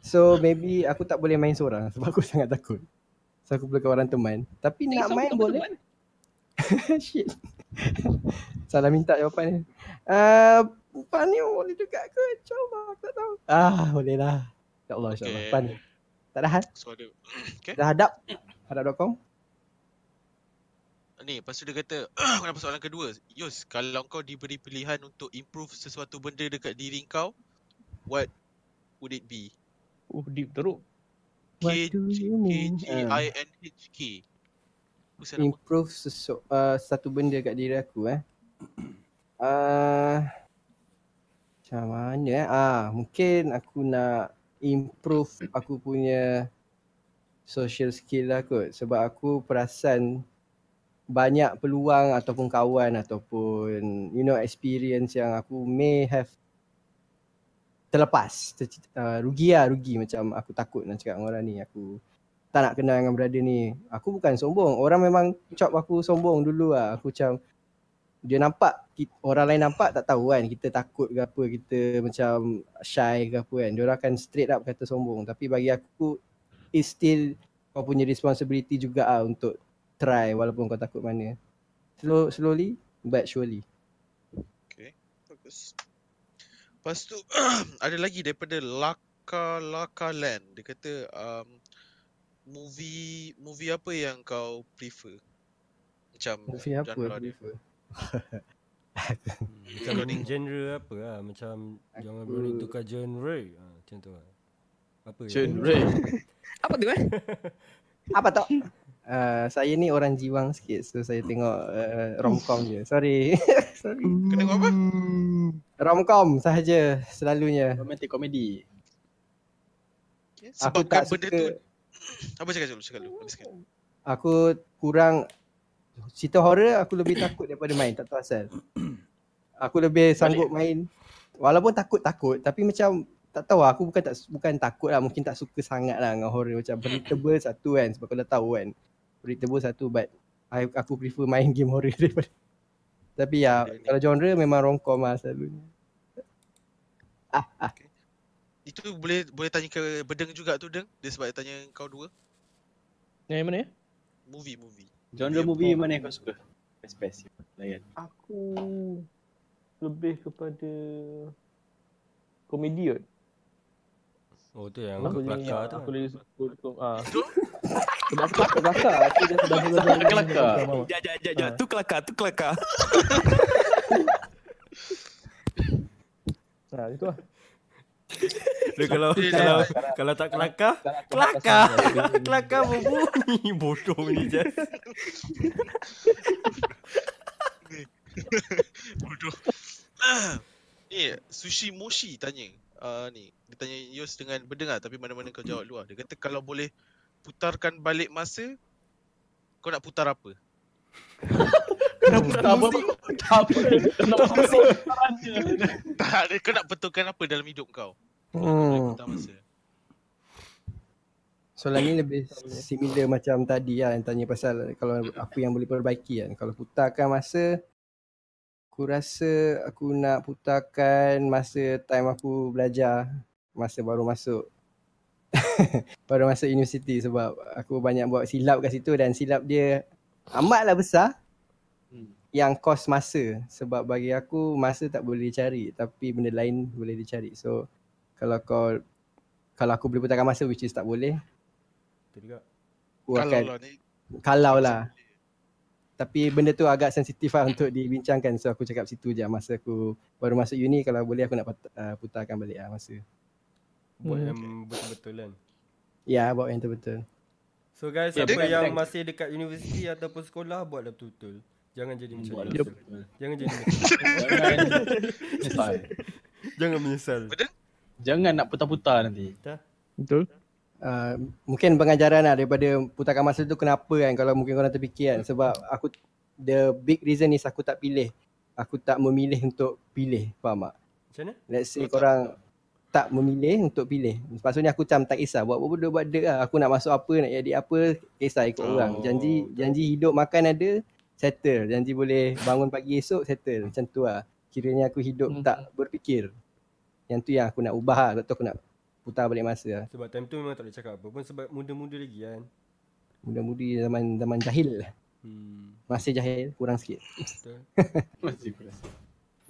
So maybe aku tak boleh main seorang sebab aku sangat takut. So aku perlukan orang teman. Tapi nak main boleh. Shit. Salah minta jawapan ni. Uh, Pan ni boleh juga ke? InsyaAllah aku tak tahu. Ah boleh lah. InsyaAllah insyaAllah. Okay. Pan. Tak dah had? So ada Okay Dah hadap? Hadap.com? Ni lepas tu dia kata Aku nampak soalan kedua Yus Kalau kau diberi pilihan untuk improve sesuatu benda dekat diri kau What would it be? Oh, deep teruk. K? Ah. G I N H K nama? improve sesu- uh, satu benda kat diri aku eh. Uh, macam mana eh? Ah, mungkin aku nak improve aku punya social skill lah kot sebab aku perasan banyak peluang ataupun kawan ataupun you know experience yang aku may have terlepas ter, uh, rugi lah rugi. Macam aku takut nak cakap dengan orang ni aku tak nak kenal dengan brother ni. Aku bukan sombong. Orang memang cop aku sombong dulu lah. Aku macam dia nampak orang lain nampak tak tahu kan kita takut ke apa kita macam shy ke apa kan. Dia orang akan straight up kata sombong. Tapi bagi aku it's still kau punya responsibility juga ah untuk try walaupun kau takut mana. Slow slowly but surely. Okay Bagus. Lepas tu Ada lagi daripada Laka Laka Land. Dia kata um, Movie Movie apa yang kau prefer? Macam movie apa genre aku dia. prefer? Macam genre apa lah. Macam Jangan berani tukar genre. Ha, Macam tu lah. Apa Genre. Apa tu eh? apa tak Uh, saya ni orang jiwang sikit so saya tengok uh, romcom je. Sorry. Sorry. Kau tengok apa? Romcom sahaja selalunya. Romantic comedy. Okay. Aku tak benda suka tu Apa cakap dulu? Cakap dulu Habiskan aku kurang cerita horror aku lebih takut daripada main tak tahu asal. Aku lebih sanggup main walaupun takut-takut tapi macam tak tahu lah, aku bukan tak bukan takut lah mungkin tak suka sangat lah dengan horror macam predictable satu kan sebab kau dah tahu kan. Predictable satu but I, aku prefer main game horror daripada tapi ya ni. kalau genre memang romcom lah selalunya. Itu boleh boleh tanya ke Bedeng juga tu Deng Dia sebab dia tanya kau dua Yang mana ya? Movie movie Genre movie mana yang kau suka? Best best. Layan. Aku lebih kepada komedi kot. Oh tu yang Aku kelakar tu. aku lagi suka. Ah. Sebab aku tak kelakar. Aku dah dah dah dah. kelakar? Jap, jap, jap, jap. Tu kelakar, tu kelakar. Ha, itu lah. Dia kalau kalau dah- kalau tak kelakar, kelakar. kelakar berbunyi. Bodoh ni je. Bodoh. ni Sushi Moshi tanya. Uh, ni dia tanya Yus dengan berdengar tapi mana-mana kau jawab dulu lah. Dia kata kalau boleh putarkan balik masa kau nak putar apa? Tak apa. Tak apa. tak ada kau nak betulkan apa dalam hidup kau? Kau Hmm. putar masa. Soalan ni lebih similar macam tadi lah yang tanya pasal kalau apa yang boleh perbaiki kan. Kalau putarkan masa, aku rasa aku nak putarkan masa time aku belajar, masa baru masuk. baru masuk universiti sebab aku banyak buat silap kat situ dan silap dia amatlah besar Hmm. yang kos masa sebab bagi aku masa tak boleh dicari tapi benda lain boleh dicari. So kalau kau kalau aku boleh putarkan masa which is tak boleh Tu juga. aku Kalau akan lah ni kalau lah tapi benda tu agak sensitif lah untuk dibincangkan so aku cakap situ je masa aku baru masuk uni kalau boleh aku nak uh, putarkan balik lah masa Buat Hmm. yang betul-betul kan. ya bawa yang tu betul So guys, siapa betul. yang masih dekat universiti ataupun sekolah buatlah betul-betul. Jangan jadi macam Buat betul. Jangan jadi macam Jangan menyesal. Jangan menyesal. Jangan nak putar-putar nanti. Betul? uh, mungkin pengajaran lah daripada putarkan masa tu kenapa kan kalau mungkin korang terfikir kan sebab aku the big reason is aku tak pilih aku tak memilih untuk pilih faham tak Macam mana? let's say korang tak memilih untuk pilih. Maksudnya aku macam tak kisah buat apa benda buat dek lah. Aku nak masuk apa, nak jadi apa, kisah ikut Oh, orang. Janji janji hidup makan ada, settle. Janji boleh bangun pagi esok, settle. Macam tu lah. Kiranya aku hidup Hmm. tak berfikir. Yang tu yang aku nak ubah lah. Tu aku nak putar balik masa lah. Sebab time tu memang tak boleh cakap apa pun sebab muda-muda lagi kan. Muda-mudi zaman zaman jahil lah. Hmm. Masih jahil, kurang sikit. Betul. Masih kurang.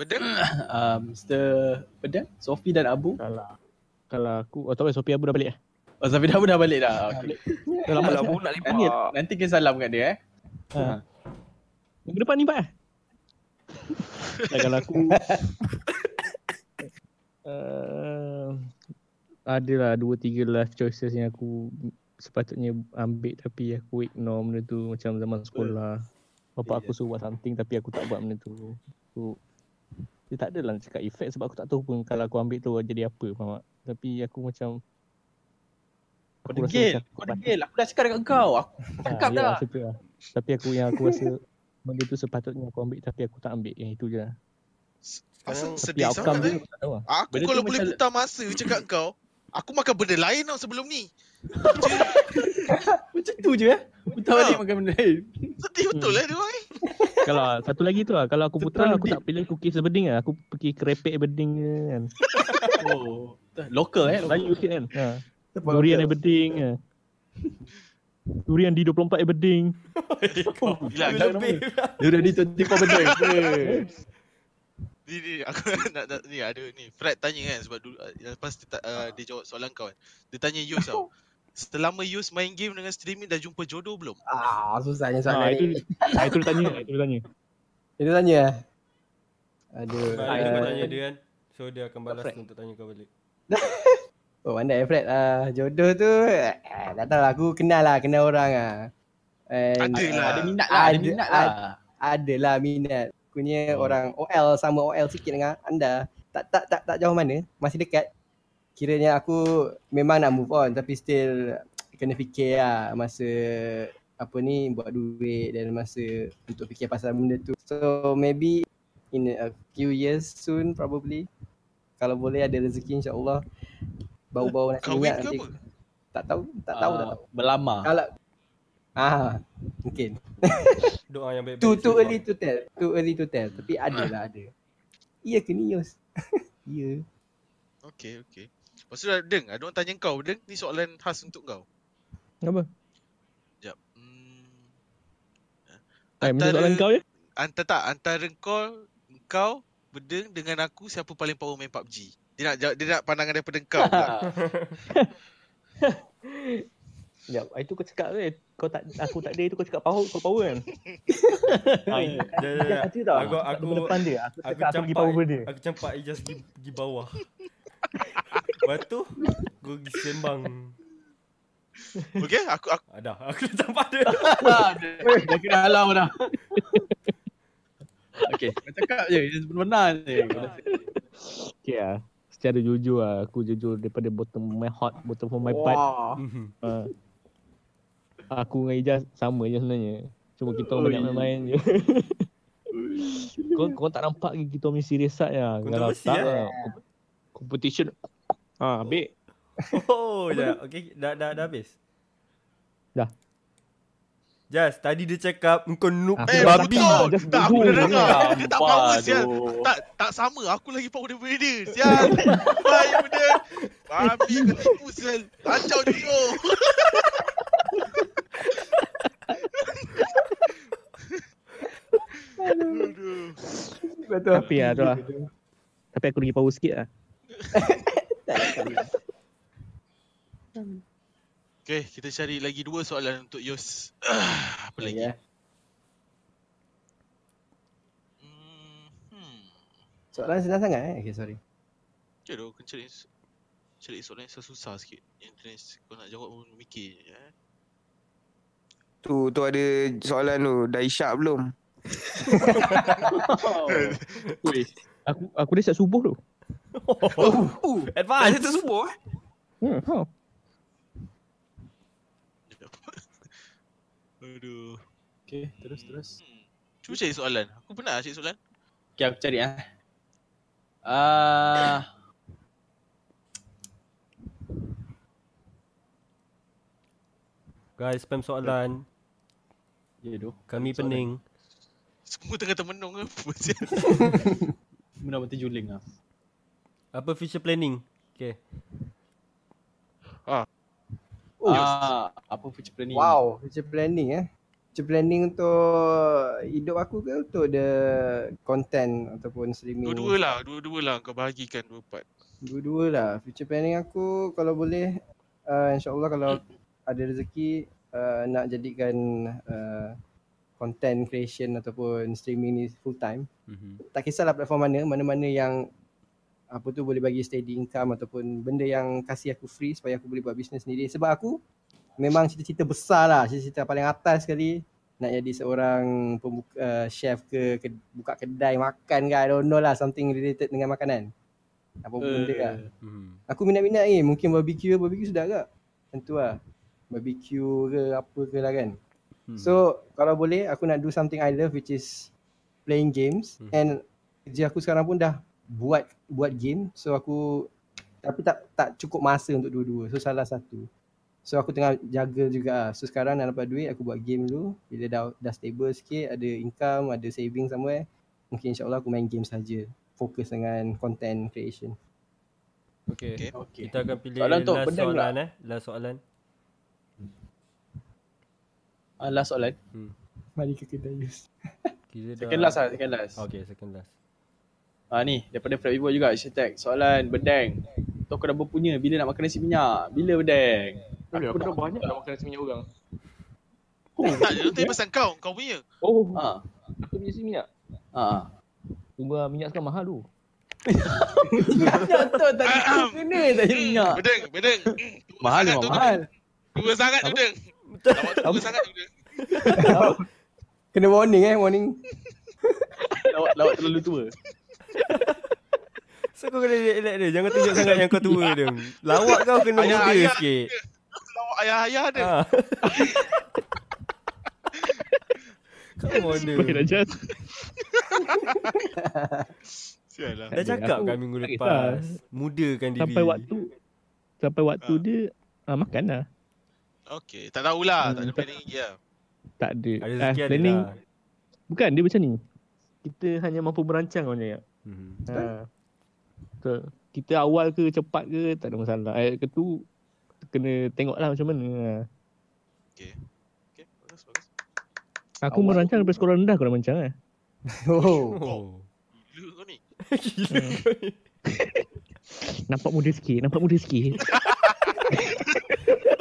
Bedeng? Uh, Mr. Pedang, Sofi dan Abu. Kalau kalau aku oh tak apa Sophia Abu dah balik eh. Oh, Sofi dah Abu dah balik dah. Okay. Dah lama Alah, dah. bu nak Nanti, lipat. nanti kita salam kat dia eh. Ha. Minggu depan ni Pak eh. Dan kalau aku uh, adalah dua tiga life choices yang aku sepatutnya ambil tapi aku ignore benda tu macam zaman sekolah. Bapak aku suruh buat something tapi aku tak buat benda tu. Aku dia tak adalah nak cakap efek sebab aku tak tahu pun kalau aku ambil tu jadi apa faham tak? Tapi aku macam Kau degil. Kau degil. Aku dah cakap dekat kau. Aku cakap ya, dah. tu lah. Tapi aku yang aku rasa benda tu sepatutnya aku ambil tapi aku tak ambil. Yang itu je lah. Asal sedih sangat dia eh. aku tak tahu lah. Aku Benda kalau boleh putar masa cakap kau, aku makan benda lain tau sebelum ni. Macam tu je eh. Putar balik makan benda lain. Sedih betul lah dia orang. kalau satu lagi tu lah. Kalau aku putar Terlalu aku tak pilih cookies beding lah. Aku pergi kerepek beding je kan. Oh. Local eh. Melayu sikit kan. Ha. Durian yang beding kan. Durian di 24 yang beding. Gila, lebih lah. Dah di 24 benda. ni, ni, aku nak, nak, ni ada ni. Fred tanya kan sebab dulu, uh, lepas dia, uh, dia jawab soalan kau kan. Dia tanya Yus tau. Selama Yus main game dengan streaming dah jumpa jodoh belum? Ah, susahnya Ha, soalan itu, ni. ha, itu dia tanya. Itu dia tanya. Itu tanya. Aduh. Sebab uh, kau tanya dia kan. So dia akan balas untuk tanya kau balik. Oh pandai Fred lah Jodoh tu eh, Tak tahu lah Aku kenal lah Kenal orang lah And, Ada lah. Ada minat lah. Ada Ada- minat lah. Ada lah minat Punya Oh. orang OL sama OL sikit dengan anda tak, tak tak tak jauh mana Masih dekat Kiranya aku Memang nak move on Tapi still Kena fikir lah Masa Apa ni Buat duit Dan masa Untuk fikir pasal benda tu So maybe In a few years soon Probably Kalau boleh ada rezeki insyaAllah Bau-bau nasi Kahwin minyak ke nanti apa? Tak tahu Tak tahu tak Ah, tahu Berlama. Kalau Ah, mungkin. Doa yang baik-baik. Too too early to tell. Too early to tell. Tapi ada lah ada. Iya ke ni Yus? Ya. Okay, okay. Lepas tu dah, Deng, ada orang tanya kau. Deng, ni soalan khas untuk kau. Apa? Sekejap. Hmm. Eh, benda soalan kau je? Antara tak, antara kau, kau, Bedeng dengan aku, siapa paling power main PUBG? Dia nak dia nak pandangan daripada kau pula. Sekejap, itu kau cakap ke? Kau tak, aku tak ada itu kau cakap power, kau power kan? ha, itu Dah, dah, dia dah. kata tau. Aku- Aku, aku- aku, depan dia. Aku Aku cakap aku pergi campak power dia. Aku campak Ijaz pergi, pergi bawah Lepas tu Gue pergi sembang Okey, aku aku Ada Aku dah campak dia Dah kena halau dah. Okay, kau cakap je. Dia benar-benar je. Okay lah. Secara jujur lah. Aku jujur daripada bottom my heart, bottom of my butt. Uh, aku dengan Ijaz sama je sebenarnya. Cuma kita orang banyak main-main je. kau, kau tak nampak ke kita punya serius side lah. Kalau Kontroversi, tak lah. Comp- Competition. Ha, ambil. Oh dah Okay dah, dah, dah habis Dah. Jas tadi dia cakap Engkau noob Ah, Eh, Babi. Just Tak, aku dah dengar. Dia tak power, sial. Tak, tak sama. Aku lagi power daripada dia. Sial. Baik benda. Babi kau tipu, sial. Kacau dia. Aduh. Betul. Tapi lah tu lah. Tapi aku lagi power sikit lah. Okay, kita cari lagi dua soalan untuk Yos. Apa lagi? Ya. Hmm, hmm. Soalan senang sangat eh. Okay, sorry. Okay doh, kena cari, cari soalan yang susah sikit. Yang jenis kau nak jawab pun mikir je. Eh? Tu tu ada soalan tu. Dah isyak belum? Weh, aku aku dah siap subuh tu. Oh, Advance ada tu semua eh? Hmm, ha. Aduh. Okay, terus terus. Hmm. Cuba cari soalan. Aku pernah cari soalan. Okay, aku cari ah. Ah, Guys spam soalan ya doh. Kami Soalan. pening Semua tengah termenung ke apa. Benar betul juling ah. Apa future planning Okay Oh. Ah, apa future planning? Wow, future planning eh. Future planning untuk hidup aku ke untuk the content ataupun streaming? Dua-dua lah. Dua-dua lah kau bahagikan dua part. Dua-dua lah. Future planning aku kalau boleh uh, insyaAllah kalau ada rezeki uh, nak jadikan uh, content creation ataupun streaming ni full time. Mhm. Tak kisahlah platform mana, mana-mana yang apa tu boleh bagi steady income ataupun benda yang kasih aku free supaya aku boleh buat bisnes sendiri. Sebab aku memang cita-cita besar lah, cita-cita paling atas sekali nak jadi seorang pembuka, uh, chef ke, ke buka kedai makan ke, I don't know lah something related dengan makanan. Apa pun benda lah. Mhm. Aku minat-minat ni, mungkin barbecue, barbecue sedap ke? Tentu lah. Barbecue ke apa ke lah kan. Hmm. So kalau boleh aku nak do something I love which is playing games Hmm. and kerja aku sekarang pun dah buat buat game so aku tapi tak tak cukup masa untuk dua-dua so salah satu so aku tengah jaga juga lah. so sekarang nak dapat duit aku buat game dulu bila dah dah stable sikit ada income ada saving somewhere mungkin insyaallah aku main game saja fokus dengan content creation Okay. Okay. Okay. Kita akan pilih Soalan last pedang pula. soalan eh Last soalan Ah, last soalan. mari ke kedai Yus Kira dah Second last lah, second last. Okay second last Ah ni, daripada Fred Vivo juga hashtag soalan bedeng. Tu aku dah berpunya bila nak makan nasi minyak. Bila bedeng? Aku dah banyak dah makan nasi minyak orang. Tak, dia tanya pasal kau. Kau punya. Oh, Ha. aku punya nasi minyak. Ha. Cuma minyak sekarang mahal tu. Minyak tu tak kena tak jadi minyak. Bedeng, bedeng. Hmm, tua Mahal tu, mahal. Bedeng. Tua sangat tu, bedeng. Tu tua sangat tu, bedeng. kena warning eh warning Lawak, lawak terlalu tua. So kau kena elak dia Jangan tunjuk sangat yang kau tua dia Lawak kau kena Ayah, muda ayah. sikit Lawak ayah-ayah dia. ha. Boleh dah just. Sial lah. Dah cakap kan minggu lepas Mudakan diri Sampai waktu sampai waktu Ah. dia ah, makan lah. Okay, tak tahulah. Tak ada Hmm, planning lagi lah. Tak ada. Ada Ah, rezeki ada planning lah bukan dia macam ni. Kita hanya mampu merancang kau cakap. Mhm. Ha. Betul. Kita awal ke cepat ke tak ada masalah. Eh ke tu kena tengoklah macam mana. Okay. Okay, bagus, bagus. Aku Awal merancang daripada sekolah rendah aku dah merancang eh. oh Oh Gila kau ni. Gila kau ni Nampak muda sikit, nampak muda sikit.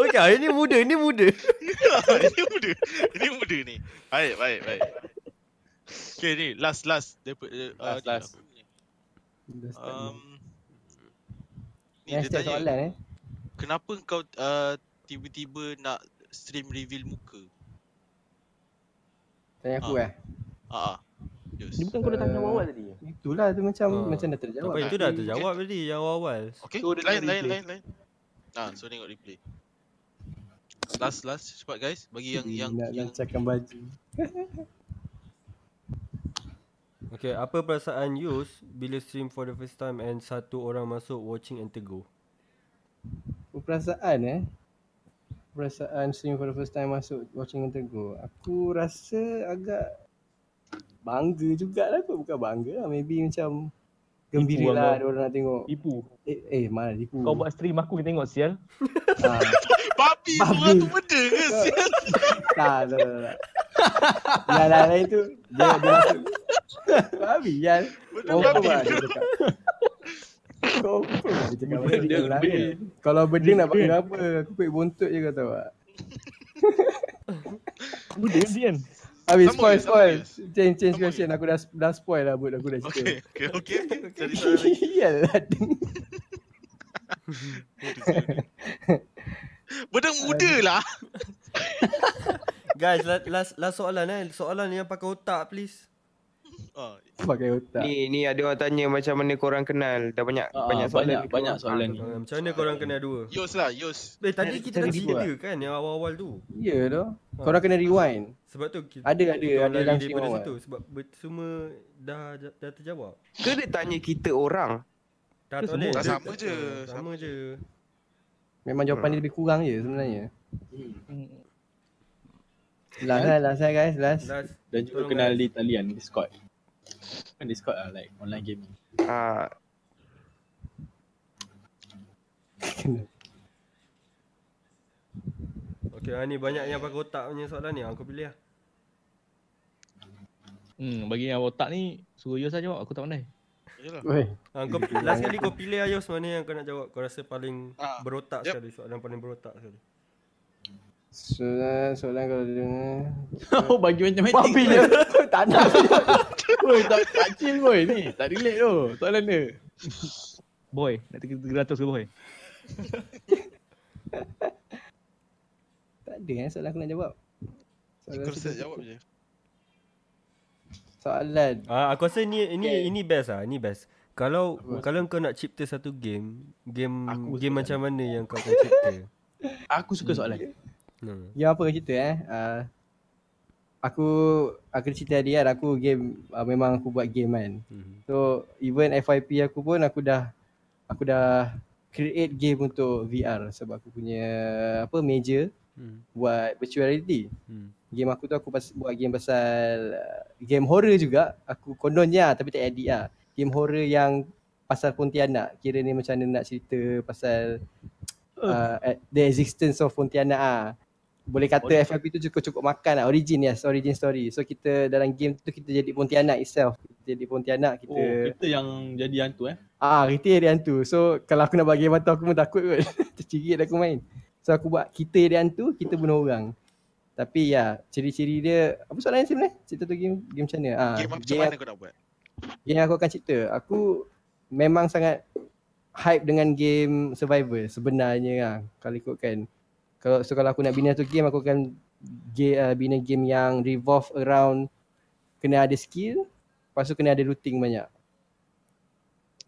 Okey, ini muda, ini muda. ini muda. Ini muda ni. Baik, baik, baik. Okay ni, last, last. Daripada, uh, Last, last. Um, ni Yang dia tanya, soalan eh. kenapa kau uh, tiba-tiba nak stream reveal muka? Tanya aku Ah. eh. Ah, ah. Yes. Ni bukan kau dah tanya Eh, awal tadi. Itulah tu macam Ah. macam dah terjawab. Apa itu dah terjawab tadi yang awal-awal. Okay, So, lain, lain, replay. lain, lain. Ah, so tengok replay. Last, last. Cepat guys. Bagi yang, yang, nak yang lancarkan baju. Okey, apa perasaan Yus bila stream for the first time and satu orang masuk watching and tegur? Perasaan eh. Perasaan stream for the first time masuk watching and tegur. Aku rasa agak bangga jugalah kot. Bukan bangga lah. Maybe macam gembira Tipu lah ada orang nak tengok. Tipu. Eh, eh mana tipu. Kau buat stream aku ni tengok sial. Ah, Babi Babi. tu benda ke sial? tak, tak, tak, tak. Yang lain-lain tu dia dia masuk. Babi kan. Oh, babi. lah. Kau cakap Benda, lain. Kalau benda nak pakai apa? Aku pek buntut je kau tahu tak? Muda dia kan. Habis spoil spoil. Change change Sama question aku dah dah spoil lah buat aku dah cerita. Okay, okay, okay. Cari soalan lagi. Iyalah. Benda muda lah. Guys, last, last, last soalan eh. Soalan yang pakai otak please. Ah, Pakai otak. Ni ni ada orang tanya macam mana korang kenal. Dah banyak Ah, banyak soalan. banyak ni. banyak soalan ni. Uh, macam mana korang kenal dua? Yos lah, Yos. Eh tadi kita dah cerita kan yang awal-awal tu. Ya tu. Korang kena rewind. Sebab tu kita, Ada, ada, ada dalam daripada stream situ sebab ber- semua dah dah terjawab. Ke dia tanya kita orang? Tak boleh. semua? Dia- Sama je, ah, sama je. Memang jawapan dia lebih kurang je sebenarnya. Hmm. Last lah, last lah guys, last. Last. Dan juga kenal di talian Discord. Kan Discord lah like online gaming. Ah, Okey, ah, ni banyak yang pakai otak punya soalan ni. Aku pilih lah. Hmm, bagi yang otak ni suruh Yus saja jawab. Aku tak pandai. Yalah. Ah, kau last kali kau pilih Ayos mana yang kau nak jawab. Kau rasa paling Ah, berotak yep. sekali. Soalan paling berotak sekali. Soalan, soalan kalau dengar. oh bagi matematik. Babi je. tak nak. Oi tak tak chill boy ni. Tak relate tu soalan dia. Boy, nak 300 ke boy? Tak ada eh soalan aku nak jawab. Soalan, Kau rasa jawab je. soalan. Ah, aku rasa ni ini Okay. ini best ah, ini best. Kalau kalau kau nak cipta satu game, game Aku game macam mana yang kau akan cipta? Aku suka soalan. Hmm. Yang apa cerita eh? Uh, aku aku cerita tadi kan aku game uh, memang aku buat game kan. Hmm. So even FYP aku pun aku dah aku dah create game untuk VR sebab aku punya apa major Hmm. buat virtual reality. Hmm. Game aku tu aku pas, buat game pasal uh, game horror juga. Aku kononnya tapi tak edit lah. Game horror yang pasal Pontianak. Kira ni macam mana nak cerita pasal uh, the existence of Pontianak ah. Boleh kata Origin. FYP tu cukup-cukup makan lah. Origin yes, origin story. So kita dalam game tu kita jadi Pontianak itself. Kita jadi Pontianak, kita Oh kita yang jadi hantu eh. Ah, kita jadi hantu. So kalau aku nak bagi hantu aku pun takut kot. Tercirit aku main. So aku buat kita jadi hantu, kita bunuh orang. Tapi ya, ciri-ciri dia apa soalan sebenarnya? Cerita tu game game macam mana? Ah, Game macam game, mana kau nak buat? game yang aku akan cerita. Aku memang sangat hype dengan game survival sebenarnya lah. Kalau ikutkan. Kalau so kalau aku nak bina tu game aku akan ge, uh, bina game yang revolve around kena ada skill, lepas tu kena ada looting banyak.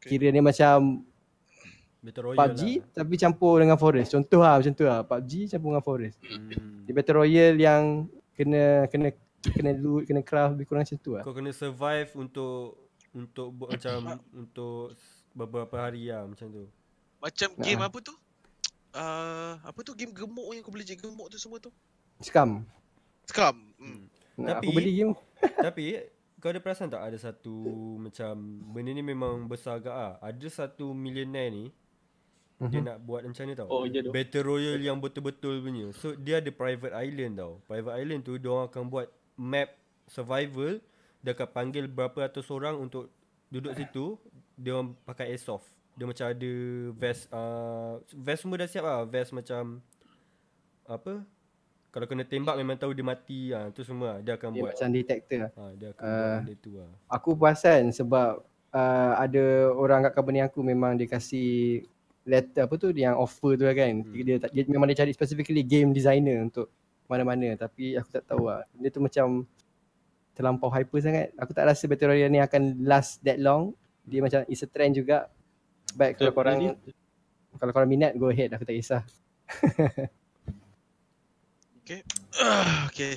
Okay. Kira dia macam Battle Royale PUBG lah. tapi campur dengan forest. Contoh lah macam tu lah. PUBG campur dengan forest. Hmm. Di Battle Royale yang kena kena kena loot, kena craft lebih kurang macam tu lah. Kau kena survive untuk untuk buat macam untuk beberapa hari lah macam tu. Macam Nah. game apa tu? Uh, apa tu game gemuk yang kau boleh jadi gemuk tu semua tu? Scam. Scam. Hmm. Nah, Tapi- aku beli game. Tapi kau ada perasan tak ada satu macam benda ni memang besar agak ah. Ada satu millionaire ni dia Mhm. nak buat macam ni tau. Oh je. Battle Royale yang betul-betul punya. So dia ada private island tau. Private island tu dia orang akan buat map survival. Dia akan panggil berapa ratus orang untuk duduk situ. Dia orang pakai airsoft. Dia macam ada vest uh, vest semua dah siap lah. Vest macam apa? Kalau kena tembak memang tahu dia mati ah tu semua dia akan Dia buat. macam detector lah. Ha, dia akan Ah. buat benda tu lah. Aku perasan sebab uh, ada orang kat company aku memang dia kasih letter apa tu yang offer tu lah kan. Hmm. Dia, tak- dia memang dia cari specifically game designer untuk mana-mana tapi aku tak tahu lah. Dia tu macam terlampau hyper sangat. Aku tak rasa Battle Royale ni akan last that long. Dia macam it's a trend juga. Baik kalau korang kalau korang minat go ahead aku tak kisah. okay.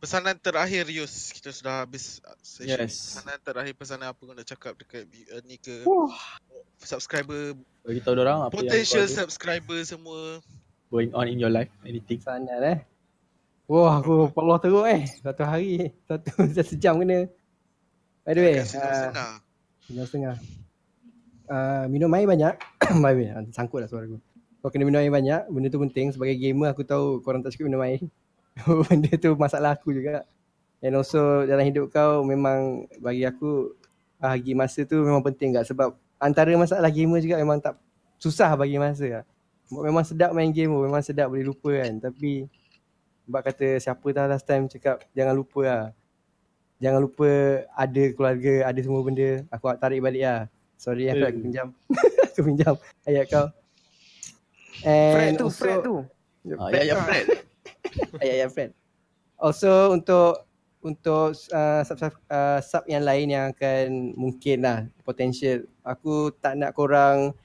Pesanan terakhir Yus. Kita sudah habis uh, session. Yes. Pesanan terakhir pesanan apa kau nak cakap dekat uh, ni ke subscriber, Bagi tahu orang apa potential yang subscriber semua. going on in your life, anything. Sana eh. Wah aku Allah teruk eh. Satu hari. Satu satu jam kena. By the way. Kat senang Uh, senang. Uh, minum air banyak. Ah, sangkut lah suara aku. Kau kena minum air banyak. Benda tu penting. Sebagai gamer aku tahu korang tak suka minum air. Benda tu masalah aku juga. And also dalam hidup kau memang bagi aku bagi masa tu memang penting tak sebab antara masalah gamer juga memang tak susah bagi masa lah. Memang sedap main game memang sedap boleh lupa kan tapi sebab kata siapa tahu last time cakap jangan lupa lah. Jangan lupa ada keluarga, ada semua benda. Aku tarik balik lah. Sorry aku, aku pinjam. aku pinjam ayat kau. Fred And tu, also, Fred tu. Ah, ya ya Fred. ayat ayat friend. Also untuk untuk uh, sub, sub, uh, sub yang lain yang akan mungkin lah potential. Aku tak nak korang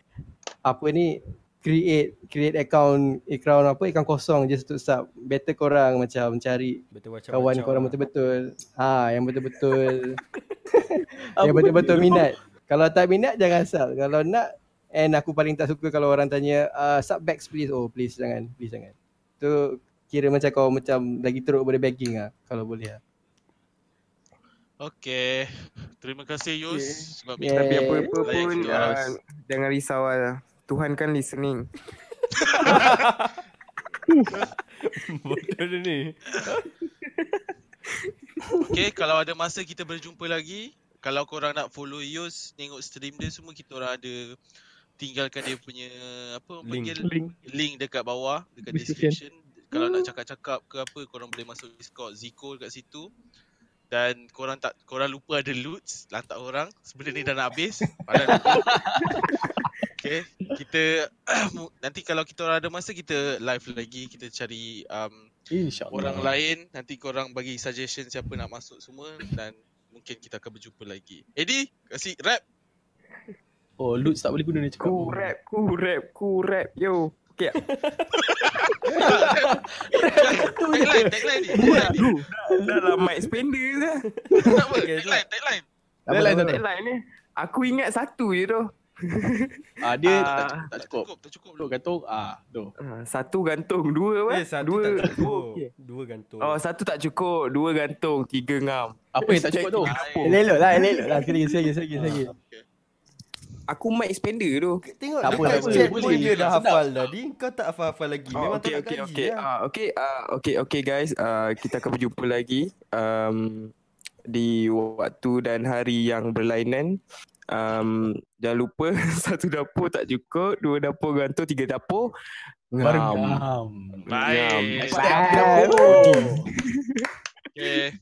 apa ni create create account account apa account kosong just untuk sub. Better korang macam cari Betul macam kawan korang betul-betul ha yang betul-betul yang betul-betul minat. Kalau tak minat jangan sub. Kalau nak and aku paling tak suka kalau orang tanya uh, sub backs please. Oh please jangan, please jangan. Tu kira macam kau macam lagi teruk pada begging lah kalau boleh lah. Okay. Terima kasih Yus Okay. sebab Yeah. Tapi apa-apa pun uh, jangan risau lah. Tuhan kan listening. Bodoh ni. Okay, kalau ada masa kita berjumpa lagi. Kalau korang nak follow Yus, tengok stream dia semua kita orang ada tinggalkan dia punya apa Link. panggil Link. link dekat bawah dekat Description. description. Kalau nak cakap-cakap ke apa korang boleh masuk Discord Zico dekat situ. Dan korang tak korang lupa ada loots lantak orang. Sebenarnya ni dah nak habis. Padahal lupa. Okay, kita nanti kalau kita orang ada masa kita live lagi kita cari um, InsyaAllah. orang lain nanti korang bagi suggestion siapa nak masuk semua dan mungkin kita akan berjumpa lagi. Eddie, kasih rap. Oh, Lutz tak boleh guna ni cakap. Ku rap, ku rap, ku rap. Yo. Okay. tagline, tagline ni. Tagline ni. Dah lah mic spender lah. Tak apa, tagline, tagline. Deadline ni. Aku ingat satu je tu. Ah, dia Ah. tak, tak Tak cukup. tak cukup. Duk gantung. Ah, tu. Ah, Satu gantung, dua apa? Eh, satu dua. tak cukup. Dua. Dua gantung. Oh, satu tak cukup, dua gantung, tiga ngam. Apa yang tak cukup tu? Elok lah, elok lah. Sekali lagi, sekali lagi, sekali lagi, sekali lagi. Aku mic spender tu. Tengok Tak apa, tak chat Boleh, pun dia dah sedap. hafal tadi. Kau tak hafal-hafal lagi. Oh, Memang okay, tak okay, kaji okay. lah. Ah, okay, ah, okay, okay guys. Uh, kita akan berjumpa lagi um, di waktu dan hari yang berlainan. Um, jangan lupa satu dapur tak cukup, dua dapur gantung, tiga dapur. Baru Ngam. ngam. Baik. Bye. Okay.